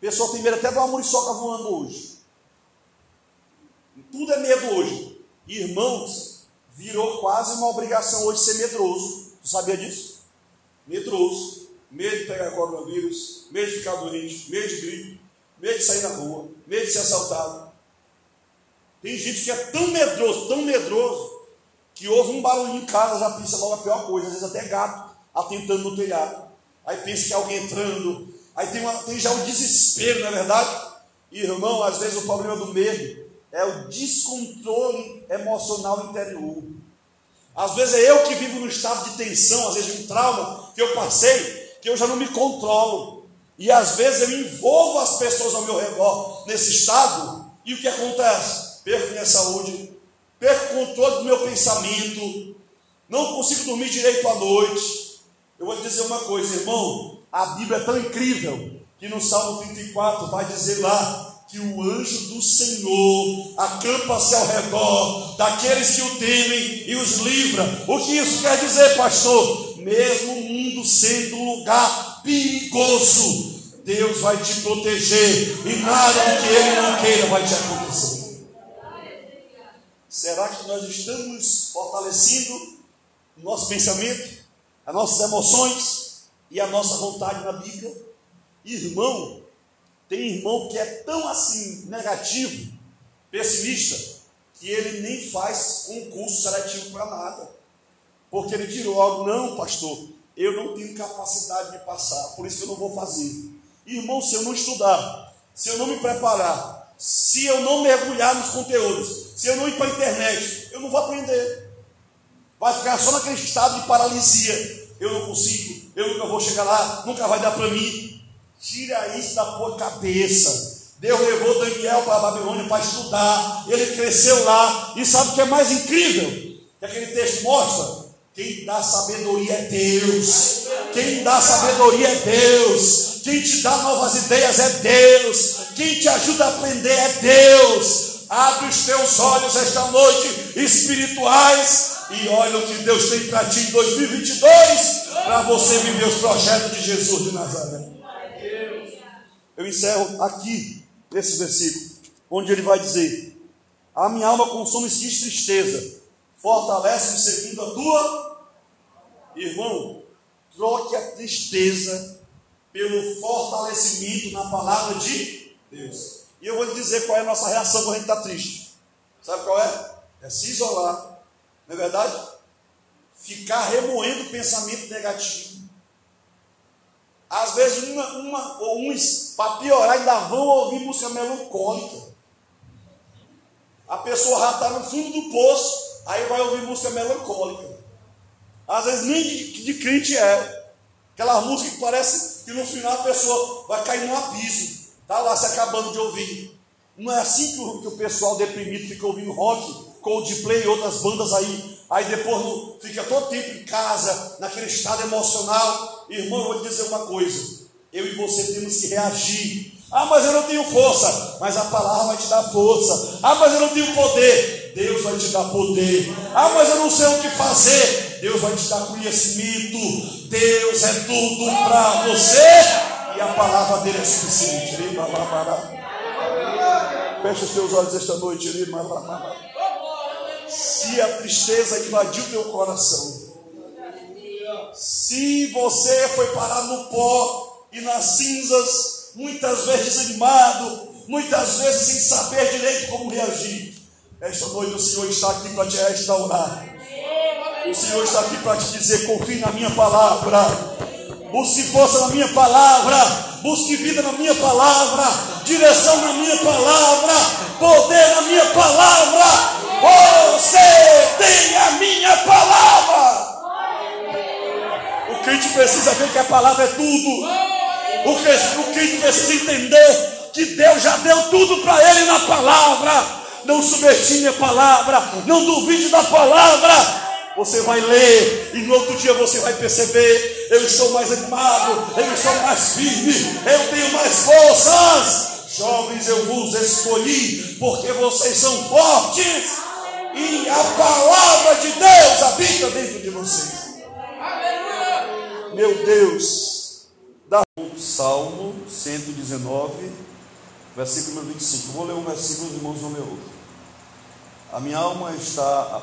Pessoal tem medo até de uma muriçoca voando hoje. Tudo é medo hoje. Irmãos, virou quase uma obrigação hoje ser medroso. Tu sabia disso? Medroso. medo de pegar coronavírus, medo de ficar doente, medo de gripe, medo de sair na rua, medo de ser assaltado. Tem gente que é tão medroso, tão medroso, que ouve um barulho em casa, já pensa logo a pior coisa, às vezes até gato atentando no telhado. Aí pensa que é alguém entrando, aí tem, uma, tem já o desespero, não é verdade? Irmão, às vezes o problema do medo é o descontrole emocional interior. Às vezes é eu que vivo no estado de tensão, às vezes um trauma que eu passei, que eu já não me controlo. E às vezes eu envolvo as pessoas ao meu redor nesse estado, e o que acontece? Perco minha saúde, perco o controle do meu pensamento, não consigo dormir direito à noite. Eu vou te dizer uma coisa, irmão, a Bíblia é tão incrível que no Salmo 34 vai dizer lá que o anjo do Senhor acampa-se ao redor daqueles que o temem e os livra. O que isso quer dizer, pastor? Mesmo o mundo sendo um lugar perigoso, Deus vai te proteger e nada do que Ele não queira vai te acontecer. Será que nós estamos fortalecendo o nosso pensamento, as nossas emoções e a nossa vontade na Bíblia? Irmão, tem irmão que é tão assim negativo, pessimista, que ele nem faz concurso seletivo para nada. Porque ele diz logo: não, pastor, eu não tenho capacidade de passar, por isso eu não vou fazer. Irmão, se eu não estudar, se eu não me preparar, se eu não mergulhar nos conteúdos, se eu não ir para a internet, eu não vou aprender. Vai ficar só naquele estado de paralisia. Eu não consigo, eu nunca vou chegar lá, nunca vai dar para mim. Tira isso da tua cabeça. Deus levou Daniel para a Babilônia para estudar. Ele cresceu lá. E sabe o que é mais incrível? Que aquele texto mostra. Quem dá sabedoria é Deus. Quem dá sabedoria é Deus. Quem te dá novas ideias é Deus. Quem te ajuda a aprender é Deus. Abre os teus olhos esta noite espirituais e olha o que Deus tem para ti em 2022 para você viver os projetos de Jesus de Nazaré. Eu encerro aqui, nesse versículo, onde ele vai dizer: A minha alma consome-se de tristeza, fortalece-me seguindo a tua. Irmão, troque a tristeza pelo fortalecimento na palavra de Deus. E eu vou lhe dizer qual é a nossa reação quando a gente está triste. Sabe qual é? É se isolar, não é verdade? Ficar remoendo pensamento negativo às vezes, uma, uma ou uns, para piorar, ainda vão ouvir música melancólica. A pessoa já está no fundo do poço, aí vai ouvir música melancólica. Às vezes nem de, de crente é. Aquela música que parece que no final a pessoa vai cair num abismo. Está lá se acabando de ouvir. Não é assim que o, que o pessoal deprimido fica ouvindo rock, Coldplay e outras bandas aí. Aí depois fica todo tempo em casa, naquele estado emocional Irmão, eu vou te dizer uma coisa: eu e você temos que reagir. Ah, mas eu não tenho força. Mas a palavra vai te dar força. Ah, mas eu não tenho poder. Deus vai te dar poder. Ah, mas eu não sei o que fazer. Deus vai te dar conhecimento. Deus é tudo para você. E a palavra dele é suficiente. Fecha os teus olhos esta noite. Se a tristeza invadir o teu coração, se você foi parar no pó e nas cinzas, muitas vezes desanimado, muitas vezes sem saber direito como reagir, esta noite o Senhor está aqui para te restaurar. O Senhor está aqui para te dizer: confie na minha palavra, busque força na minha palavra, busque vida na minha palavra, direção na minha palavra, poder na minha palavra. Você tem a minha palavra crente precisa ver que a palavra é tudo. O crente precisa entender que Deus já deu tudo para ele na palavra. Não subestime a palavra, não duvide da palavra. Você vai ler e no outro dia você vai perceber: eu estou mais animado, eu estou mais firme, eu tenho mais forças. Jovens, eu vos escolhi porque vocês são fortes e a palavra de Deus habita dentro de vocês meu Deus, da Salmo 119, versículo 25. Eu vou ler um versículo, os irmãos vão ler outro. A minha alma está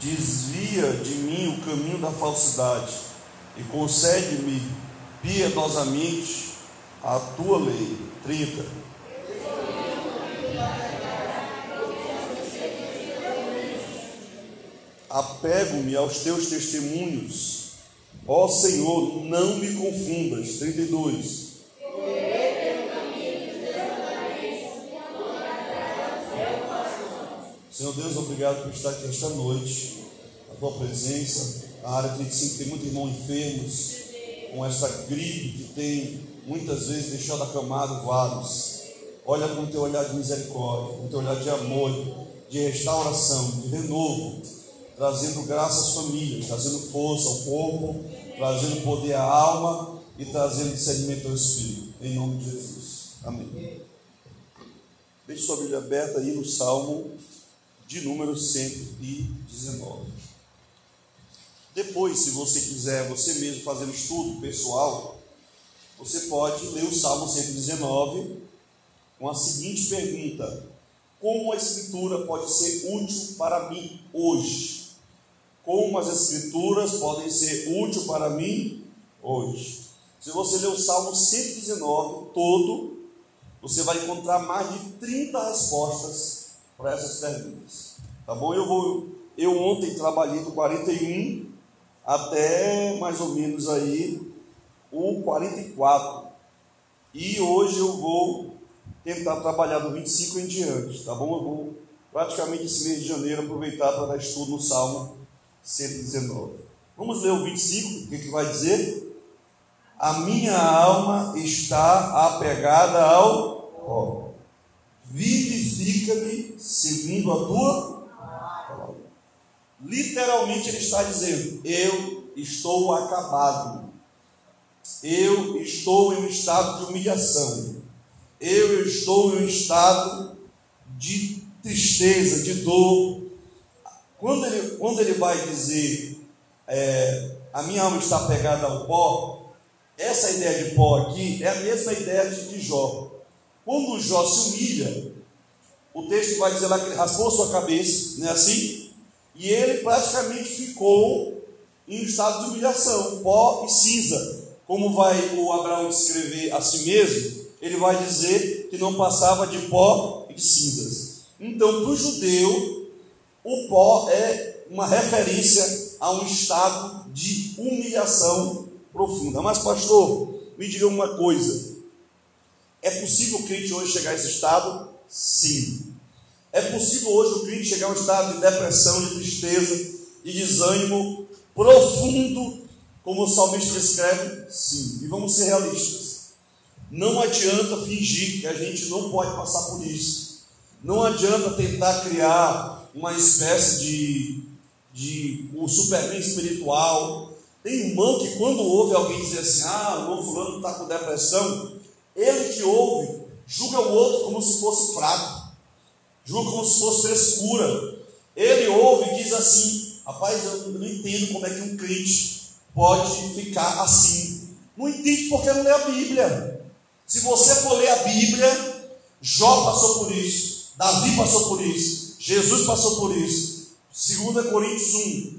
Desvia de mim o caminho da falsidade e concede-me piedosamente a tua lei. 30. Apego-me aos teus testemunhos. Ó Senhor, não me confundas. 32. Senhor Deus, obrigado por estar aqui esta noite, a tua presença. A área 35 tem muitos irmãos enfermos, com essa gripe que tem muitas vezes deixado acamado vários. Olha com o teu olhar de misericórdia, com o teu olhar de amor, de restauração, de renovo, trazendo graça às famílias, trazendo força ao corpo, trazendo poder à alma e trazendo discernimento ao espírito. Em nome de Jesus. Amém. Deixe sua Bíblia aberta aí no Salmo de número 119. Depois, se você quiser você mesmo fazer um estudo pessoal, você pode ler o Salmo 119 com a seguinte pergunta: Como a Escritura pode ser útil para mim hoje? Como as Escrituras podem ser útil para mim hoje? Se você ler o Salmo 119 todo, você vai encontrar mais de 30 respostas para essas perguntas. Tá bom? Eu vou eu ontem trabalhei do 41 até mais ou menos aí o 44. E hoje eu vou tentar trabalhar do 25 em diante, tá bom? Eu vou praticamente esse mês de janeiro aproveitar para dar estudo no Salmo 119. Vamos ler o 25, o que, que vai dizer? A minha alma está apegada ao ó, vivifica-me segundo a tua palavra. Literalmente ele está dizendo: Eu estou acabado, eu estou em um estado de humilhação, eu estou em um estado de tristeza, de dor. Quando ele, quando ele vai dizer, é, a minha alma está pegada ao pó, essa ideia de pó aqui é a mesma ideia de, Jó. Quando Jó se humilha, o texto vai dizer lá que ele raspou sua cabeça, não é assim? E ele praticamente ficou em estado de humilhação, pó e cinza. Como vai o Abraão descrever a si mesmo, ele vai dizer que não passava de pó e de cinzas. Então, para o judeu, o pó é uma referência a um estado de humilhação profunda. Mas, pastor, me diga uma coisa: é possível o crente hoje chegar a esse estado? Sim. É possível hoje o crente chegar a um estado de depressão, de tristeza, de desânimo profundo, como o salmista escreve? Sim. E vamos ser realistas. Não adianta fingir que a gente não pode passar por isso. Não adianta tentar criar uma espécie de, de um superman espiritual. Tem irmão que quando ouve alguém dizer assim, ah, o irmão fulano está com depressão, ele que ouve, julga o outro como se fosse fraco, julga como se fosse frescura. Ele ouve e diz assim: rapaz, eu não entendo como é que um crente pode ficar assim. Não entende porque não lê a Bíblia. Se você for ler a Bíblia, Jó passou por isso, Davi passou por isso, Jesus passou por isso, 2 Coríntios 1,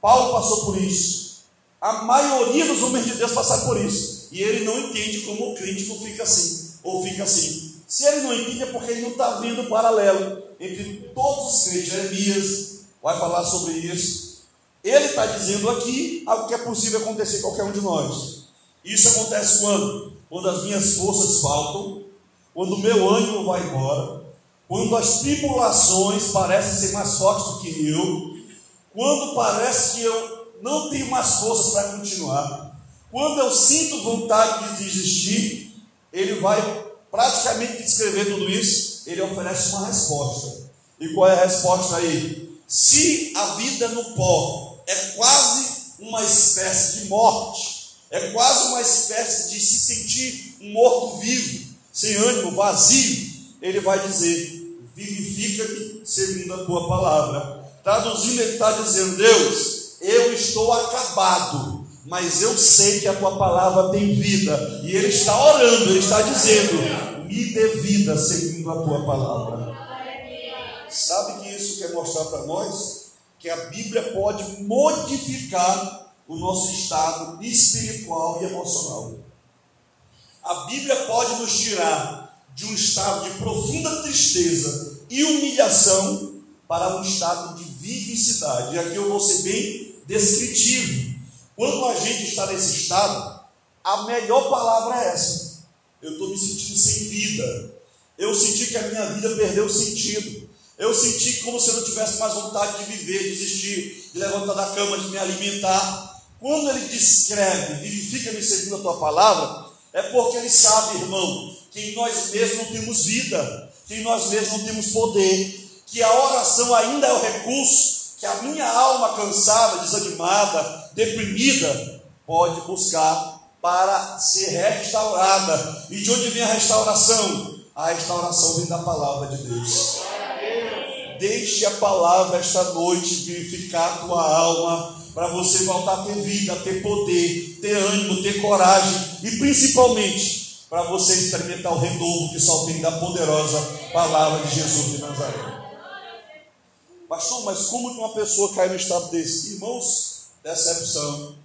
Paulo passou por isso. A maioria dos homens de Deus passaram por isso. E ele não entende como o crítico fica assim, ou fica assim. Se ele não entende é porque ele não está vendo o paralelo entre todos os crentes. Jeremias vai falar sobre isso. Ele está dizendo aqui algo que é possível acontecer em qualquer um de nós. Isso acontece quando? Quando as minhas forças faltam, quando o meu ânimo vai embora, quando as tribulações parecem ser mais fortes do que eu, quando parece que eu não tenho mais forças para continuar, quando eu sinto vontade de desistir, ele vai praticamente descrever tudo isso, ele oferece uma resposta. E qual é a resposta aí? Se a vida no pó é quase uma espécie de morte, É quase uma espécie de se sentir um morto-vivo, sem ânimo, vazio. Ele vai dizer: vivifica-me segundo a tua palavra. Traduzindo, ele está dizendo: Deus, eu estou acabado, mas eu sei que a tua palavra tem vida. E ele está orando, ele está dizendo: me dê vida segundo a tua palavra. Sabe que isso quer mostrar para nós? Que a Bíblia pode modificar o nosso estado espiritual e emocional. A Bíblia pode nos tirar de um estado de profunda tristeza e humilhação para um estado de vivicidade. E aqui eu vou ser bem descritivo. Quando a gente está nesse estado, a melhor palavra é essa. Eu estou me sentindo sem vida. Eu senti que a minha vida perdeu sentido. Eu senti como se eu não tivesse mais vontade de viver, de existir, de levantar da cama, de me alimentar. Quando ele descreve, vivifica-me segundo a tua palavra, é porque ele sabe, irmão, que em nós mesmos não temos vida, que em nós mesmos não temos poder, que a oração ainda é o recurso que a minha alma cansada, desanimada, deprimida, pode buscar para ser restaurada. E de onde vem a restauração? A restauração vem da palavra de Deus. Deixe a palavra esta noite vivificar a tua alma, para você voltar a ter vida, ter poder, ter ânimo, ter coragem e principalmente para você experimentar o renovo que só vem da poderosa palavra de Jesus de Nazaré. Pastor, mas como que uma pessoa cai no estado desse? Irmãos, decepção,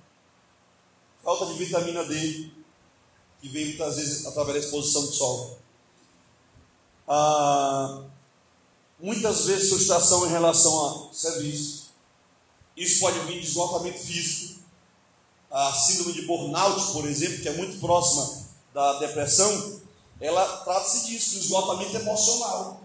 falta de vitamina D, que vem muitas vezes através da exposição do sol. Ah, muitas vezes frustração em relação a serviço. Isso pode vir de esgotamento físico. A síndrome de burnout, por exemplo, que é muito próxima da depressão, ela trata-se disso, do esgotamento emocional.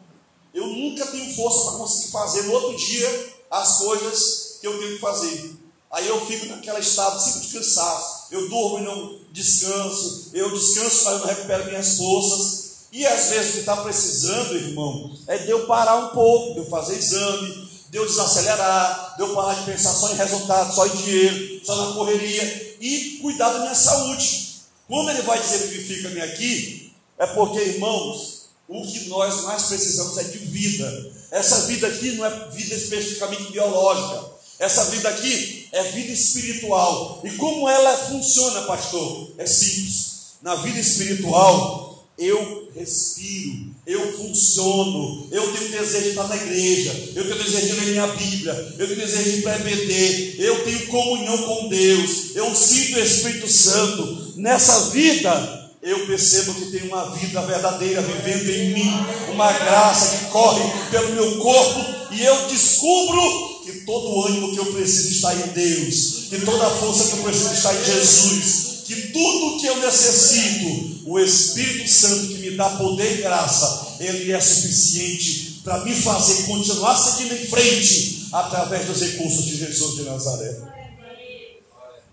Eu nunca tenho força para conseguir fazer no outro dia as coisas que eu tenho que fazer. Aí eu fico naquele estado sempre de. Eu durmo e não descanso. Eu descanso, mas não recupero minhas forças. E às vezes o que está precisando, irmão, é de eu parar um pouco, de eu fazer exame, de eu desacelerar, de eu parar de pensar só em resultado, só em dinheiro, só na correria e cuidar da minha saúde. Quando ele vai dizer vivifica-me aqui, é porque, irmãos, o que nós mais precisamos é de vida. Essa vida aqui não é vida especificamente biológica. Essa vida aqui é vida espiritual. E como ela funciona, pastor? É simples. Na vida espiritual, eu respiro, eu funciono, eu tenho desejo de estar na igreja, eu tenho desejo de ler minha Bíblia, eu tenho desejo de ir para EBD, eu tenho comunhão com Deus, eu sinto o Espírito Santo. Nessa vida, eu percebo que tem uma vida verdadeira vivendo em mim, uma graça que corre pelo meu corpo, e eu descubro que todo o ânimo que eu preciso está em Deus, que toda a força que eu preciso está em Jesus, que tudo que eu necessito, o Espírito Santo que me dá poder e graça, ele é suficiente para me fazer continuar seguindo em frente através dos recursos de Jesus de Nazaré.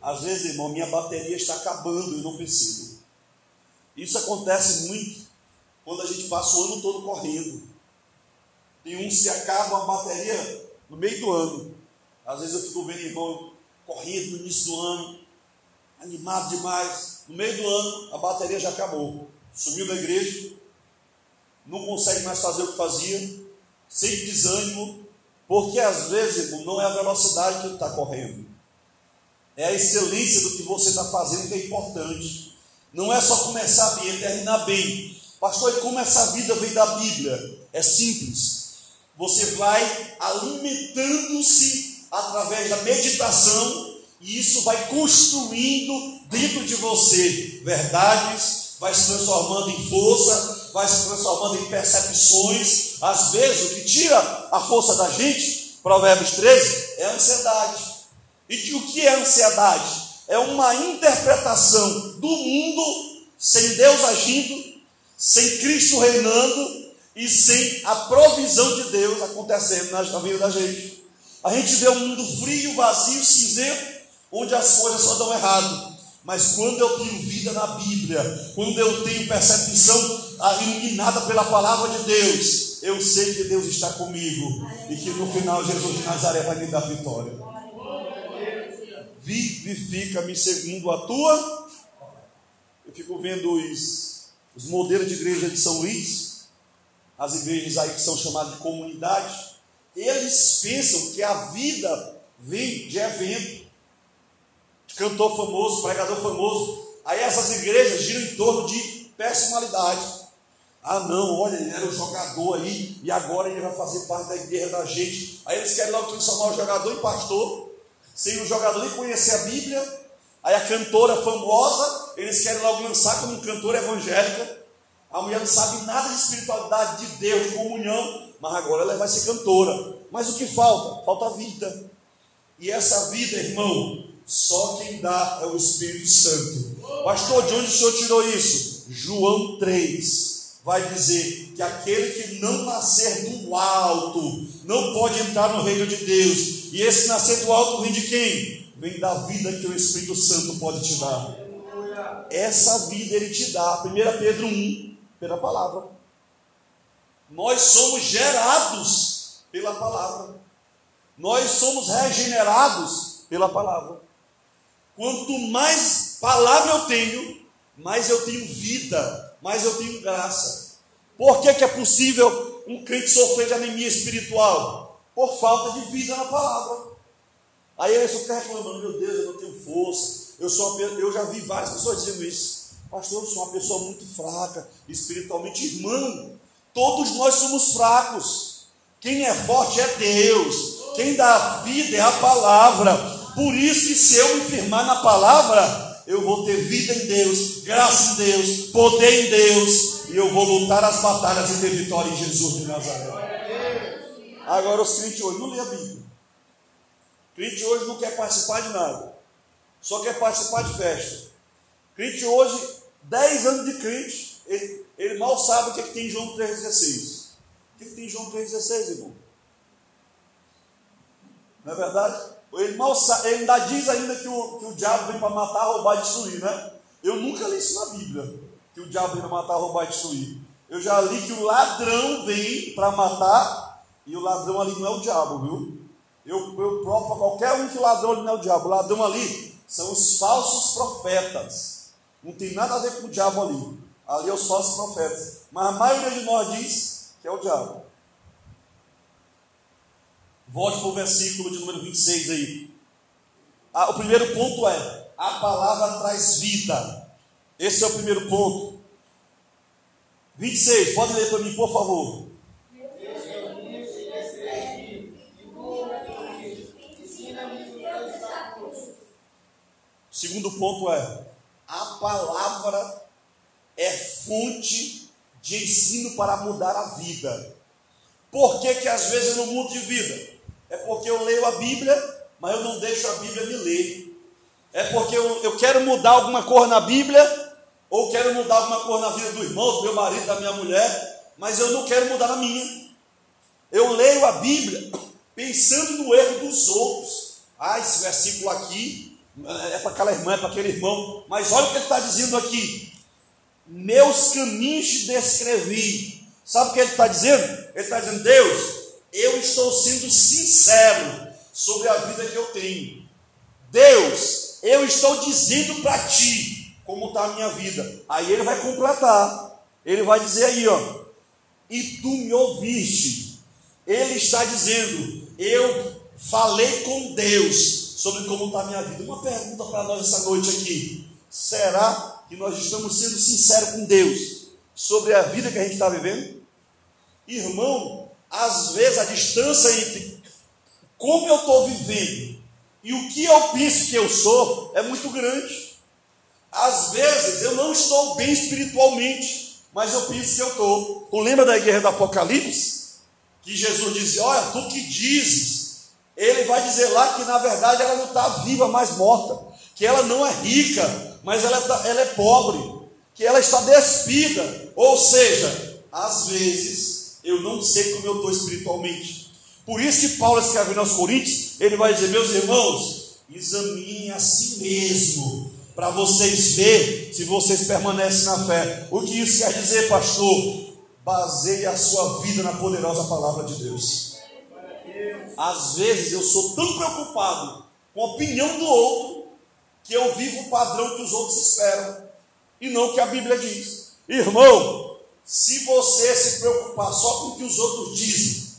Às vezes, irmão, minha bateria está acabando e não percebo. Isso acontece muito quando a gente passa o ano todo correndo. Tem uns que acabam a bateria no meio do ano. Às vezes eu fico vendo irmão correndo no início do ano, animado demais. No meio do ano, a bateria já acabou. Sumiu da igreja, não consegue mais fazer o que fazia, sem desânimo, porque às vezes, irmão, não é a velocidade que ele está correndo, é a excelência do que você está fazendo que é importante. Não é só começar bem, é terminar bem. Pastor, como essa vida vem da Bíblia? É simples. Você vai alimentando-se através da meditação e isso vai construindo dentro de você verdades, vai se transformando em força, vai se transformando em percepções. Às vezes, o que tira a força da gente, Provérbios 13, é a ansiedade. E o que é ansiedade? É uma interpretação do mundo sem Deus agindo, sem Cristo reinando e sem a provisão de Deus acontecendo na vida da gente. A gente vê um mundo frio, vazio, cinzento, onde as coisas só dão errado. Mas quando eu tenho vida na Bíblia, quando eu tenho percepção iluminada pela palavra de Deus, eu sei que Deus está comigo e que no final Jesus de Nazaré vai me dar vitória. Vivifica-me segundo a tua fico vendo os, os modelos de igreja de São Luís, as igrejas aí que são chamadas de comunidade, eles pensam que a vida vem de evento, cantor famoso, pregador famoso. Aí essas igrejas giram em torno de personalidade. Ah, não, olha, ele era um jogador aí, e agora ele vai fazer parte da igreja da gente. Aí eles querem logo transformar o jogador em pastor, sem o jogador nem conhecer a Bíblia. Aí a cantora famosa, eles querem logo lançar como cantora evangélica. A mulher não sabe nada de espiritualidade, de Deus, de comunhão, mas agora ela vai ser cantora. Mas o que falta? Falta vida. E essa vida, irmão, só quem dá é o Espírito Santo. Pastor, de onde o senhor tirou isso? João 3 vai dizer que aquele que não nascer do alto não pode entrar no reino de Deus. E esse nascer do alto vem de quem? Vem da vida que o Espírito Santo pode te dar. Essa vida ele te dá. 1 Pedro 1, pela palavra. Nós somos gerados pela palavra. Nós somos regenerados pela palavra. Quanto mais palavra eu tenho, mais eu tenho vida, mais eu tenho graça. Por que, que é possível um crente sofrer de anemia espiritual? Por falta de vida na palavra. Aí ele só fica reclamando, meu Deus, eu não tenho força. Eu, sou eu já vi várias pessoas dizendo isso. Pastor, eu sou uma pessoa muito fraca, espiritualmente. Irmão, todos nós somos fracos. Quem é forte é Deus. Quem dá vida é a palavra. Por isso se eu me firmar na palavra, eu vou ter vida em Deus, graça em Deus, poder em Deus, e eu vou lutar as batalhas e ter vitória em Jesus de Nazaré. Agora os crentes hoje não lê a Bíblia. Crente hoje não quer participar de nada, só quer participar de festa. Crente hoje, 10 anos de crente, ele, ele mal sabe o que, é que tem em João 3,16. O que, é que tem em João 3,16, irmão? Não é verdade? Ele, mal sabe, ele ainda diz ainda que o, que o diabo vem para matar, roubar e destruir, né? Eu nunca li isso na Bíblia, que o diabo vem para matar, roubar e destruir. Eu já li que o ladrão vem para matar, e o ladrão ali não é o diabo, viu? Eu, eu provo para qualquer um que o ladrão ali não é o diabo. O ladrão ali são os falsos profetas. Não tem nada a ver com o diabo ali. Ali é os falsos profetas. Mas a maioria de nós diz que é o diabo. Volte para o versículo de número 26 aí. Ah, o primeiro ponto é: a palavra traz vida. Esse é o primeiro ponto. 26, pode ler para mim, por favor. O segundo ponto é: a palavra é fonte de ensino para mudar a vida. Por que, que às vezes eu não mudo de vida? É porque eu leio a Bíblia, mas eu não deixo a Bíblia me ler. É porque eu, eu quero mudar alguma coisa na Bíblia, ou quero mudar alguma coisa na vida do irmão, do meu marido, da minha mulher, mas eu não quero mudar na minha. Eu leio a Bíblia pensando no erro dos outros. Ah, esse versículo aqui é para aquela irmã, é para aquele irmão. Mas olha o que ele está dizendo aqui. Meus caminhos descrevi. Sabe o que ele está dizendo? Ele está dizendo, Deus, eu estou sendo sincero sobre a vida que eu tenho. Deus, eu estou dizendo para ti como está a minha vida. Aí ele vai completar. Ele vai dizer aí, ó. E tu me ouviste. Ele está dizendo, eu falei com Deus sobre como está a minha vida. Uma pergunta para nós essa noite aqui. Será que nós estamos sendo sinceros com Deus sobre a vida que a gente está vivendo? Irmão, às vezes a distância entre como eu estou vivendo e o que eu penso que eu sou é muito grande. Às vezes eu não estou bem espiritualmente, mas eu penso que eu estou. Lembra da guerra do Apocalipse? Que Jesus dizia: Olha, tu que dizes. Ele vai dizer lá que na verdade ela não está viva, mas morta. Que ela não é rica, mas ela, tá, ela é pobre. Que ela está despida. Ou seja, às vezes eu não sei como eu estou espiritualmente. Por isso que Paulo escreve aos Coríntios, ele vai dizer, meus irmãos, examinem a si mesmo, para vocês verem se vocês permanecem na fé. O que isso quer dizer, pastor? Baseie a sua vida na poderosa palavra de Deus. Às vezes eu sou tão preocupado com a opinião do outro, que eu vivo o padrão que os outros esperam. e não o que a Bíblia diz. Irmão, se você se preocupar só com o que os outros dizem,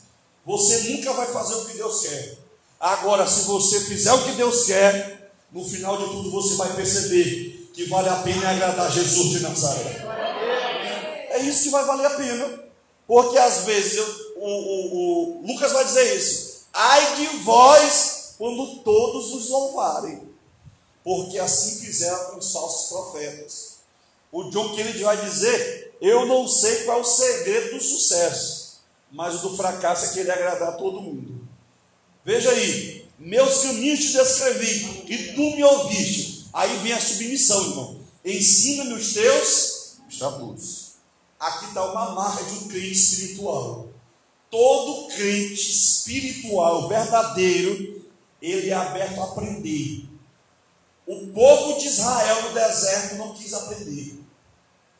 você nunca vai fazer o que Deus quer. Agora, se você fizer o que Deus quer, no final de tudo você vai perceber que vale a pena agradar Jesus de Nazaré. É isso que vai valer a pena. Porque às vezes eu, o, o, o Lucas vai dizer isso. Ai de vós quando todos os louvarem. Porque assim fizeram com os falsos profetas. O John Kennedy vai dizer: Eu não sei qual é o segredo do sucesso, mas o do fracasso é querer agradar todo mundo. Veja aí, meus caminhos te descrevi e tu me ouviste. Aí vem a submissão, irmão. Ensina-me os teus estatutos. Aqui está uma marca de um crente espiritual. Todo crente espiritual verdadeiro, ele é aberto a aprender. O povo de Israel no deserto não quis aprender.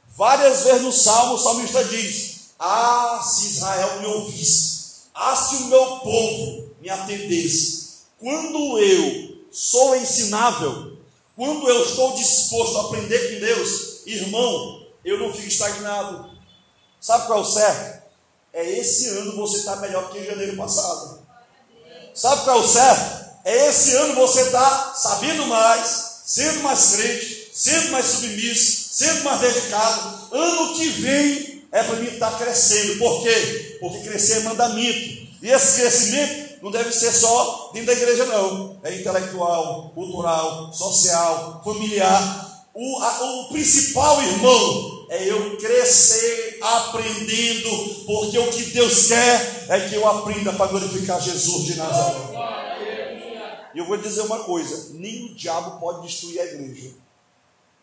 Várias vezes no Salmo, o salmista diz: Ah, se Israel me ouvisse, ah, se o meu povo me atendesse. Quando eu sou ensinável, quando eu estou disposto a aprender com Deus, irmão, eu não fico estagnado. Sabe qual é o certo? É esse ano você está melhor que em janeiro passado. Sabe qual é o certo? É esse ano você está sabendo mais, sendo mais crente, sendo mais submisso, sendo mais dedicado. Ano que vem é para mim estar tá crescendo. Por quê? Porque crescer é mandamento. E esse crescimento não deve ser só dentro da igreja, não. É intelectual, cultural, social, familiar. O, a, o principal, irmão, é eu crescer aprendendo, porque o que Deus quer é que eu aprenda para glorificar Jesus de Nazaré. E eu vou dizer uma coisa: nem o diabo pode destruir a igreja,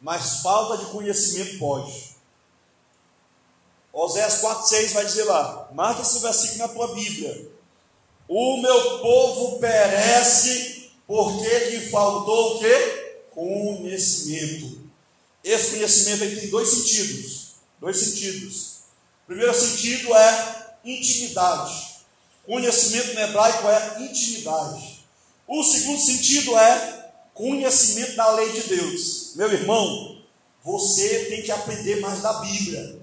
mas falta de conhecimento pode. Oséias 4,6 vai dizer lá, marca esse versículo na tua Bíblia. O meu povo perece porque lhe faltou o quê? Conhecimento. Esse conhecimento aí tem dois sentidos. Dois sentidos. O primeiro sentido é intimidade. Conhecimento no hebraico é intimidade. O segundo sentido é conhecimento da lei de Deus. Meu irmão, você tem que aprender mais da Bíblia.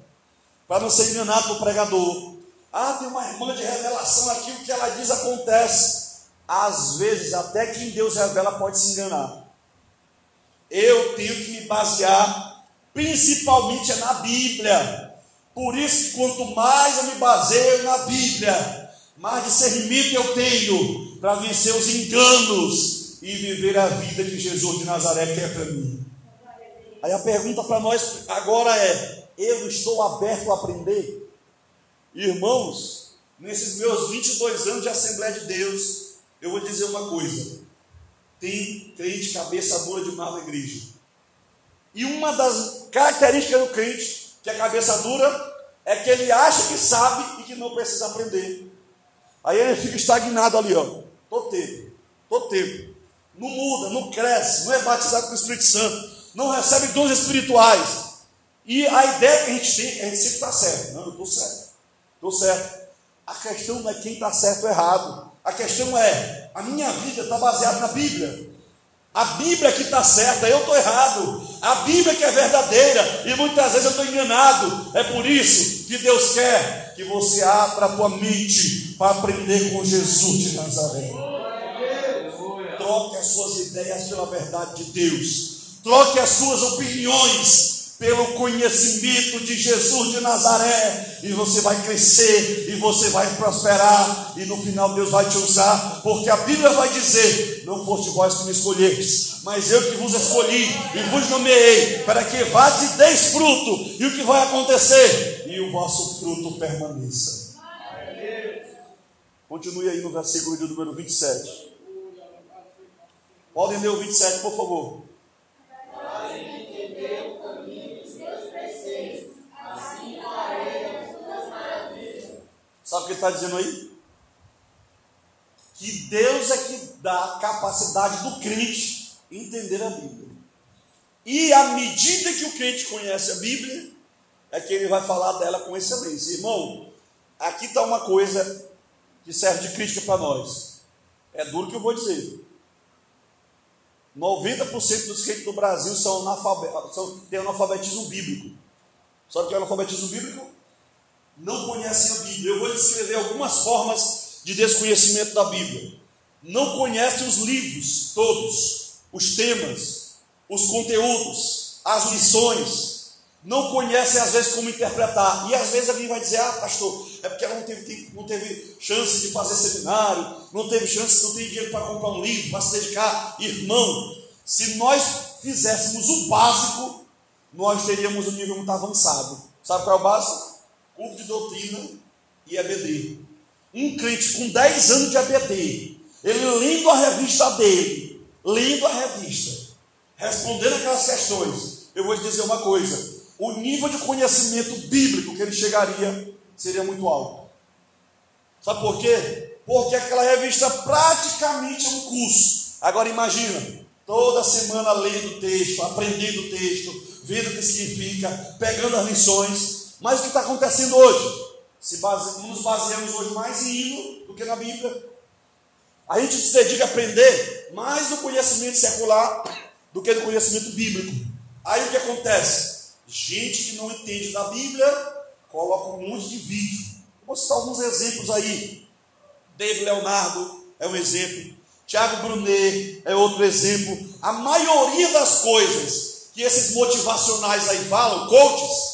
Para não ser enganado pelo pregador. Ah, tem uma irmã de revelação aqui, o que ela diz acontece. Às vezes, até quem Deus revela pode se enganar. Eu tenho que me basear principalmente na Bíblia. Por isso quanto mais eu me baseio na Bíblia, mais discernimento eu tenho para vencer os enganos e viver a vida que Jesus de Nazaré quer para mim. Aí a pergunta para nós agora é: eu estou aberto a aprender? Irmãos, nesses meus 22 anos de Assembleia de Deus, eu vou dizer uma coisa: tem crente cabeça dura demais na igreja. E uma das características do crente, que é cabeça dura, é que ele acha que sabe e que não precisa aprender. Aí ele fica estagnado ali, ó. Todo tempo, todo tempo. Não muda, não cresce, não é batizado com o Espírito Santo, não recebe dons espirituais. E a ideia que a gente tem é que a gente sempre está certo. Não, eu estou certo. Estou certo. A questão não é quem está certo ou errado. A questão é, a minha vida está baseada na Bíblia. A Bíblia que está certa, eu estou errado. A Bíblia que é verdadeira, e muitas vezes eu estou enganado. É por isso que Deus quer que você abra a tua mente para aprender com Jesus de Nazaré. Troque as suas ideias pela verdade de Deus. Troque as suas opiniões pelo conhecimento de Jesus de Nazaré, e você vai crescer, e você vai prosperar, e no final Deus vai te usar, porque a Bíblia vai dizer: Não foste vós que me escolhestes, mas eu que vos escolhi e vos nomeei, para que vades e deis fruto, e o que vai acontecer? E o vosso fruto permaneça. Continue aí no versículo de número 27. Podem ler o 27, por favor. Sabe o que ele está dizendo aí? Que Deus é que dá a capacidade do crente entender a Bíblia. E à medida que o crente conhece a Bíblia, é que ele vai falar dela com excelência. Irmão, aqui está uma coisa que serve de crítica para nós. É duro que eu vou dizer. 90% dos crentes do Brasil são, analfabetos, são têm analfabetismo bíblico. Sabe o que é analfabetismo bíblico? Não conhecem a Bíblia. Eu vou descrever algumas formas de desconhecimento da Bíblia. Não conhecem os livros todos, os temas, os conteúdos, as lições. Não conhecem às vezes como interpretar. E às vezes alguém vai dizer: Ah, pastor, é porque ela não teve, não teve chance de fazer seminário, não teve chance, não tem dinheiro para comprar um livro, para se dedicar. Irmão, se nós fizéssemos o básico, nós teríamos um nível muito avançado. Sabe qual é o básico? Curso de doutrina e EBD. Um crente com 10 anos de EBD, ele lendo a revista dele, lendo a revista, respondendo aquelas questões, eu vou te dizer uma coisa: o nível de conhecimento bíblico que ele chegaria seria muito alto. Sabe por quê? Porque aquela revista praticamente é um curso. Agora imagina, toda semana lendo o texto, aprendendo o texto, vendo o que significa, pegando as lições. Mas o que está acontecendo hoje? Se base, nos baseamos hoje mais em hino do que na Bíblia. A gente se dedica a aprender mais no conhecimento secular do que no conhecimento bíblico. Aí o que acontece? Gente que não entende da Bíblia coloca um monte de vídeo. Vou citar alguns exemplos aí. David Leonardo é um exemplo. Tiago Brunet é outro exemplo. A maioria das coisas que esses motivacionais aí falam, coaches,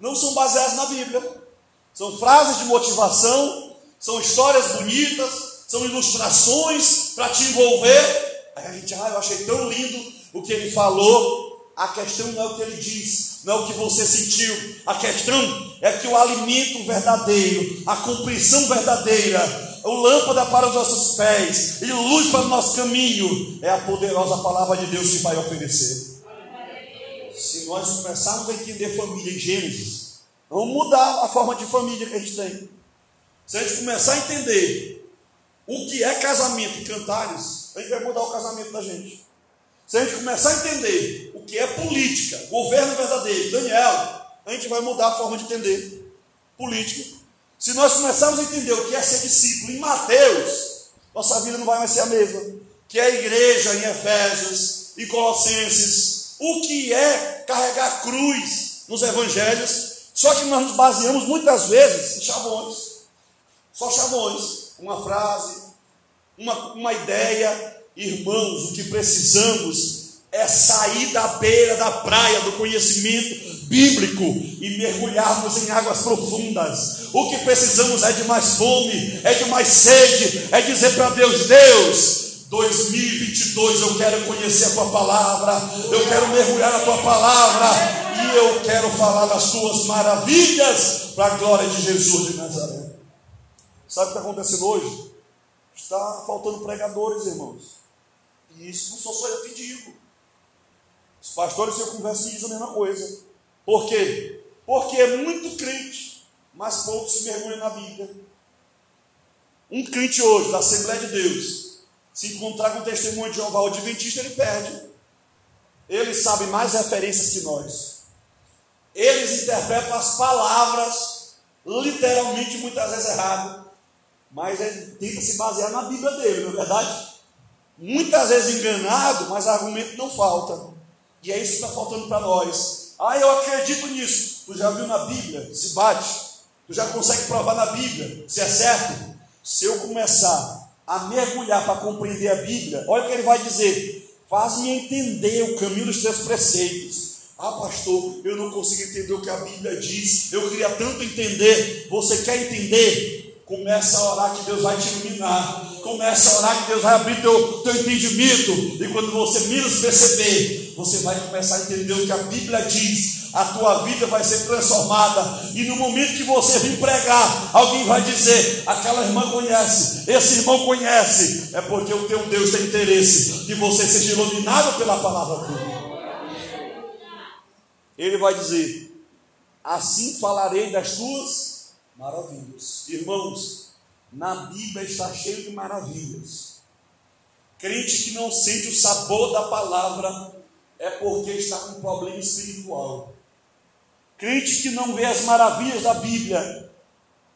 não são baseadas na Bíblia. São frases de motivação, são histórias bonitas, são ilustrações para te envolver. Aí a gente, ah, eu achei tão lindo o que ele falou. A questão não é o que ele diz, não é o que você sentiu. A questão é que o alimento verdadeiro, a compreensão verdadeira, o lâmpada para os nossos pés e luz para o nosso caminho, é a poderosa palavra de Deus que vai oferecer. Se nós começarmos a entender família em Gênesis, vamos mudar a forma de família que a gente tem. Se a gente começar a entender o que é casamento e cantares, a gente vai mudar o casamento da gente. Se a gente começar a entender o que é política, governo verdadeiro, Daniel, a gente vai mudar a forma de entender política. Se nós começarmos a entender o que é ser discípulo em Mateus, nossa vida não vai mais ser a mesma. Que é a igreja em Efésios, em Colossenses, o que é carregar cruz nos evangelhos. Só que nós nos baseamos muitas vezes em chavões. Só chavões. Uma frase, uma, uma ideia. Irmãos, o que precisamos é sair da beira da praia do conhecimento bíblico e mergulharmos em águas profundas. O que precisamos é de mais fome, é de mais sede, é dizer para Deus: Deus, 2022 eu quero conhecer a tua palavra, eu quero mergulhar na tua palavra e eu quero falar das tuas maravilhas para a glória de Jesus de Nazaré. Sabe o que está acontecendo hoje? Está faltando pregadores, irmãos. E isso não sou só eu que digo. Os pastores que eu converso dizem a mesma coisa. Por quê? Porque é muito crente, mas poucos se mergulham na Bíblia. Um crente hoje, da Assembleia de Deus, se encontrar com o testemunho de Jeová, o Adventista, ele perde. Eles sabem mais referências que nós. Eles interpretam as palavras, literalmente, muitas vezes errado. Mas ele tenta se basear na Bíblia dele, não é verdade? Muitas vezes enganado, mas argumento não falta. E é isso que está faltando para nós. Ah, eu acredito nisso. Tu já viu na Bíblia? Se bate. Tu já consegue provar na Bíblia se é certo? Se eu começar a mergulhar para compreender a Bíblia, olha o que ele vai dizer: faz-me entender o caminho dos teus preceitos. Ah, pastor, eu não consigo entender o que a Bíblia diz. Eu queria tanto entender. Você quer entender? Começa a orar que Deus vai te iluminar. Começa a orar que Deus vai abrir teu, teu entendimento. E quando você menos perceber, você vai começar a entender o que a Bíblia diz. A tua vida vai ser transformada. E no momento que você vir pregar, alguém vai dizer: aquela irmã conhece, esse irmão conhece. É porque o teu Deus tem interesse que você seja iluminado pela palavra dele. Ele vai dizer: assim falarei das tuas maravilhas. Irmãos, na Bíblia está cheio de maravilhas. Crente que não sente o sabor da palavra é porque está com um problema espiritual. Crente que não vê as maravilhas da Bíblia,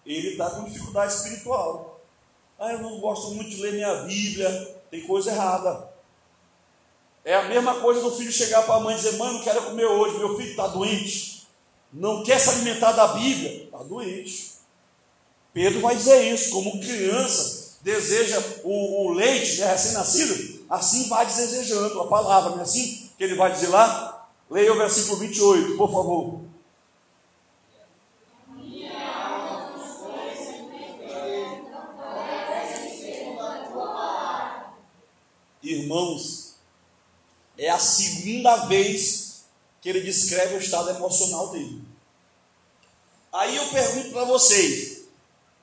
ele está com dificuldade espiritual. Ah, eu não gosto muito de ler minha Bíblia, tem coisa errada. É a mesma coisa do filho chegar para a mãe e dizer: Mãe, não quero comer hoje, meu filho está doente, não quer se alimentar da Bíblia, está doente. Pedro vai dizer isso, como criança deseja o, o leite, né, recém-nascido, assim vai desejando a palavra, não é assim que ele vai dizer lá? Leia o versículo 28, por favor. Irmãos, é a segunda vez que ele descreve o estado emocional dele. Aí eu pergunto para vocês: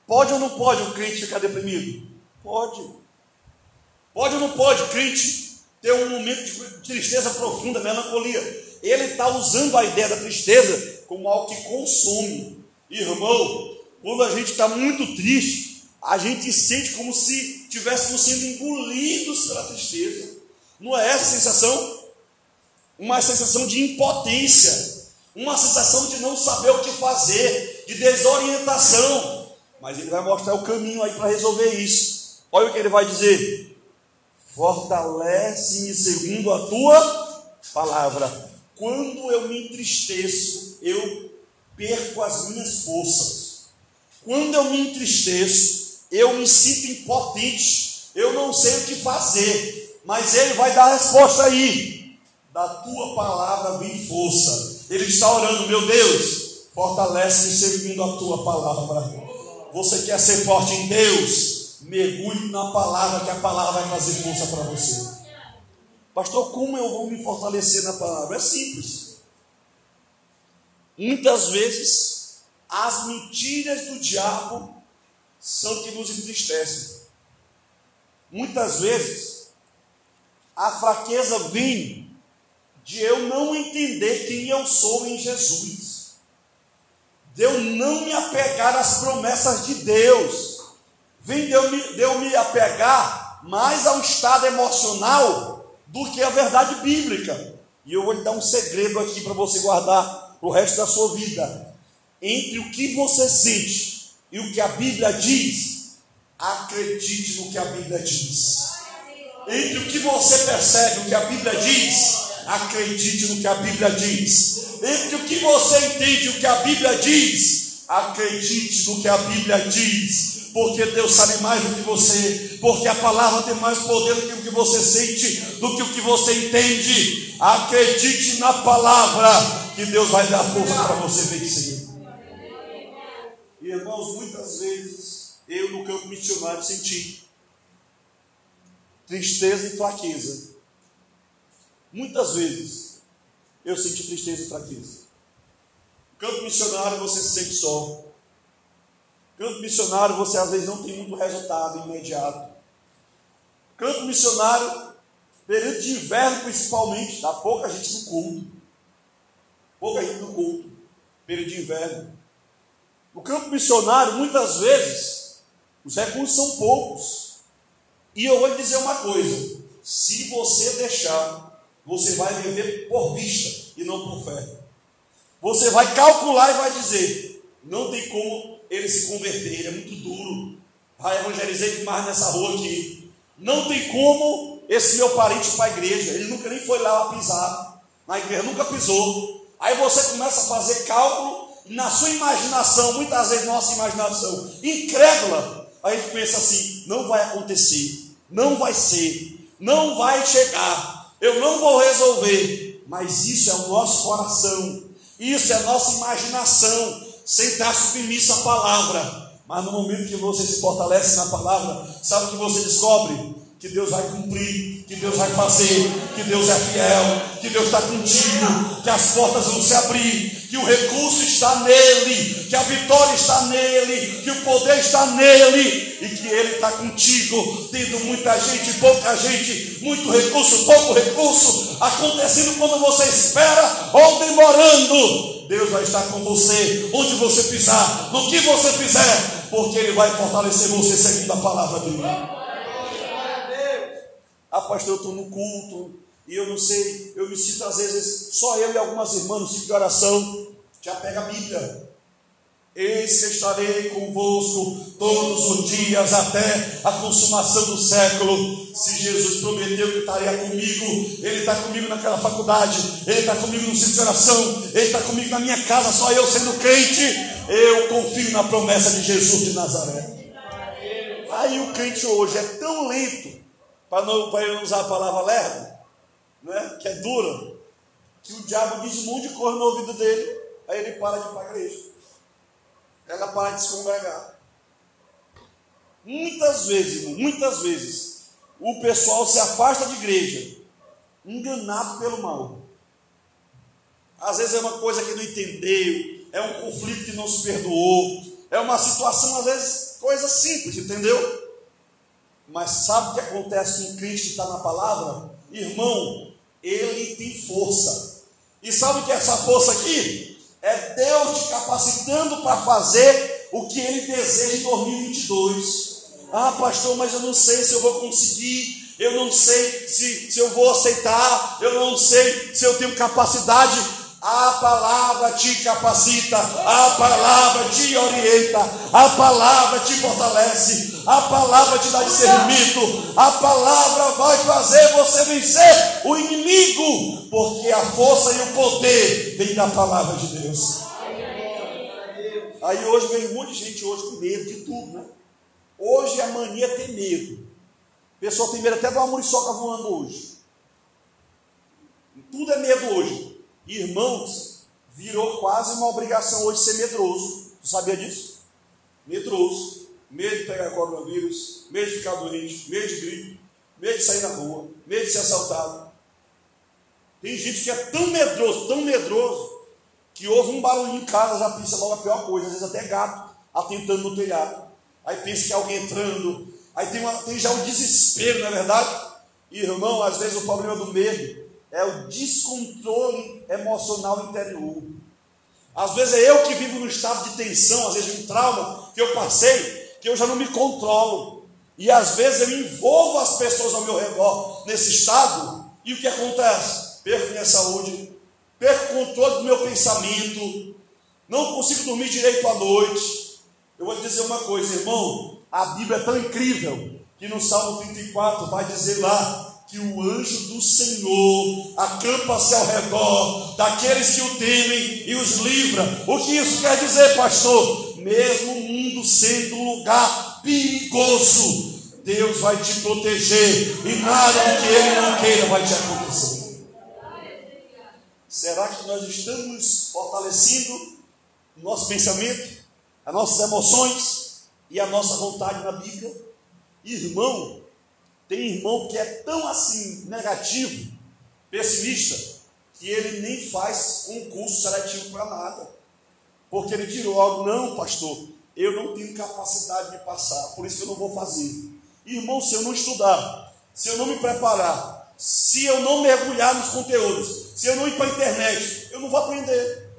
pode ou não pode o crente ficar deprimido? Pode. Pode ou não pode o crente ter um momento de tristeza profunda, melancolia? Ele está usando a ideia da tristeza como algo que consome. Irmão, quando a gente está muito triste, a gente sente como se estivéssemos sendo engolidos pela tristeza. Não é essa a sensação? Uma sensação de impotência, uma sensação de não saber o que fazer, de desorientação. Mas ele vai mostrar o caminho aí para resolver isso. Olha o que ele vai dizer: Fortalece-me segundo a tua palavra. Quando eu me entristeço, eu perco as minhas forças. Quando eu me entristeço, eu me sinto impotente. Eu não sei o que fazer mas ele vai dar a resposta aí. Da tua palavra vem força. Ele está orando, meu Deus, fortalece-me seguindo a tua palavra. Você quer ser forte em Deus? Mergulhe na palavra, que a palavra vai trazer força para você. Pastor, como eu vou me fortalecer na palavra? É simples. Muitas vezes, as mentiras do diabo são que nos entristecem. Muitas vezes, a fraqueza vem de eu não entender quem eu sou em Jesus, de eu não me apegar às promessas de Deus, vem de eu me, de eu me apegar mais ao estado emocional do que a verdade bíblica. E eu vou lhe dar um segredo aqui para você guardar o resto da sua vida. Entre o que você sente e o que a Bíblia diz, acredite no que a Bíblia diz entre o que você percebe, o que a Bíblia diz, acredite no que a Bíblia diz. Entre o que você entende, o que a Bíblia diz, acredite no que a Bíblia diz. Porque Deus sabe mais do que você, porque a palavra tem mais poder do que o que você sente, do que o que você entende. Acredite na palavra, que Deus vai dar força para você vencer. Irmãos, muitas vezes eu no campo missionário senti tristeza e fraqueza. Muitas vezes eu senti tristeza e fraqueza. Campo missionário você se sente só. Campo missionário você às vezes não tem muito resultado imediato. Campo missionário, período de inverno principalmente, dá pouca gente no culto. Pouca gente no culto, período de inverno. No campo missionário, muitas vezes, os recursos são poucos. E eu vou lhe dizer uma coisa: se você deixar, você vai viver por vista e não por fé. Você vai calcular e vai dizer: não tem como ele se converter, ele é muito duro. Ah, evangelizei demais nessa rua aqui. Não tem como esse meu parente ir para a igreja, ele nunca nem foi lá pisar, na igreja nunca pisou. Aí você começa a fazer cálculo, na sua imaginação, muitas vezes nossa imaginação incrédula, a gente pensa assim: não vai acontecer não vai ser, não vai chegar, eu não vou resolver, mas isso é o nosso coração, isso é a nossa imaginação, sem estar submisso à palavra. Mas no momento que você se fortalece na palavra, sabe o que você descobre? Que Deus vai cumprir, que Deus vai fazer, que Deus é fiel, que Deus está contigo, que as portas vão se abrir, que o recurso está nele, que a vitória está nele, que o poder está nele e que ele está contigo, tendo muita gente, pouca gente, muito recurso, pouco recurso, acontecendo quando você espera ou demorando. Deus vai estar com você, onde você pisar, no que você fizer, porque Ele vai fortalecer você seguindo a palavra dele. Ah, pastor, eu estou no culto, e eu não sei, eu me sinto às vezes, só eu e algumas irmãs no ciclo de oração, já pega a Bíblia. Eis que estarei convosco todos os dias até a consumação do século. Se Jesus prometeu que estaria comigo, Ele está comigo naquela faculdade, Ele está comigo no centro de oração, Ele está comigo na minha casa, só eu sendo crente. Eu confio na promessa de Jesus de Nazaré. Aí o crente hoje é tão lento, para não, não usar a palavra lerdo, né, que é dura, que o diabo diz um monte de coisa no ouvido dele, aí ele para de ir para a igreja ela para de se congregar. Muitas vezes, muitas vezes, o pessoal se afasta de igreja, enganado pelo mal. Às vezes é uma coisa que não entendeu, é um conflito que não se perdoou, é uma situação, às vezes, coisa simples, entendeu? Mas sabe o que acontece com Cristo está na palavra? Irmão, ele tem força. E sabe o que é essa força aqui? É Deus te capacitando para fazer o que Ele deseja em 2022. Ah, pastor, mas eu não sei se eu vou conseguir, eu não sei se, se eu vou aceitar, eu não sei se eu tenho capacidade. A palavra te capacita, a palavra te orienta, a palavra te fortalece, a palavra te dá discernimento, a palavra vai fazer você vencer o inimigo, porque a força e o poder vem da palavra de Deus. Aí hoje vem de gente hoje com medo de tudo, né? Hoje a mania é ter medo. O pessoal tem medo até de uma muriçoca voando hoje. Tudo é medo hoje. Irmãos, virou quase uma obrigação hoje ser medroso. Você sabia disso? Medroso. Medo de pegar coronavírus, medo de ficar doente, medo de gripe, medo de sair na rua, medo de ser assaltado. Tem gente que é tão medroso, tão medroso, que ouve um barulho em casa, já pensa logo a pior coisa, às vezes até gato atentando no telhado. Aí pensa que é alguém entrando, aí tem, uma, tem já o desespero, não é verdade? Irmão, às vezes o problema do medo é o descontrole emocional interior. Às vezes é eu que vivo no estado de tensão, às vezes um trauma que eu passei, que eu já não me controlo. E às vezes eu envolvo as pessoas ao meu redor nesse estado, e o que acontece? Perco minha saúde, perco o controle do meu pensamento, não consigo dormir direito à noite. Eu vou dizer uma coisa, irmão, a Bíblia é tão incrível que no Salmo 34 vai dizer lá que o anjo do Senhor acampa-se ao redor daqueles que o temem e os livra. O que isso quer dizer, pastor? Mesmo o mundo sendo um lugar perigoso, Deus vai te proteger e nada que Ele não queira vai te acontecer. Será que nós estamos fortalecendo o nosso pensamento, as nossas emoções e a nossa vontade na Bíblia? Irmão, tem irmão que é tão assim negativo, pessimista, que ele nem faz um curso seletivo para nada. Porque ele tirou logo, não, pastor, eu não tenho capacidade de passar, por isso eu não vou fazer. Irmão, se eu não estudar, se eu não me preparar, se eu não mergulhar nos conteúdos, se eu não ir para a internet, eu não vou aprender.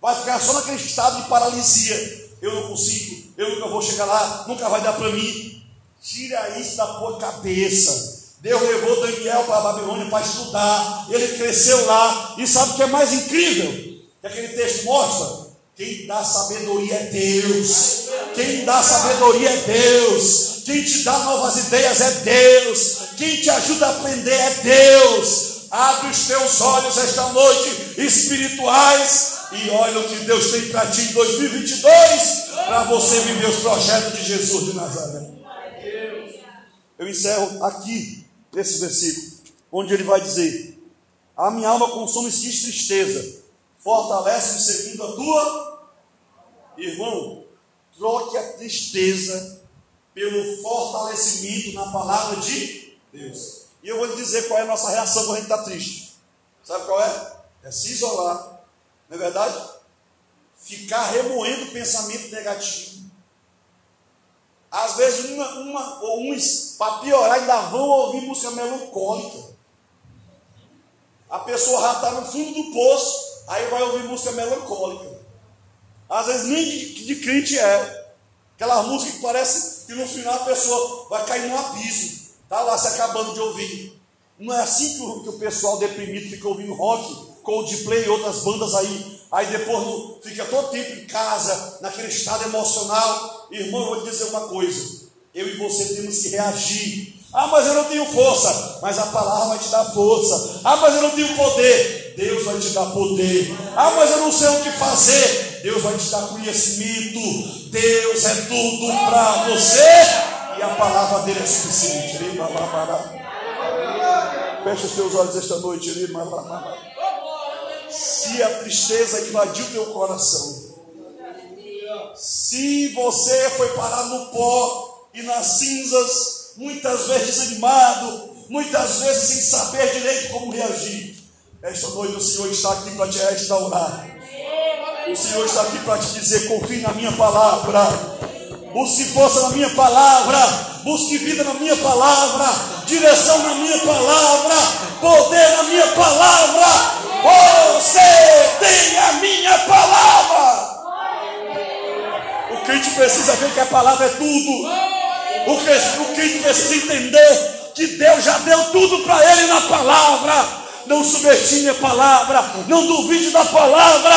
Vai ficar só naquele estado de paralisia. Eu não consigo, eu nunca vou chegar lá, nunca vai dar para mim. Tira isso da tua cabeça. Deus levou Daniel para a Babilônia para estudar. Ele cresceu lá. E sabe o que é mais incrível? Que aquele texto mostra. Quem dá sabedoria é Deus. Quem dá sabedoria é Deus. Quem te dá novas ideias é Deus. Quem te ajuda a aprender é Deus. Abre os teus olhos esta noite espirituais e olha o que Deus tem para ti em 2022 para você viver os projetos de Jesus de Nazaré eu encerro aqui esse versículo, onde ele vai dizer: A minha alma consome-se de tristeza, fortalece-me segundo a tua. Irmão, troque a tristeza pelo fortalecimento na palavra de Deus. E eu vou lhe dizer qual é a nossa reação quando a gente está triste. Sabe qual é? É se isolar, não é verdade? Ficar remoendo pensamento negativo às vezes, uma, uma, ou uns, para piorar, ainda vão ouvir música melancólica. A pessoa já está no fundo do poço, aí vai ouvir música melancólica. Às vezes nem de, de crente é. Aquela música que parece que no final a pessoa vai cair no abismo. Está lá se acabando de ouvir. Não é assim que o, que o pessoal deprimido fica ouvindo rock, Coldplay e outras bandas aí aí depois fica todo tempo em casa, naquele estado emocional. Irmão, eu vou te dizer uma coisa: eu e você temos que reagir. Ah, mas eu não tenho força, mas a palavra vai te dar força. Ah, mas eu não tenho poder, Deus vai te dar poder. Ah, mas eu não sei o que fazer, Deus vai te dar conhecimento. Deus é tudo para você e a palavra dele é suficiente. Fecha os teus olhos esta noite. Se a tristeza invadiu teu coração, se você foi parar no pó e nas cinzas, muitas vezes desanimado, muitas vezes sem saber direito como reagir, esta noite o Senhor está aqui para te restaurar. O Senhor está aqui para te dizer: confie na minha palavra, busque força na minha palavra, busque vida na minha palavra, direção na minha palavra, poder na minha palavra. Você tem a minha palavra. O crente precisa ver que a palavra é tudo. O crente, o crente precisa entender que Deus já deu tudo para ele na palavra. Não subestime a palavra, não duvide da palavra.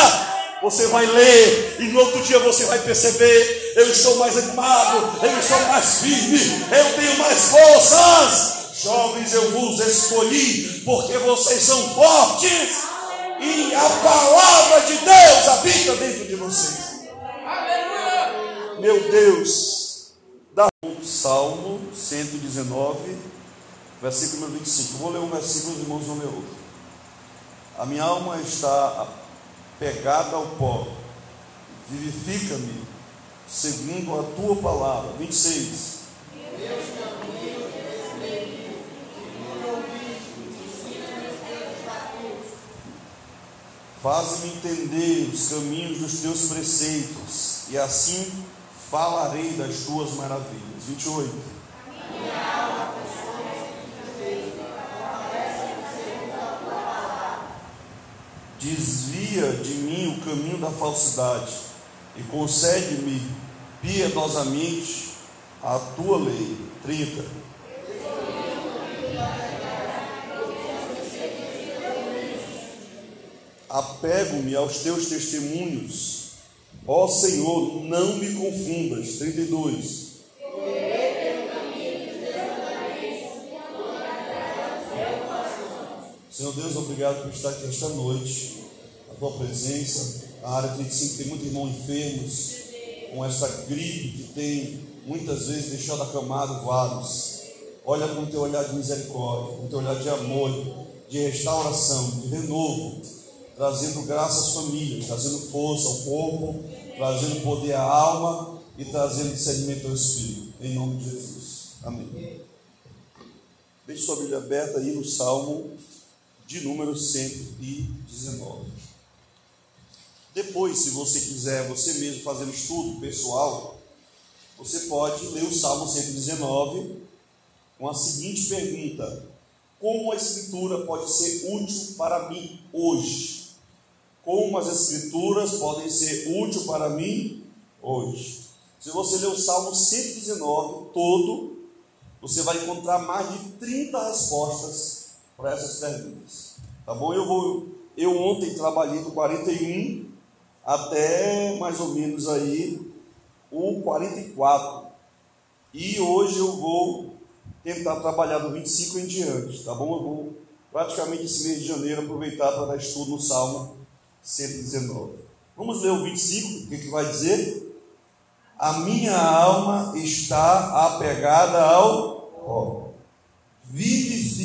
Você vai ler e no outro dia você vai perceber: eu estou mais animado, eu estou mais firme, eu tenho mais forças. Jovens, eu vos escolhi porque vocês são fortes e a palavra de Deus habita dentro de vocês. Meu Deus, da Salmo 119, versículo 25. vou ler um versículo, os irmãos vão ler outro. A minha alma está pegada ao pó. Vivifica-me segundo a tua palavra. 26. Faz-me entender os caminhos dos teus preceitos, e assim falarei das tuas maravilhas. 28. Desvia de mim o caminho da falsidade e concede-me piedosamente a tua lei. 30. Apego-me aos teus testemunhos. Ó Senhor, não me confundas. 32. Senhor Deus, obrigado por estar aqui esta noite, a tua presença. A área 35 tem muitos irmãos enfermos com esta gripe que tem muitas vezes deixado acamado vários. Olha com o teu olhar de misericórdia, com o teu olhar de amor, de restauração, de renovo, trazendo graça às famílias, trazendo força ao corpo, trazendo poder à alma e trazendo discernimento ao espírito. Em nome de Jesus. Amém. Deixe sua Bíblia aberta aí no Salmo de número 119. Depois, se você quiser, você mesmo fazer um estudo pessoal, você pode ler o Salmo 119 com a seguinte pergunta: Como a Escritura pode ser útil para mim hoje? Como as Escrituras podem ser útil para mim hoje? Se você ler o Salmo 119 todo, você vai encontrar mais de 30 respostas para essas perguntas. Tá bom? Eu vou eu ontem trabalhei do 41 até mais ou menos aí o 44. E hoje eu vou tentar trabalhar do 25 em diante, tá bom? Eu vou praticamente esse mês de janeiro aproveitar para dar estudo no Salmo 119. Vamos ler o 25, o que, que vai dizer? A minha alma está apegada ao ó,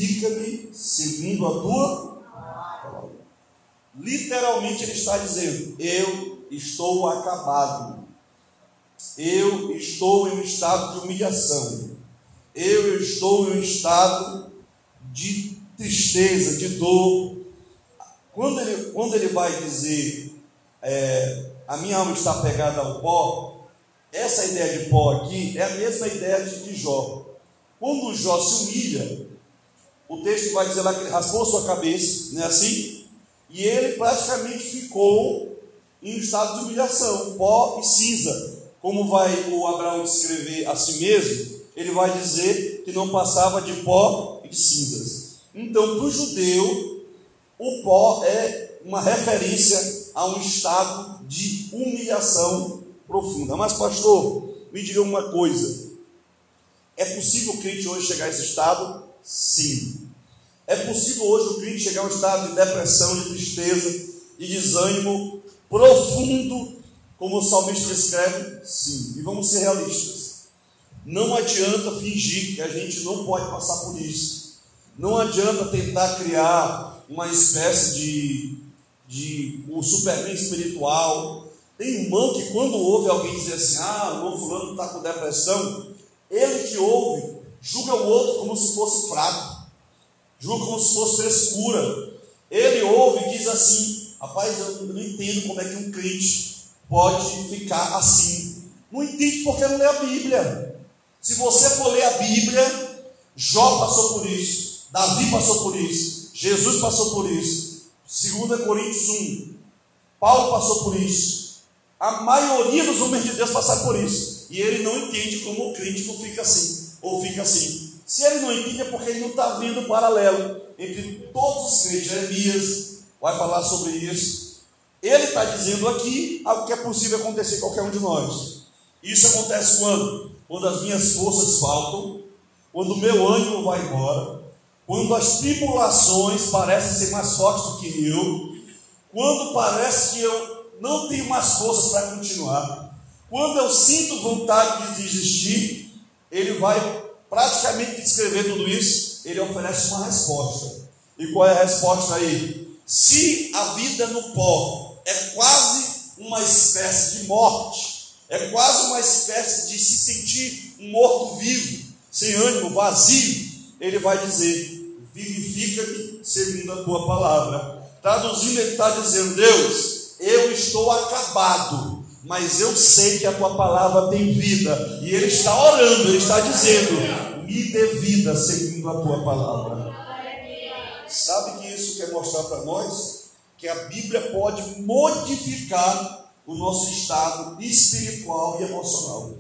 vivifica-me segundo a tua palavra. Literalmente ele está dizendo: Eu estou acabado. Eu estou em um estado de humilhação. Eu estou em um estado de tristeza, de dor. Quando ele, quando ele vai dizer, é, a minha alma está pegada ao pó, essa ideia de pó aqui é a mesma ideia de, de Jó. Quando Jó se humilha, o texto vai dizer lá que ele raspou sua cabeça, não é assim? E ele praticamente ficou em estado de humilhação, pó e cinza. Como vai o Abraão descrever a si mesmo, ele vai dizer que não passava de pó e cinzas. Então, para o judeu, o pó é uma referência a um estado de humilhação profunda. Mas, pastor, me diga uma coisa: é possível o crente hoje chegar a esse estado? Sim. É possível hoje o crente chegar a um estado de depressão, de tristeza, de desânimo profundo, como o salmista escreve? Sim. E vamos ser realistas. Não adianta fingir que a gente não pode passar por isso. Não adianta tentar criar uma espécie de, de um superman espiritual. Tem irmão que quando ouve alguém dizer assim, ah, o irmão fulano está com depressão, ele que ouve, julga o outro como se fosse fraco, julga como se fosse frescura. Ele ouve e diz assim, rapaz, eu não entendo como é que um crente pode ficar assim. Não entende porque não lê a Bíblia. Se você for ler a Bíblia, Jó passou por isso, Davi passou por isso, Jesus passou por isso, 2 Coríntios 1, Paulo passou por isso. A maioria dos homens de Deus passaram por isso. E ele não entende como o crítico fica assim, ou fica assim. Se ele não entende, é porque ele não está vendo o paralelo entre todos os crentes. Jeremias vai falar sobre isso. Ele está dizendo aqui algo que é possível acontecer em qualquer um de nós. Isso acontece quando? quando as minhas forças faltam, quando o meu ânimo vai embora, quando as tribulações parecem ser mais fortes do que eu, quando parece que eu não tenho mais forças para continuar, quando eu sinto vontade de desistir, ele vai praticamente descrever tudo isso, ele oferece uma resposta. E qual é a resposta aí? Se a vida no pó é quase uma espécie de morte, é quase uma espécie de se sentir um morto-vivo, sem ânimo, vazio. Ele vai dizer: vivifica-me segundo a tua palavra. Traduzindo, ele está dizendo: Deus, eu estou acabado, mas eu sei que a tua palavra tem vida. E ele está orando, ele está dizendo: me dê vida segundo a tua palavra. Sabe que isso quer mostrar para nós? Que a Bíblia pode modificar o nosso estado espiritual e emocional.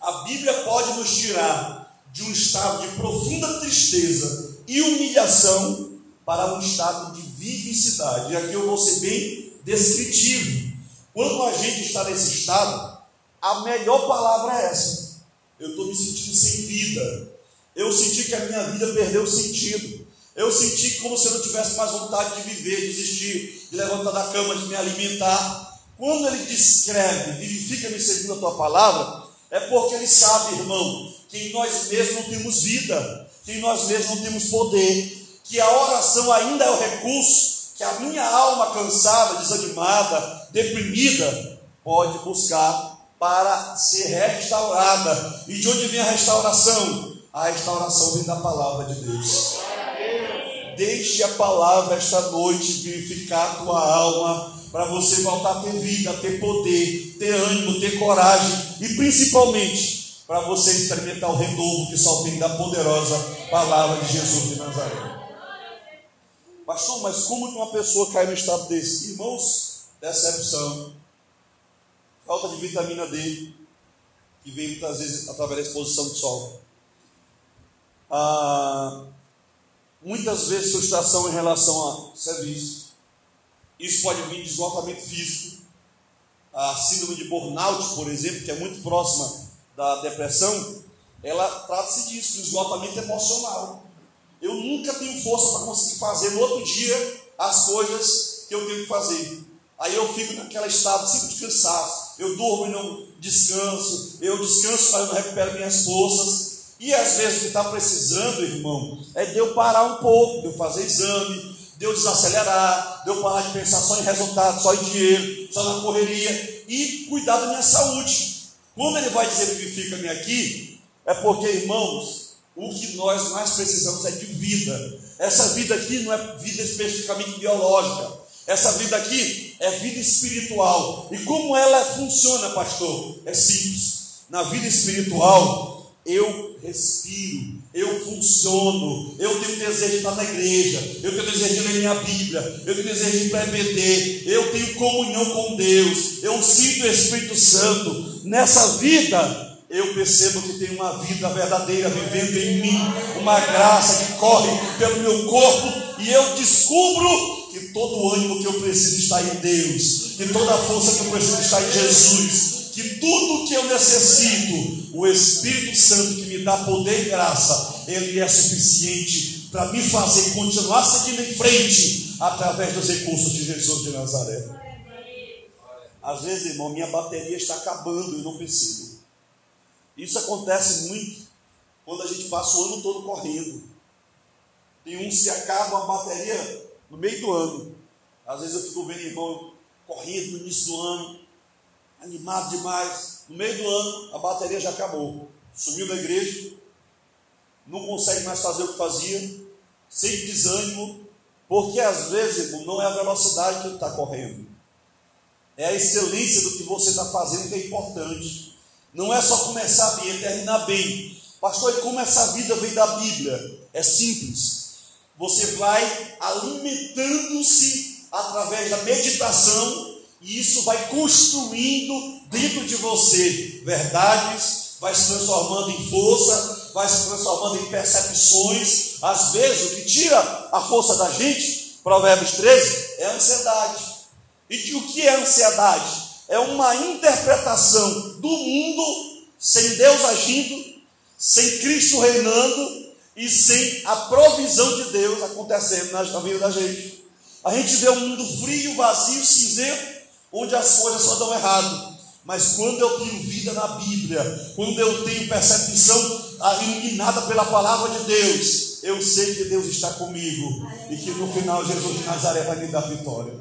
A Bíblia pode nos tirar de um estado de profunda tristeza e humilhação para um estado de vivicidade. E aqui eu vou ser bem descritivo. Quando a gente está nesse estado, a melhor palavra é essa. Eu estou me sentindo sem vida. Eu senti que a minha vida perdeu sentido. Eu senti como se eu não tivesse mais vontade de viver, de existir, de levantar da cama, de me alimentar. Quando ele descreve, vivifica-me segundo a tua palavra, é porque ele sabe, irmão, que em nós mesmos não temos vida, que em nós mesmos não temos poder, que a oração ainda é o recurso que a minha alma cansada, desanimada, deprimida, pode buscar para ser restaurada. E de onde vem a restauração? A restauração vem da palavra de Deus. Deixe a palavra esta noite vivificar a tua alma para você voltar a ter vida, ter poder, ter ânimo, ter coragem e principalmente para você experimentar o renovo que só vem da poderosa palavra de Jesus de Nazaré. Pastor, mas como que uma pessoa cai no estado desse? Irmãos, decepção, falta de vitamina D, que vem muitas vezes através da exposição do sol. Ah, muitas vezes frustração em relação a serviço isso pode vir de esgotamento físico. A síndrome de burnout, por exemplo, que é muito próxima da depressão, ela trata-se disso, do esgotamento emocional. Eu nunca tenho força para conseguir fazer no outro dia as coisas que eu tenho que fazer. Aí eu fico naquele estado sempre de cansaço. Eu durmo e não descanso. Eu descanso, mas não recupero minhas forças. E às vezes o que está precisando, irmão, é de eu parar um pouco, de eu fazer exame, de eu desacelerar, de eu parar de pensar só em resultado, só em dinheiro, só na correria e cuidar da minha saúde. Quando ele vai dizer vivifica-me aqui, é porque, irmãos, o que nós mais precisamos é de vida. Essa vida aqui não é vida especificamente biológica. Essa vida aqui é vida espiritual. E como ela funciona, pastor? É simples. Na vida espiritual, eu respiro, eu funciono, eu tenho desejo de estar na igreja, eu tenho desejo de ler minha Bíblia, eu tenho desejo de premeter, eu tenho comunhão com Deus, eu sinto o Espírito Santo. Nessa vida, eu percebo que tem uma vida verdadeira vivendo em mim, uma graça que corre pelo meu corpo, e eu descubro que todo o ânimo que eu preciso está em Deus, que toda a força que eu preciso está em Jesus, que tudo que eu necessito, o Espírito Santo que me dá poder e graça, ele é suficiente para me fazer continuar seguindo em frente através dos recursos de Jesus de Nazaré. Às vezes, irmão, minha bateria está acabando e não percebo. Isso acontece muito quando a gente passa o ano todo correndo. Tem uns que acabam a bateria no meio do ano. Às vezes eu fico vendo irmão correndo no início do ano, animado demais. No meio do ano, a bateria já acabou. Sumiu da igreja, não consegue mais fazer o que fazia, sem desânimo, porque às vezes, irmão, não é a velocidade que ele está correndo, é a excelência do que você está fazendo que é importante. Não é só começar bem, é terminar bem. Pastor, e como essa vida vem da Bíblia? É simples. Você vai alimentando-se através da meditação, e isso vai construindo dentro de você verdades, vai se transformando em força, vai se transformando em percepções. Às vezes, o que tira a força da gente, Provérbios 13, é a ansiedade. E o que é ansiedade? É uma interpretação do mundo sem Deus agindo, sem Cristo reinando, e sem a provisão de Deus acontecendo na vida da gente. A gente vê um mundo frio, vazio, cinzento, onde as coisas só dão errado. Mas quando eu tenho vida na Bíblia, quando eu tenho percepção iluminada pela palavra de Deus, eu sei que Deus está comigo e que no final Jesus de Nazaré vai me dar vitória.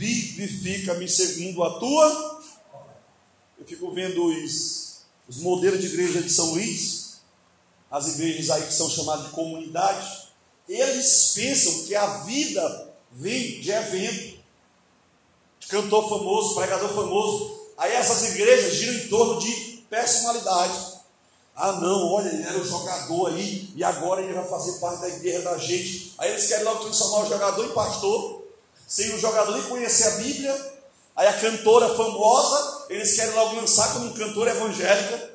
Vivifica-me segundo a tua. Eu fico vendo os, os modelos de igreja de São Luís as igrejas aí que são chamadas de comunidade, eles pensam que a vida vem de evento, de cantor famoso, pregador famoso. Aí essas igrejas giram em torno de personalidade. Ah, não, olha, ele era um jogador aí, e agora ele vai fazer parte da igreja da gente. Aí eles querem logo transformar o jogador em pastor, sem o jogador nem conhecer a Bíblia. Aí a cantora famosa, eles querem logo lançar como cantora evangélica.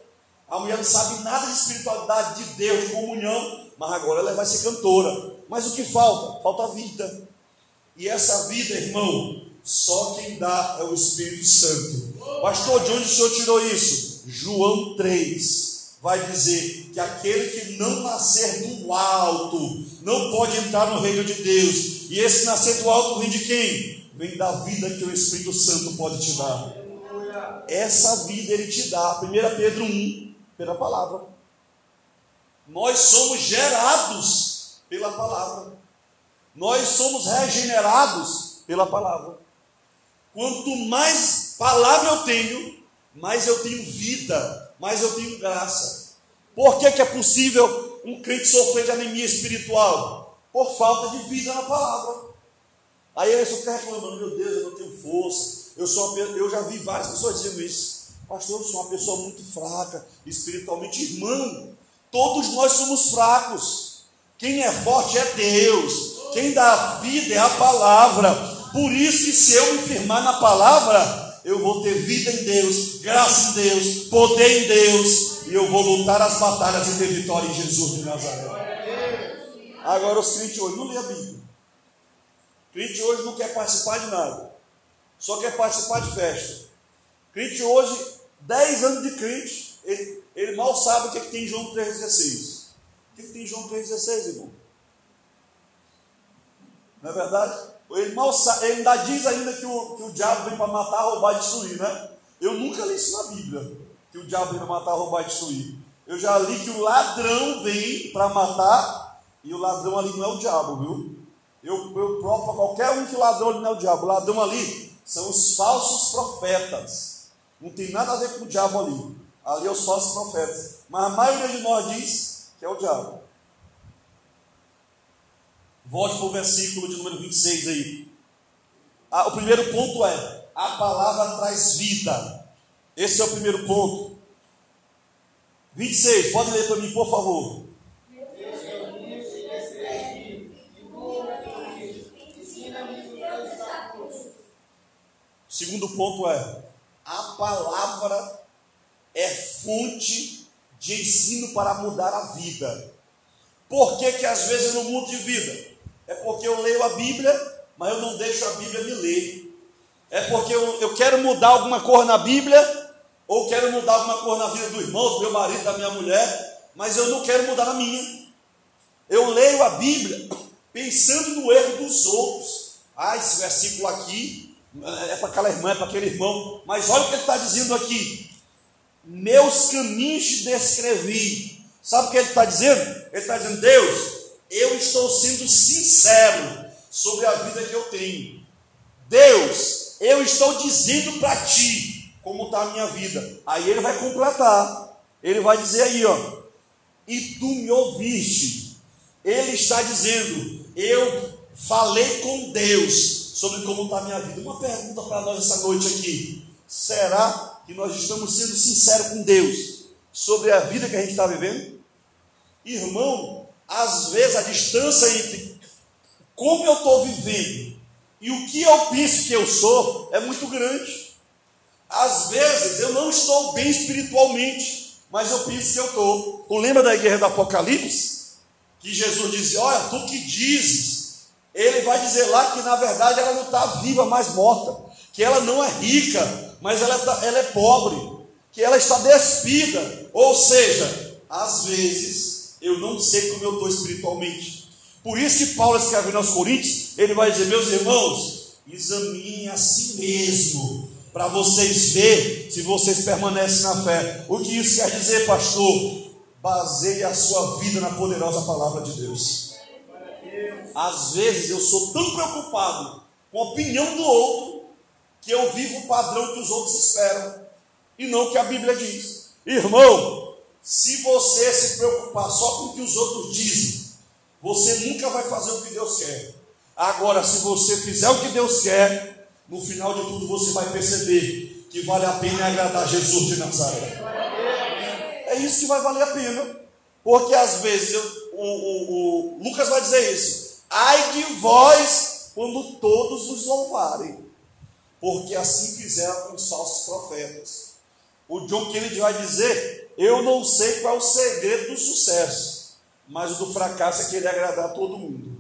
A mulher não sabe nada de espiritualidade, de Deus, de comunhão, mas agora ela vai ser cantora. Mas o que falta? Falta vida. E essa vida, irmão, só quem dá é o Espírito Santo. Pastor, de onde o senhor tirou isso? João 3 vai dizer que aquele que não nascer do alto não pode entrar no reino de Deus. E esse nascer do alto vem de quem? Vem da vida que o Espírito Santo pode te dar. Essa vida ele te dá. 1 Pedro 1, pela palavra. Nós somos gerados pela palavra. Nós somos regenerados pela palavra. Quanto mais palavra eu tenho, mais eu tenho vida, mais eu tenho graça. Por que, que é possível um crente sofrer de anemia espiritual? Por falta de vida na palavra. Aí ele só fica reclamando, meu Deus, eu não tenho força. Eu, sou, eu já vi várias pessoas dizendo isso. Pastor, eu sou uma pessoa muito fraca, espiritualmente, irmão. Todos nós somos fracos. Quem é forte é Deus. Quem dá vida é a palavra. Por isso se eu me firmar na palavra, eu vou ter vida em Deus, graça em Deus, poder em Deus, e eu vou lutar as batalhas e ter vitória em Jesus de Nazaré. Agora os crentes hoje não lê a Bíblia. Crente hoje não quer participar de nada, só quer participar de festa. Crente hoje 10 anos de crente, ele, ele, mal sabe o que, é que tem em João 3,16. O que, é que tem em João 3,16, irmão? Não é verdade? Mal sabe, ele ainda diz ainda que o, que o diabo vem para matar, roubar e destruir, né? Eu nunca li isso na Bíblia, que o diabo vem para matar, roubar e destruir. Eu já li que o ladrão vem para matar, e o ladrão ali não é o diabo, viu? Eu, eu provo para qualquer um que o ladrão ali não é o diabo. O ladrão ali são os falsos profetas não tem nada a ver com o diabo ali. Ali é os falsos profetas. Mas a maioria de nós diz que é o diabo. Volte para o versículo de número 26 aí. Ah, o primeiro ponto é: a palavra traz vida. Esse é o primeiro ponto. 26, pode ler para mim, por favor. Segundo ponto é: a palavra é fonte de ensino para mudar a vida. Por que, que às vezes não muda de vida? É porque eu leio a Bíblia, mas eu não deixo a Bíblia me ler. É porque eu, eu quero mudar alguma coisa na Bíblia, ou quero mudar alguma coisa na vida do irmão, do meu marido, da minha mulher, mas eu não quero mudar na minha. Eu leio a Bíblia pensando no erro dos outros. Ah, esse versículo aqui é para aquela irmã, é para aquele irmão. Mas olha o que ele está dizendo aqui. Meus caminhos te descrevi. Sabe o que ele está dizendo? Ele está dizendo, Deus, eu estou sendo sincero sobre a vida que eu tenho. Deus, eu estou dizendo para ti como está a minha vida. Aí ele vai completar. Ele vai dizer aí, ó. E tu me ouviste. Ele está dizendo, eu falei com Deus sobre como está a minha vida. Uma pergunta para nós essa noite aqui. Será que nós estamos sendo sinceros com Deus sobre a vida que a gente está vivendo? Irmão, às vezes a distância entre como eu estou vivendo e o que eu penso que eu sou é muito grande. Às vezes eu não estou bem espiritualmente, mas eu penso que eu estou. Tu lembra da igreja do Apocalipse? Que Jesus dizia: Olha, tu que dizes. Ele vai dizer lá que na verdade ela não está viva, mas morta. Que ela não é rica, mas ela, tá, ela é pobre. Que ela está despida. Ou seja, às vezes eu não sei como eu estou espiritualmente. Por isso que Paulo escreve aos Coríntios, ele vai dizer, meus irmãos, examinem a si mesmo, para vocês verem se vocês permanecem na fé. O que isso quer dizer, pastor? Baseie a sua vida na poderosa palavra de Deus. Às vezes eu sou tão preocupado com a opinião do outro, que eu vivo o padrão que os outros esperam, e não o que a Bíblia diz. Irmão, se você se preocupar só com o que os outros dizem, você nunca vai fazer o que Deus quer. Agora, se você fizer o que Deus quer, no final de tudo você vai perceber que vale a pena agradar Jesus de Nazaré. É isso que vai valer a pena. Porque às vezes eu, o, o, o Lucas vai dizer isso. Ai de vós quando todos os louvarem. Porque assim fizeram com os falsos profetas. O John Kennedy vai dizer: Eu não sei qual é o segredo do sucesso, mas o do fracasso é querer agradar todo mundo.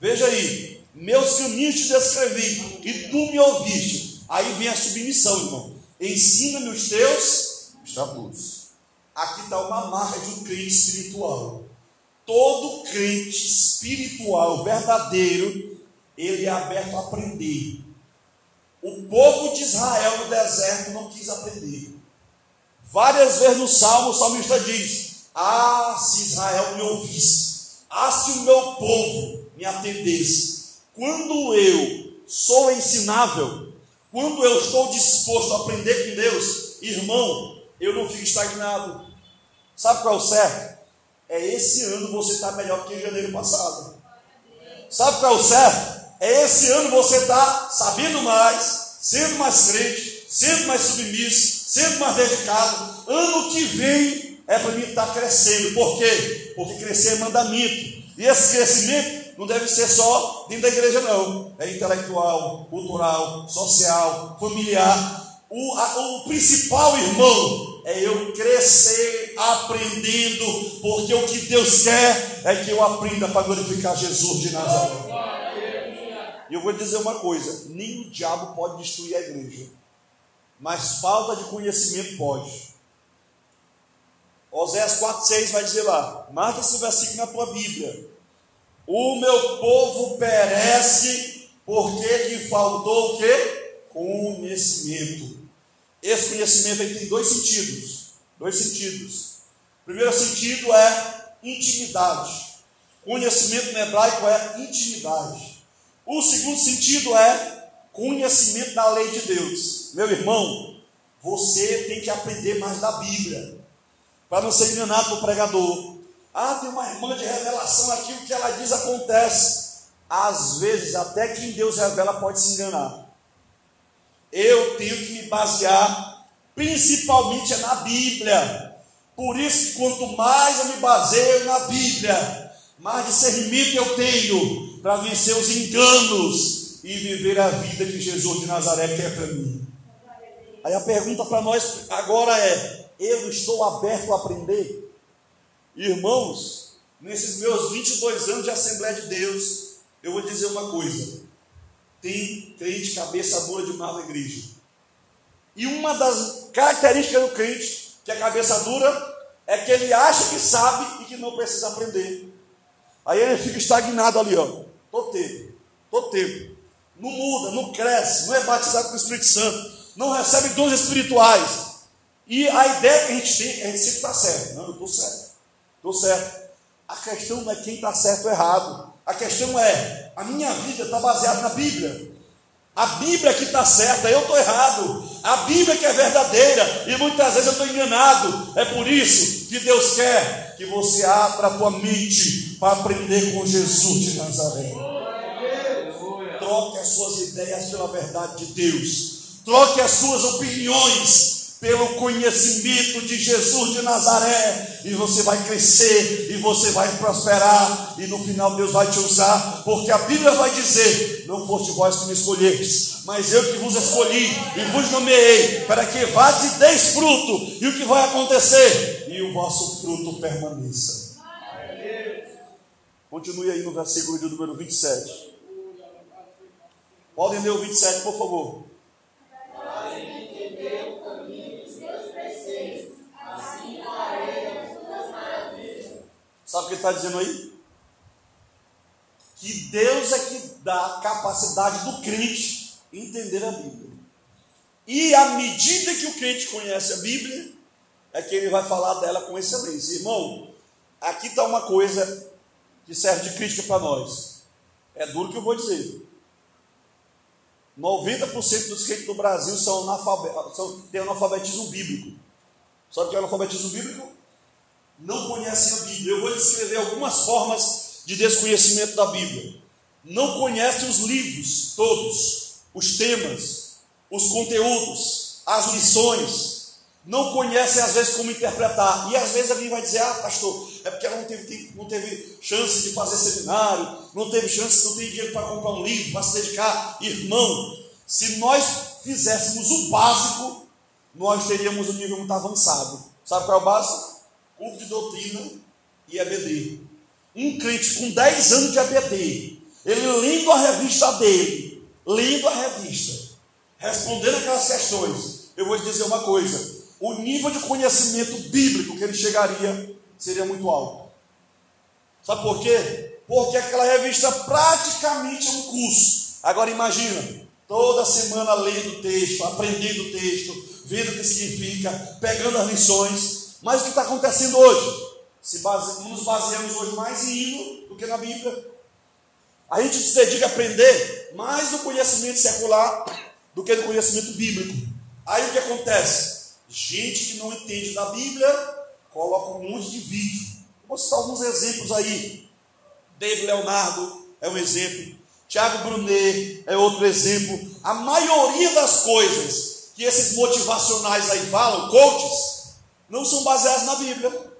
Veja aí, meus caminhos te descrevi e tu me ouviste. Aí vem a submissão, irmão. Ensina-me os teus estatutos. Aqui está uma marca de um crente espiritual. Todo crente espiritual verdadeiro, ele é aberto a aprender. O povo de Israel no deserto não quis aprender. Várias vezes no Salmo, o salmista diz: Ah, se Israel me ouvisse, ah, se o meu povo me atendesse. Quando eu sou ensinável, quando eu estou disposto a aprender com Deus, irmão, eu não fico estagnado. Sabe qual é o certo? É esse ano você está melhor que em janeiro passado. Sabe qual é o certo? É esse ano você está sabendo mais, sendo mais crente, sendo mais submisso, sendo mais dedicado. Ano que vem é para mim estar tá crescendo. Por quê? Porque crescer é mandamento. E esse crescimento não deve ser só dentro da igreja, não. É intelectual, cultural, social, familiar. O, a, o principal, irmão, é eu crescer aprendendo, porque o que Deus quer é que eu aprenda para glorificar Jesus de Nazaré. E eu vou dizer uma coisa: nem o diabo pode destruir a igreja, mas falta de conhecimento pode. Oséias 4,6 vai dizer lá, marca esse versículo na tua Bíblia. O meu povo perece porque lhe faltou o quê? Conhecimento. Esse conhecimento aí tem dois sentidos. Dois sentidos. O primeiro sentido é intimidade. Conhecimento no hebraico é intimidade. O segundo sentido é conhecimento da lei de Deus. Meu irmão, você tem que aprender mais da Bíblia, para não ser enganado pelo pregador. Ah, tem uma irmã de revelação aqui, o que ela diz acontece. Às vezes, até quem Deus revela pode se enganar. Eu tenho que me basear principalmente na Bíblia. Por isso, quanto mais eu me baseio na Bíblia, mais discernimento eu tenho para vencer os enganos e viver a vida que Jesus de Nazaré quer para mim. Aí a pergunta para nós agora é: eu estou aberto a aprender? Irmãos, nesses meus 22 anos de Assembleia de Deus, Eu vou dizer uma coisa: tem crente cabeça dura demais na igreja. E uma das características do crente, que é cabeça dura, é que ele acha que sabe e que não precisa aprender. Aí ele fica estagnado ali, ó. Todo tempo, todo tempo. Não muda, não cresce, não é batizado com o Espírito Santo, não recebe dons espirituais. E a ideia que a gente tem é a gente sempre está certo. Não, eu estou certo. Estou certo. A questão não é quem está certo ou errado. A questão é, a minha vida está baseada na Bíblia. A Bíblia que está certa, eu estou errado. A Bíblia que é verdadeira, e muitas vezes eu estou enganado. É por isso que Deus quer que você abra a tua mente para aprender com Jesus de Nazaré. Troque as suas ideias pela verdade de Deus. Troque as suas opiniões pelo conhecimento de Jesus de Nazaré, e você vai crescer, e você vai prosperar, e no final Deus vai te usar, porque a Bíblia vai dizer: Não foste vós que me escolhestes, mas eu que vos escolhi e vos nomeei, para que vades e deis fruto, e o que vai acontecer? E o vosso fruto permaneça. Continue aí no versículo de número 27. Podem ler o 27, por favor. Sabe o que está dizendo aí? Que Deus é que dá a capacidade do crente entender a Bíblia. E à medida que o crente conhece a Bíblia, é que ele vai falar dela com excelência. Irmão, aqui está uma coisa que serve de crítica para nós. É duro que eu vou dizer. 90% dos crentes do Brasil são, analfabetos, são têm analfabetismo bíblico. Sabe o que é analfabetismo bíblico? não conhecem a Bíblia. Eu vou descrever algumas formas de desconhecimento da Bíblia. Não conhecem os livros todos, os temas, os conteúdos, as lições. Não conhecem às vezes como interpretar. E às vezes alguém vai dizer: Ah, pastor, é porque ela não teve, não teve chance de fazer seminário, não teve chance, não tem dinheiro para comprar um livro, para se dedicar. Irmão, se nós fizéssemos o básico, nós teríamos um nível muito avançado. Sabe qual é o básico? curso de doutrina e ABD. Um crente com 10 anos de ABD, ele lendo a revista dele, lendo a revista, respondendo aquelas questões, eu vou te dizer uma coisa: o nível de conhecimento bíblico que ele chegaria seria muito alto. Sabe por quê? Porque aquela revista praticamente é um curso. Agora imagina, toda semana lendo o texto, aprendendo o texto, vendo o que significa, pegando as lições, mas o que está acontecendo hoje? Se base, nos baseamos hoje mais em hino do que na Bíblia. A gente se dedica a aprender mais no conhecimento secular do que no conhecimento bíblico. Aí o que acontece? Gente que não entende da Bíblia coloca um monte de vídeo. Vou citar alguns exemplos aí. David Leonardo é um exemplo. Tiago Brunet é outro exemplo. A maioria das coisas que esses motivacionais aí falam, coaches, não são baseadas na Bíblia.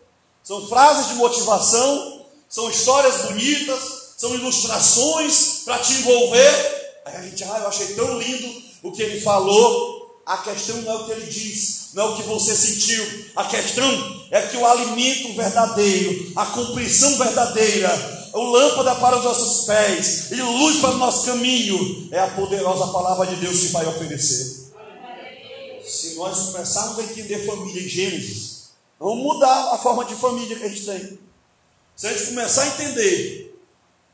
São frases de motivação, são histórias bonitas, são ilustrações para te envolver. Aí a gente, ah, eu achei tão lindo o que ele falou. A questão não é o que ele diz, não é o que você sentiu. A questão é que o alimento verdadeiro, a compreensão verdadeira, o lâmpada para os nossos pés e luz para o nosso caminho, é a poderosa palavra de Deus que vai oferecer se nós começarmos a entender família em Gênesis, vamos mudar a forma de família que a gente tem. Se a gente começar a entender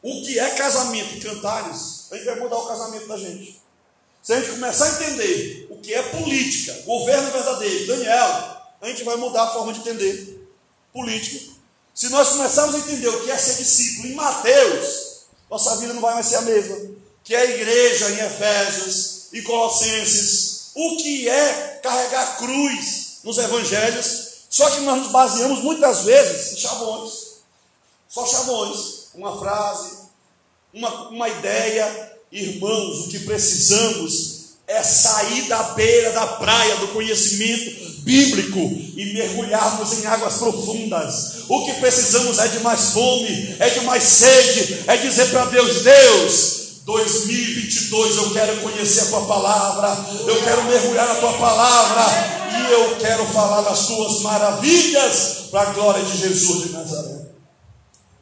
o que é casamento e cantares, a gente vai mudar o casamento da gente. Se a gente começar a entender o que é política, governo verdadeiro, Daniel, a gente vai mudar a forma de entender política. Se nós começarmos a entender o que é ser discípulo em Mateus, nossa vida não vai mais ser a mesma. Que é a igreja em Efésios, em Colossenses, o que é carregar cruz nos evangelhos, só que nós nos baseamos muitas vezes em chavões, só chavões, uma frase, uma, uma ideia, irmãos, o que precisamos é sair da beira da praia do conhecimento bíblico e mergulharmos em águas profundas. O que precisamos é de mais fome, é de mais sede, é dizer para Deus: Deus, 2022 eu quero conhecer a tua palavra, eu quero mergulhar na tua palavra e eu quero falar das tuas maravilhas para a glória de Jesus de Nazaré.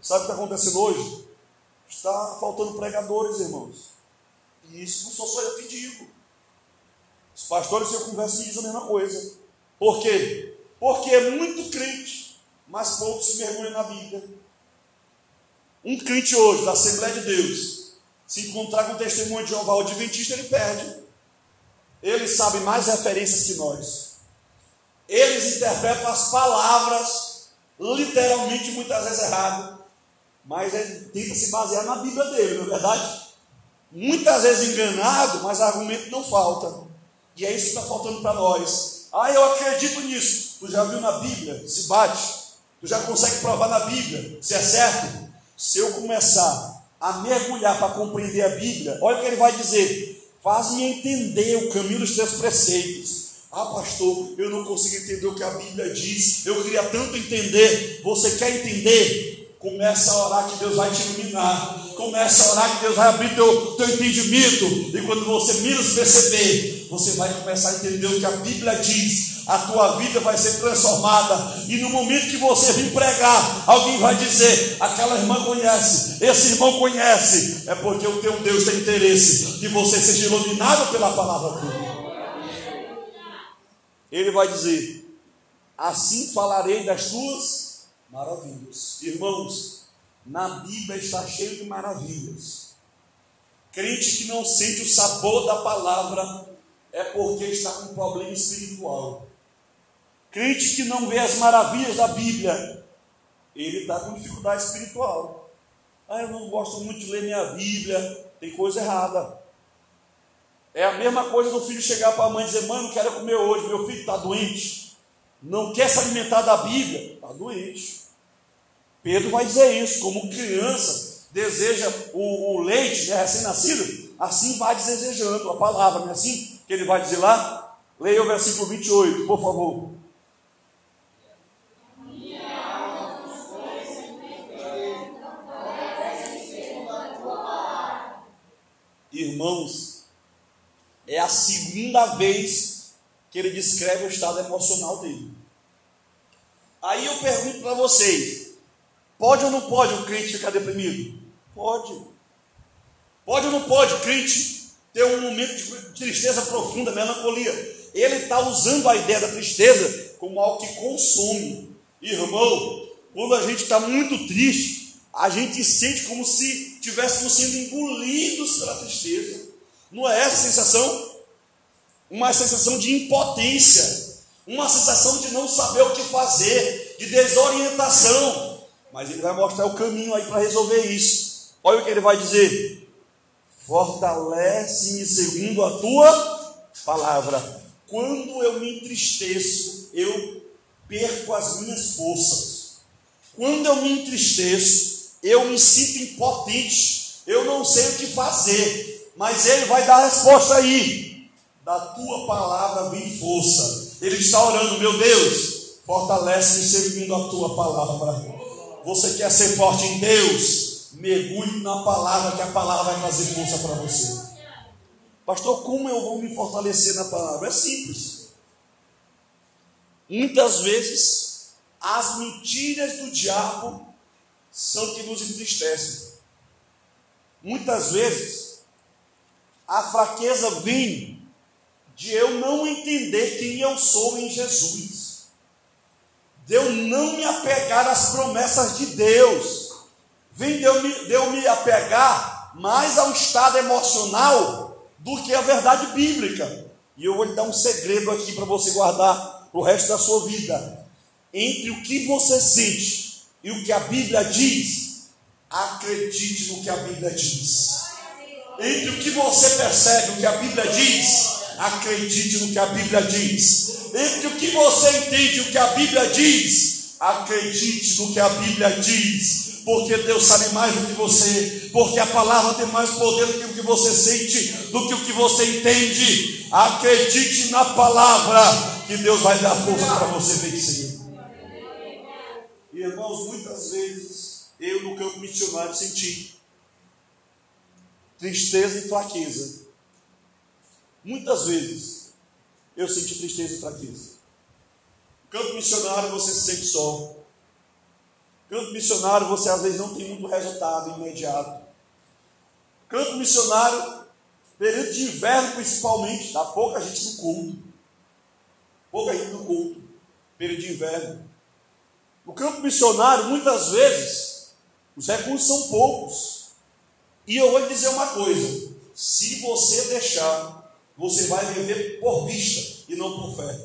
Sabe o que está acontecendo hoje? Está faltando pregadores, irmãos. E isso não sou só eu que digo. Os pastores eu converso dizem a mesma coisa. Por quê? Porque é muito crente, mas poucos se mergulham na Bíblia. Um crente hoje, da Assembleia de Deus, se encontrar com o testemunho de Jeová, o Adventista, ele perde. Eles sabem mais referências que nós. Eles interpretam as palavras, literalmente, muitas vezes errado. Mas ele tenta se basear na Bíblia dele, não é verdade? Muitas vezes enganado, mas argumento não falta. E é isso que está faltando para nós. Ah, eu acredito nisso. Tu já viu na Bíblia? Se bate. Tu já consegue provar na Bíblia se é certo? Se eu começar a mergulhar para compreender a Bíblia, olha o que ele vai dizer: faz-me entender o caminho dos teus preceitos. Ah, pastor, eu não consigo entender o que a Bíblia diz. Eu queria tanto entender. Você quer entender? Começa a orar que Deus vai te iluminar. Começa a orar que Deus vai abrir teu, teu entendimento. E quando você menos perceber, você vai começar a entender o que a Bíblia diz. A tua vida vai ser transformada. E no momento que você vir pregar, alguém vai dizer: aquela irmã conhece, esse irmão conhece. É porque o teu Deus tem interesse que você seja iluminado pela palavra dele. Ele vai dizer: assim falarei das tuas maravilhas. Irmãos, na Bíblia está cheio de maravilhas. Crente que não sente o sabor da palavra é porque está com um problema espiritual. Crente que não vê as maravilhas da Bíblia, ele está com dificuldade espiritual. Ah, eu não gosto muito de ler minha Bíblia, tem coisa errada. É a mesma coisa do filho chegar para a mãe e dizer: Mãe, não quero comer hoje, meu filho está doente, não quer se alimentar da Bíblia, está doente. Pedro vai dizer isso, como criança deseja o, o leite, né, recém-nascido, assim vai desejando a palavra, não é assim que ele vai dizer lá? Leia o versículo 28, por favor. Irmãos, é a segunda vez que ele descreve o estado emocional dele. Aí eu pergunto para vocês: Pode ou não pode o crente ficar deprimido? Pode. Pode ou não pode o crente ter um momento de tristeza profunda, melancolia? Ele está usando a ideia da tristeza como algo que consome. Irmão, quando a gente está muito triste, a gente sente como se estivéssemos sendo engolidos pela tristeza. Não é essa a sensação? Uma sensação de impotência, uma sensação de não saber o que fazer, de desorientação. Mas ele vai mostrar o caminho aí para resolver isso. Olha o que ele vai dizer: Fortalece-me segundo a tua palavra. Quando eu me entristeço, eu perco as minhas forças. Quando eu me entristeço, eu me sinto impotente. Eu não sei o que fazer. Mas ele vai dar a resposta aí. Da tua palavra vem força. Ele está orando, meu Deus, fortalece-me segundo a tua palavra. Você quer ser forte em Deus? Mergulhe na palavra, que a palavra vai trazer força para você. Pastor, como eu vou me fortalecer na palavra? É simples. Muitas vezes, as mentiras do diabo são que nos entristecem. Muitas vezes, a fraqueza vem de eu não entender quem eu sou em Jesus de eu não me apegar às promessas de Deus, vem de eu, me, de eu me apegar mais ao estado emocional do que à verdade bíblica. E eu vou lhe dar um segredo aqui para você guardar o resto da sua vida. Entre o que você sente e o que a Bíblia diz, acredite no que a Bíblia diz. Entre o que você percebe, o que a Bíblia diz, acredite no que a Bíblia diz. Entre o que você entende e o que a Bíblia diz, acredite no que a Bíblia diz. Porque Deus sabe mais do que você, porque a palavra tem mais poder do que o que você sente, do que o que você entende. Acredite na palavra, que Deus vai dar força para você vencer. E irmãos, muitas vezes eu no campo missionário senti tristeza e fraqueza Muitas vezes eu senti tristeza e fraqueza. Campo missionário você se sente só. Campo missionário você às vezes não tem muito resultado imediato. Campo missionário, período de inverno principalmente, dá pouca gente no culto. Pouca gente no culto, período de inverno. No campo missionário, muitas vezes, os recursos são poucos. E eu vou lhe dizer uma coisa: se você deixar, você vai viver por vista e não por fé.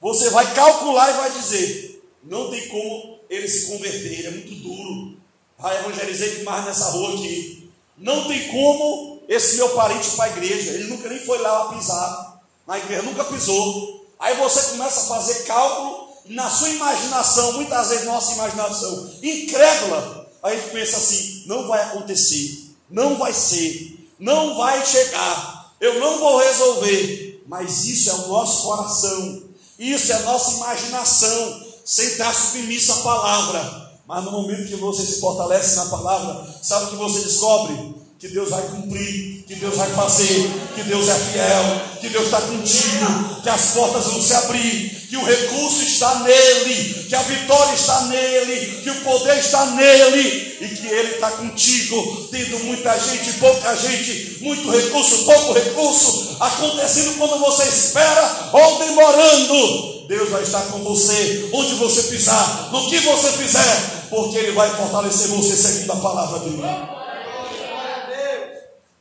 Você vai calcular e vai dizer: não tem como ele se converter, ele é muito duro. Ah, evangelizei demais nessa rua aqui. Não tem como esse meu parente ir para a igreja. Ele nunca nem foi lá pisar. Na igreja nunca pisou. Aí você começa a fazer cálculo na sua imaginação, muitas vezes nossa imaginação incrédula, a gente pensa assim: não vai acontecer, não vai ser, não vai chegar, eu não vou resolver. Mas isso é o nosso coração, isso é a nossa imaginação, sem estar submissa à palavra. Mas no momento que você se fortalece na palavra, sabe o que você descobre? Que Deus vai cumprir, que Deus vai fazer, que Deus é fiel, que Deus está contigo, que as portas vão se abrir, que o recurso está nele, que a vitória está nele, que o poder está nele e que ele está contigo, tendo muita gente, pouca gente, muito recurso, pouco recurso, acontecendo quando você espera ou demorando. Deus vai estar com você, onde você pisar, no que você fizer, porque Ele vai fortalecer você seguindo a palavra dele.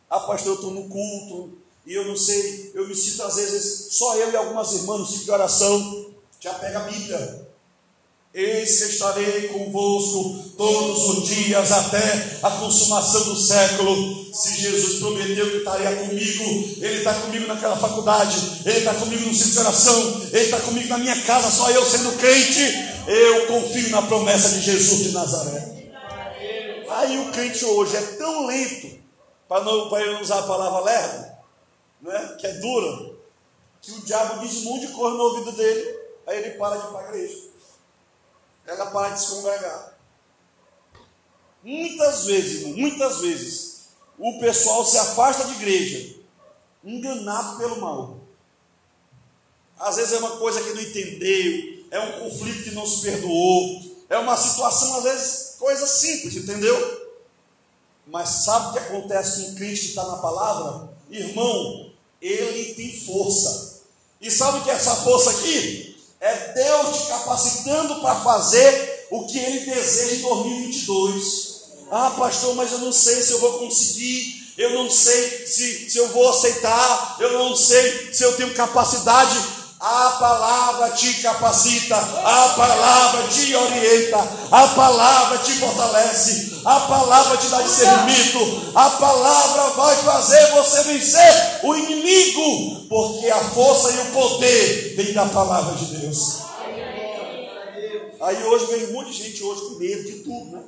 Ah, pastor, eu estou no culto e eu não sei, eu me sinto às vezes, só eu e algumas irmãs no ciclo de oração, já pega a Bíblia. Eis que estarei convosco todos os dias até a consumação do século. Se Jesus prometeu que estaria comigo, Ele está comigo naquela faculdade, Ele está comigo no centro de oração, Ele está comigo na minha casa, só eu sendo crente. Eu confio na promessa de Jesus de Nazaré. Aí o crente hoje é tão lento, para não, não usar a palavra lerdo, né, que é dura, que o diabo diz um monte de coisa no ouvido dele, aí ele para de ir para a igreja ela para de se congregar. Muitas vezes, muitas vezes, o pessoal se afasta de igreja, enganado pelo mal. Às vezes é uma coisa que não entendeu, é um conflito que não se perdoou, é uma situação, às vezes, coisa simples, entendeu? Mas sabe o que acontece com Cristo está na palavra? Irmão, ele tem força. E sabe o que é essa força aqui? É Deus te capacitando para fazer o que Ele deseja em 2022. Ah, pastor, mas eu não sei se eu vou conseguir, eu não sei se, se eu vou aceitar, eu não sei se eu tenho capacidade. A palavra te capacita, a palavra te orienta, a palavra te fortalece, a palavra te dá discernimento, a palavra vai fazer você vencer o inimigo, porque a força e o poder vem da palavra de Deus. Aí hoje vem de gente hoje com medo de tudo, né?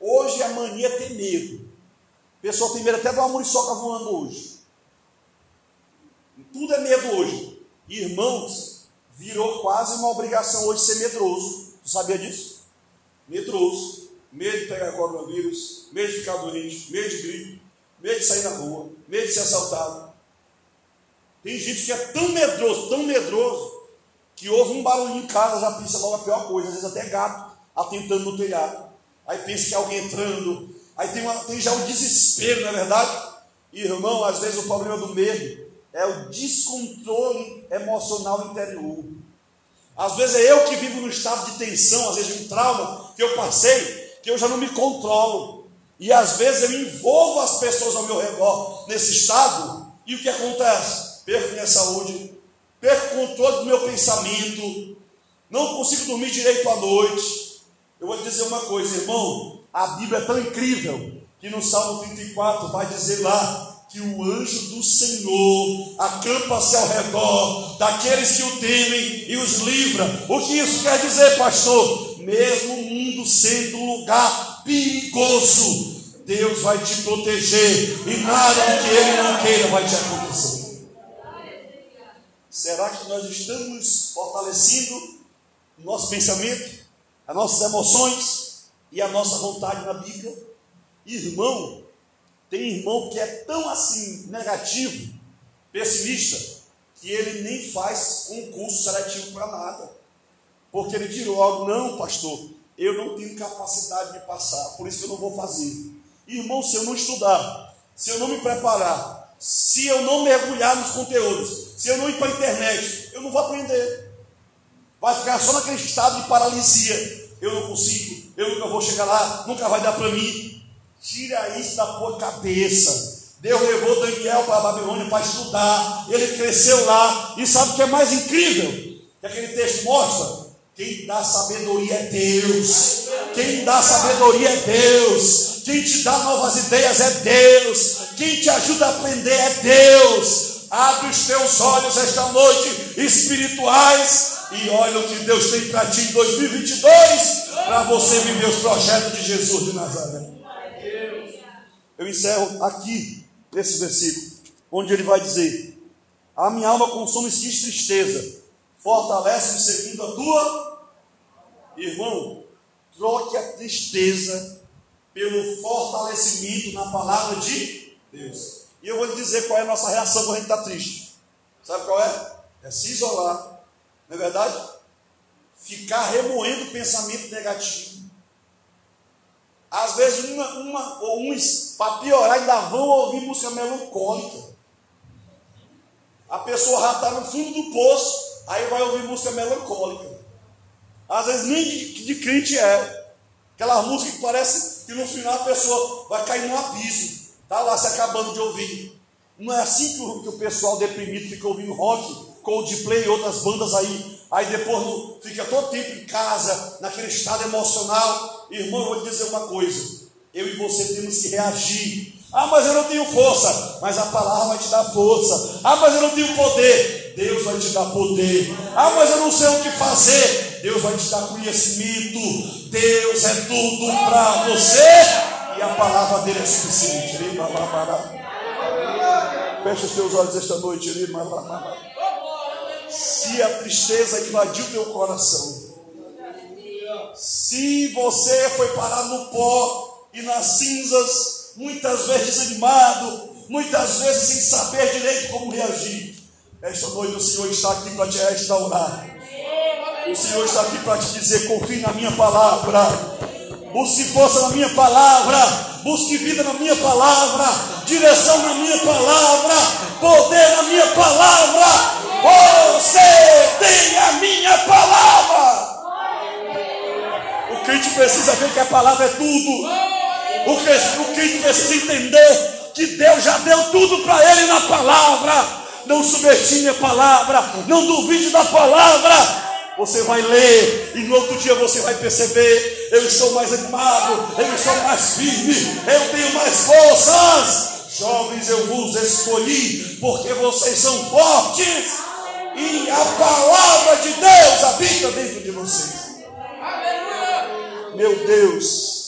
Hoje a mania é ter medo. Pessoal tem medo até de uma muriçoca voando hoje. Tudo é medo hoje. Irmãos, virou quase uma obrigação hoje ser medroso. Você sabia disso? Medroso. Medo de pegar coronavírus, medo de ficar doente, medo de gripe, medo de sair na rua, medo de ser assaltado. Tem gente que é tão medroso, tão medroso, que ouve um barulho em casa, já pensa logo a pior coisa, às vezes até gato atentando no telhado. Aí pensa que é alguém entrando, aí tem, uma, tem já o desespero, não é verdade? Irmão, às vezes o problema do medo é o descontrole emocional interior. Às vezes é eu que vivo no estado de tensão, às vezes um trauma que eu passei, que eu já não me controlo. E às vezes eu envolvo as pessoas ao meu redor nesse estado, e o que acontece? Perco minha saúde, perco o controle do meu pensamento, não consigo dormir direito à noite. Eu vou dizer uma coisa, irmão, a Bíblia é tão incrível que no Salmo 34 vai dizer lá que o anjo do Senhor acampa-se ao redor daqueles que o temem e os livra. O que isso quer dizer, pastor? Mesmo o mundo sendo um lugar perigoso, Deus vai te proteger e nada que Ele não queira vai te acontecer. Será que nós estamos fortalecendo o nosso pensamento, as nossas emoções e a nossa vontade na Bíblia? Irmão, tem irmão que é tão assim negativo, pessimista, que ele nem faz um curso seletivo para nada. Porque ele tirou algo, não, pastor, eu não tenho capacidade de passar, por isso eu não vou fazer. Irmão, se eu não estudar, se eu não me preparar, se eu não mergulhar nos conteúdos, se eu não ir para a internet, eu não vou aprender. Vai ficar só naquele estado de paralisia. Eu não consigo, eu nunca vou chegar lá, nunca vai dar para mim. Tira isso da tua cabeça. Deus levou Daniel para a Babilônia para estudar. Ele cresceu lá. E sabe o que é mais incrível? Que aquele texto mostra. Quem dá sabedoria é Deus. Quem dá sabedoria é Deus. Quem te dá novas ideias é Deus. Quem te ajuda a aprender é Deus. Abre os teus olhos esta noite espirituais e olha o que Deus tem para ti em 2022 para você viver os projetos de Jesus de Nazaré. Eu encerro aqui esse versículo, onde ele vai dizer: A minha alma consome-se de tristeza, fortalece-me seguindo a tua. Irmão, troque a tristeza pelo fortalecimento na palavra de Deus. E eu vou lhe dizer qual é a nossa reação quando a gente está triste. Sabe qual é? É se isolar, não é verdade? Ficar remoendo pensamento negativo. Às vezes, uma, uma ou uns, para piorar, ainda vão ouvir música melancólica. A pessoa já está no fundo do poço, aí vai ouvir música melancólica. Às vezes nem de, de crente é. Aquela música que parece que no final a pessoa vai cair no abismo. Está lá se acabando de ouvir. Não é assim que o, que o pessoal deprimido fica ouvindo rock, Coldplay e outras bandas aí. Aí depois fica todo tempo em casa, naquele estado emocional. Irmão, eu vou te dizer uma coisa. Eu e você temos que reagir. Ah, mas eu não tenho força. Mas a palavra vai te dar força. Ah, mas eu não tenho poder. Deus vai te dar poder. Ah, mas eu não sei o que fazer. Deus vai te dar conhecimento. Deus é tudo para você. E a palavra dele é suficiente. Fecha os teus olhos esta noite. Se a tristeza invadiu teu coração, se você foi parar no pó e nas cinzas, muitas vezes desanimado, muitas vezes sem saber direito como reagir, esta noite o Senhor está aqui para te restaurar. O Senhor está aqui para te dizer: confie na minha palavra, busque força na minha palavra, busque vida na minha palavra, direção na minha palavra, poder na minha palavra. Você tem a minha palavra. O crente precisa ver que a palavra é tudo. O crente precisa entender que Deus já deu tudo para ele na palavra. Não subestime a palavra, não duvide da palavra. Você vai ler e no outro dia você vai perceber: eu estou mais animado, eu estou mais firme, eu tenho mais forças. Jovens, eu vos escolhi porque vocês são fortes e a palavra de Deus habita dentro de vocês. Meu Deus,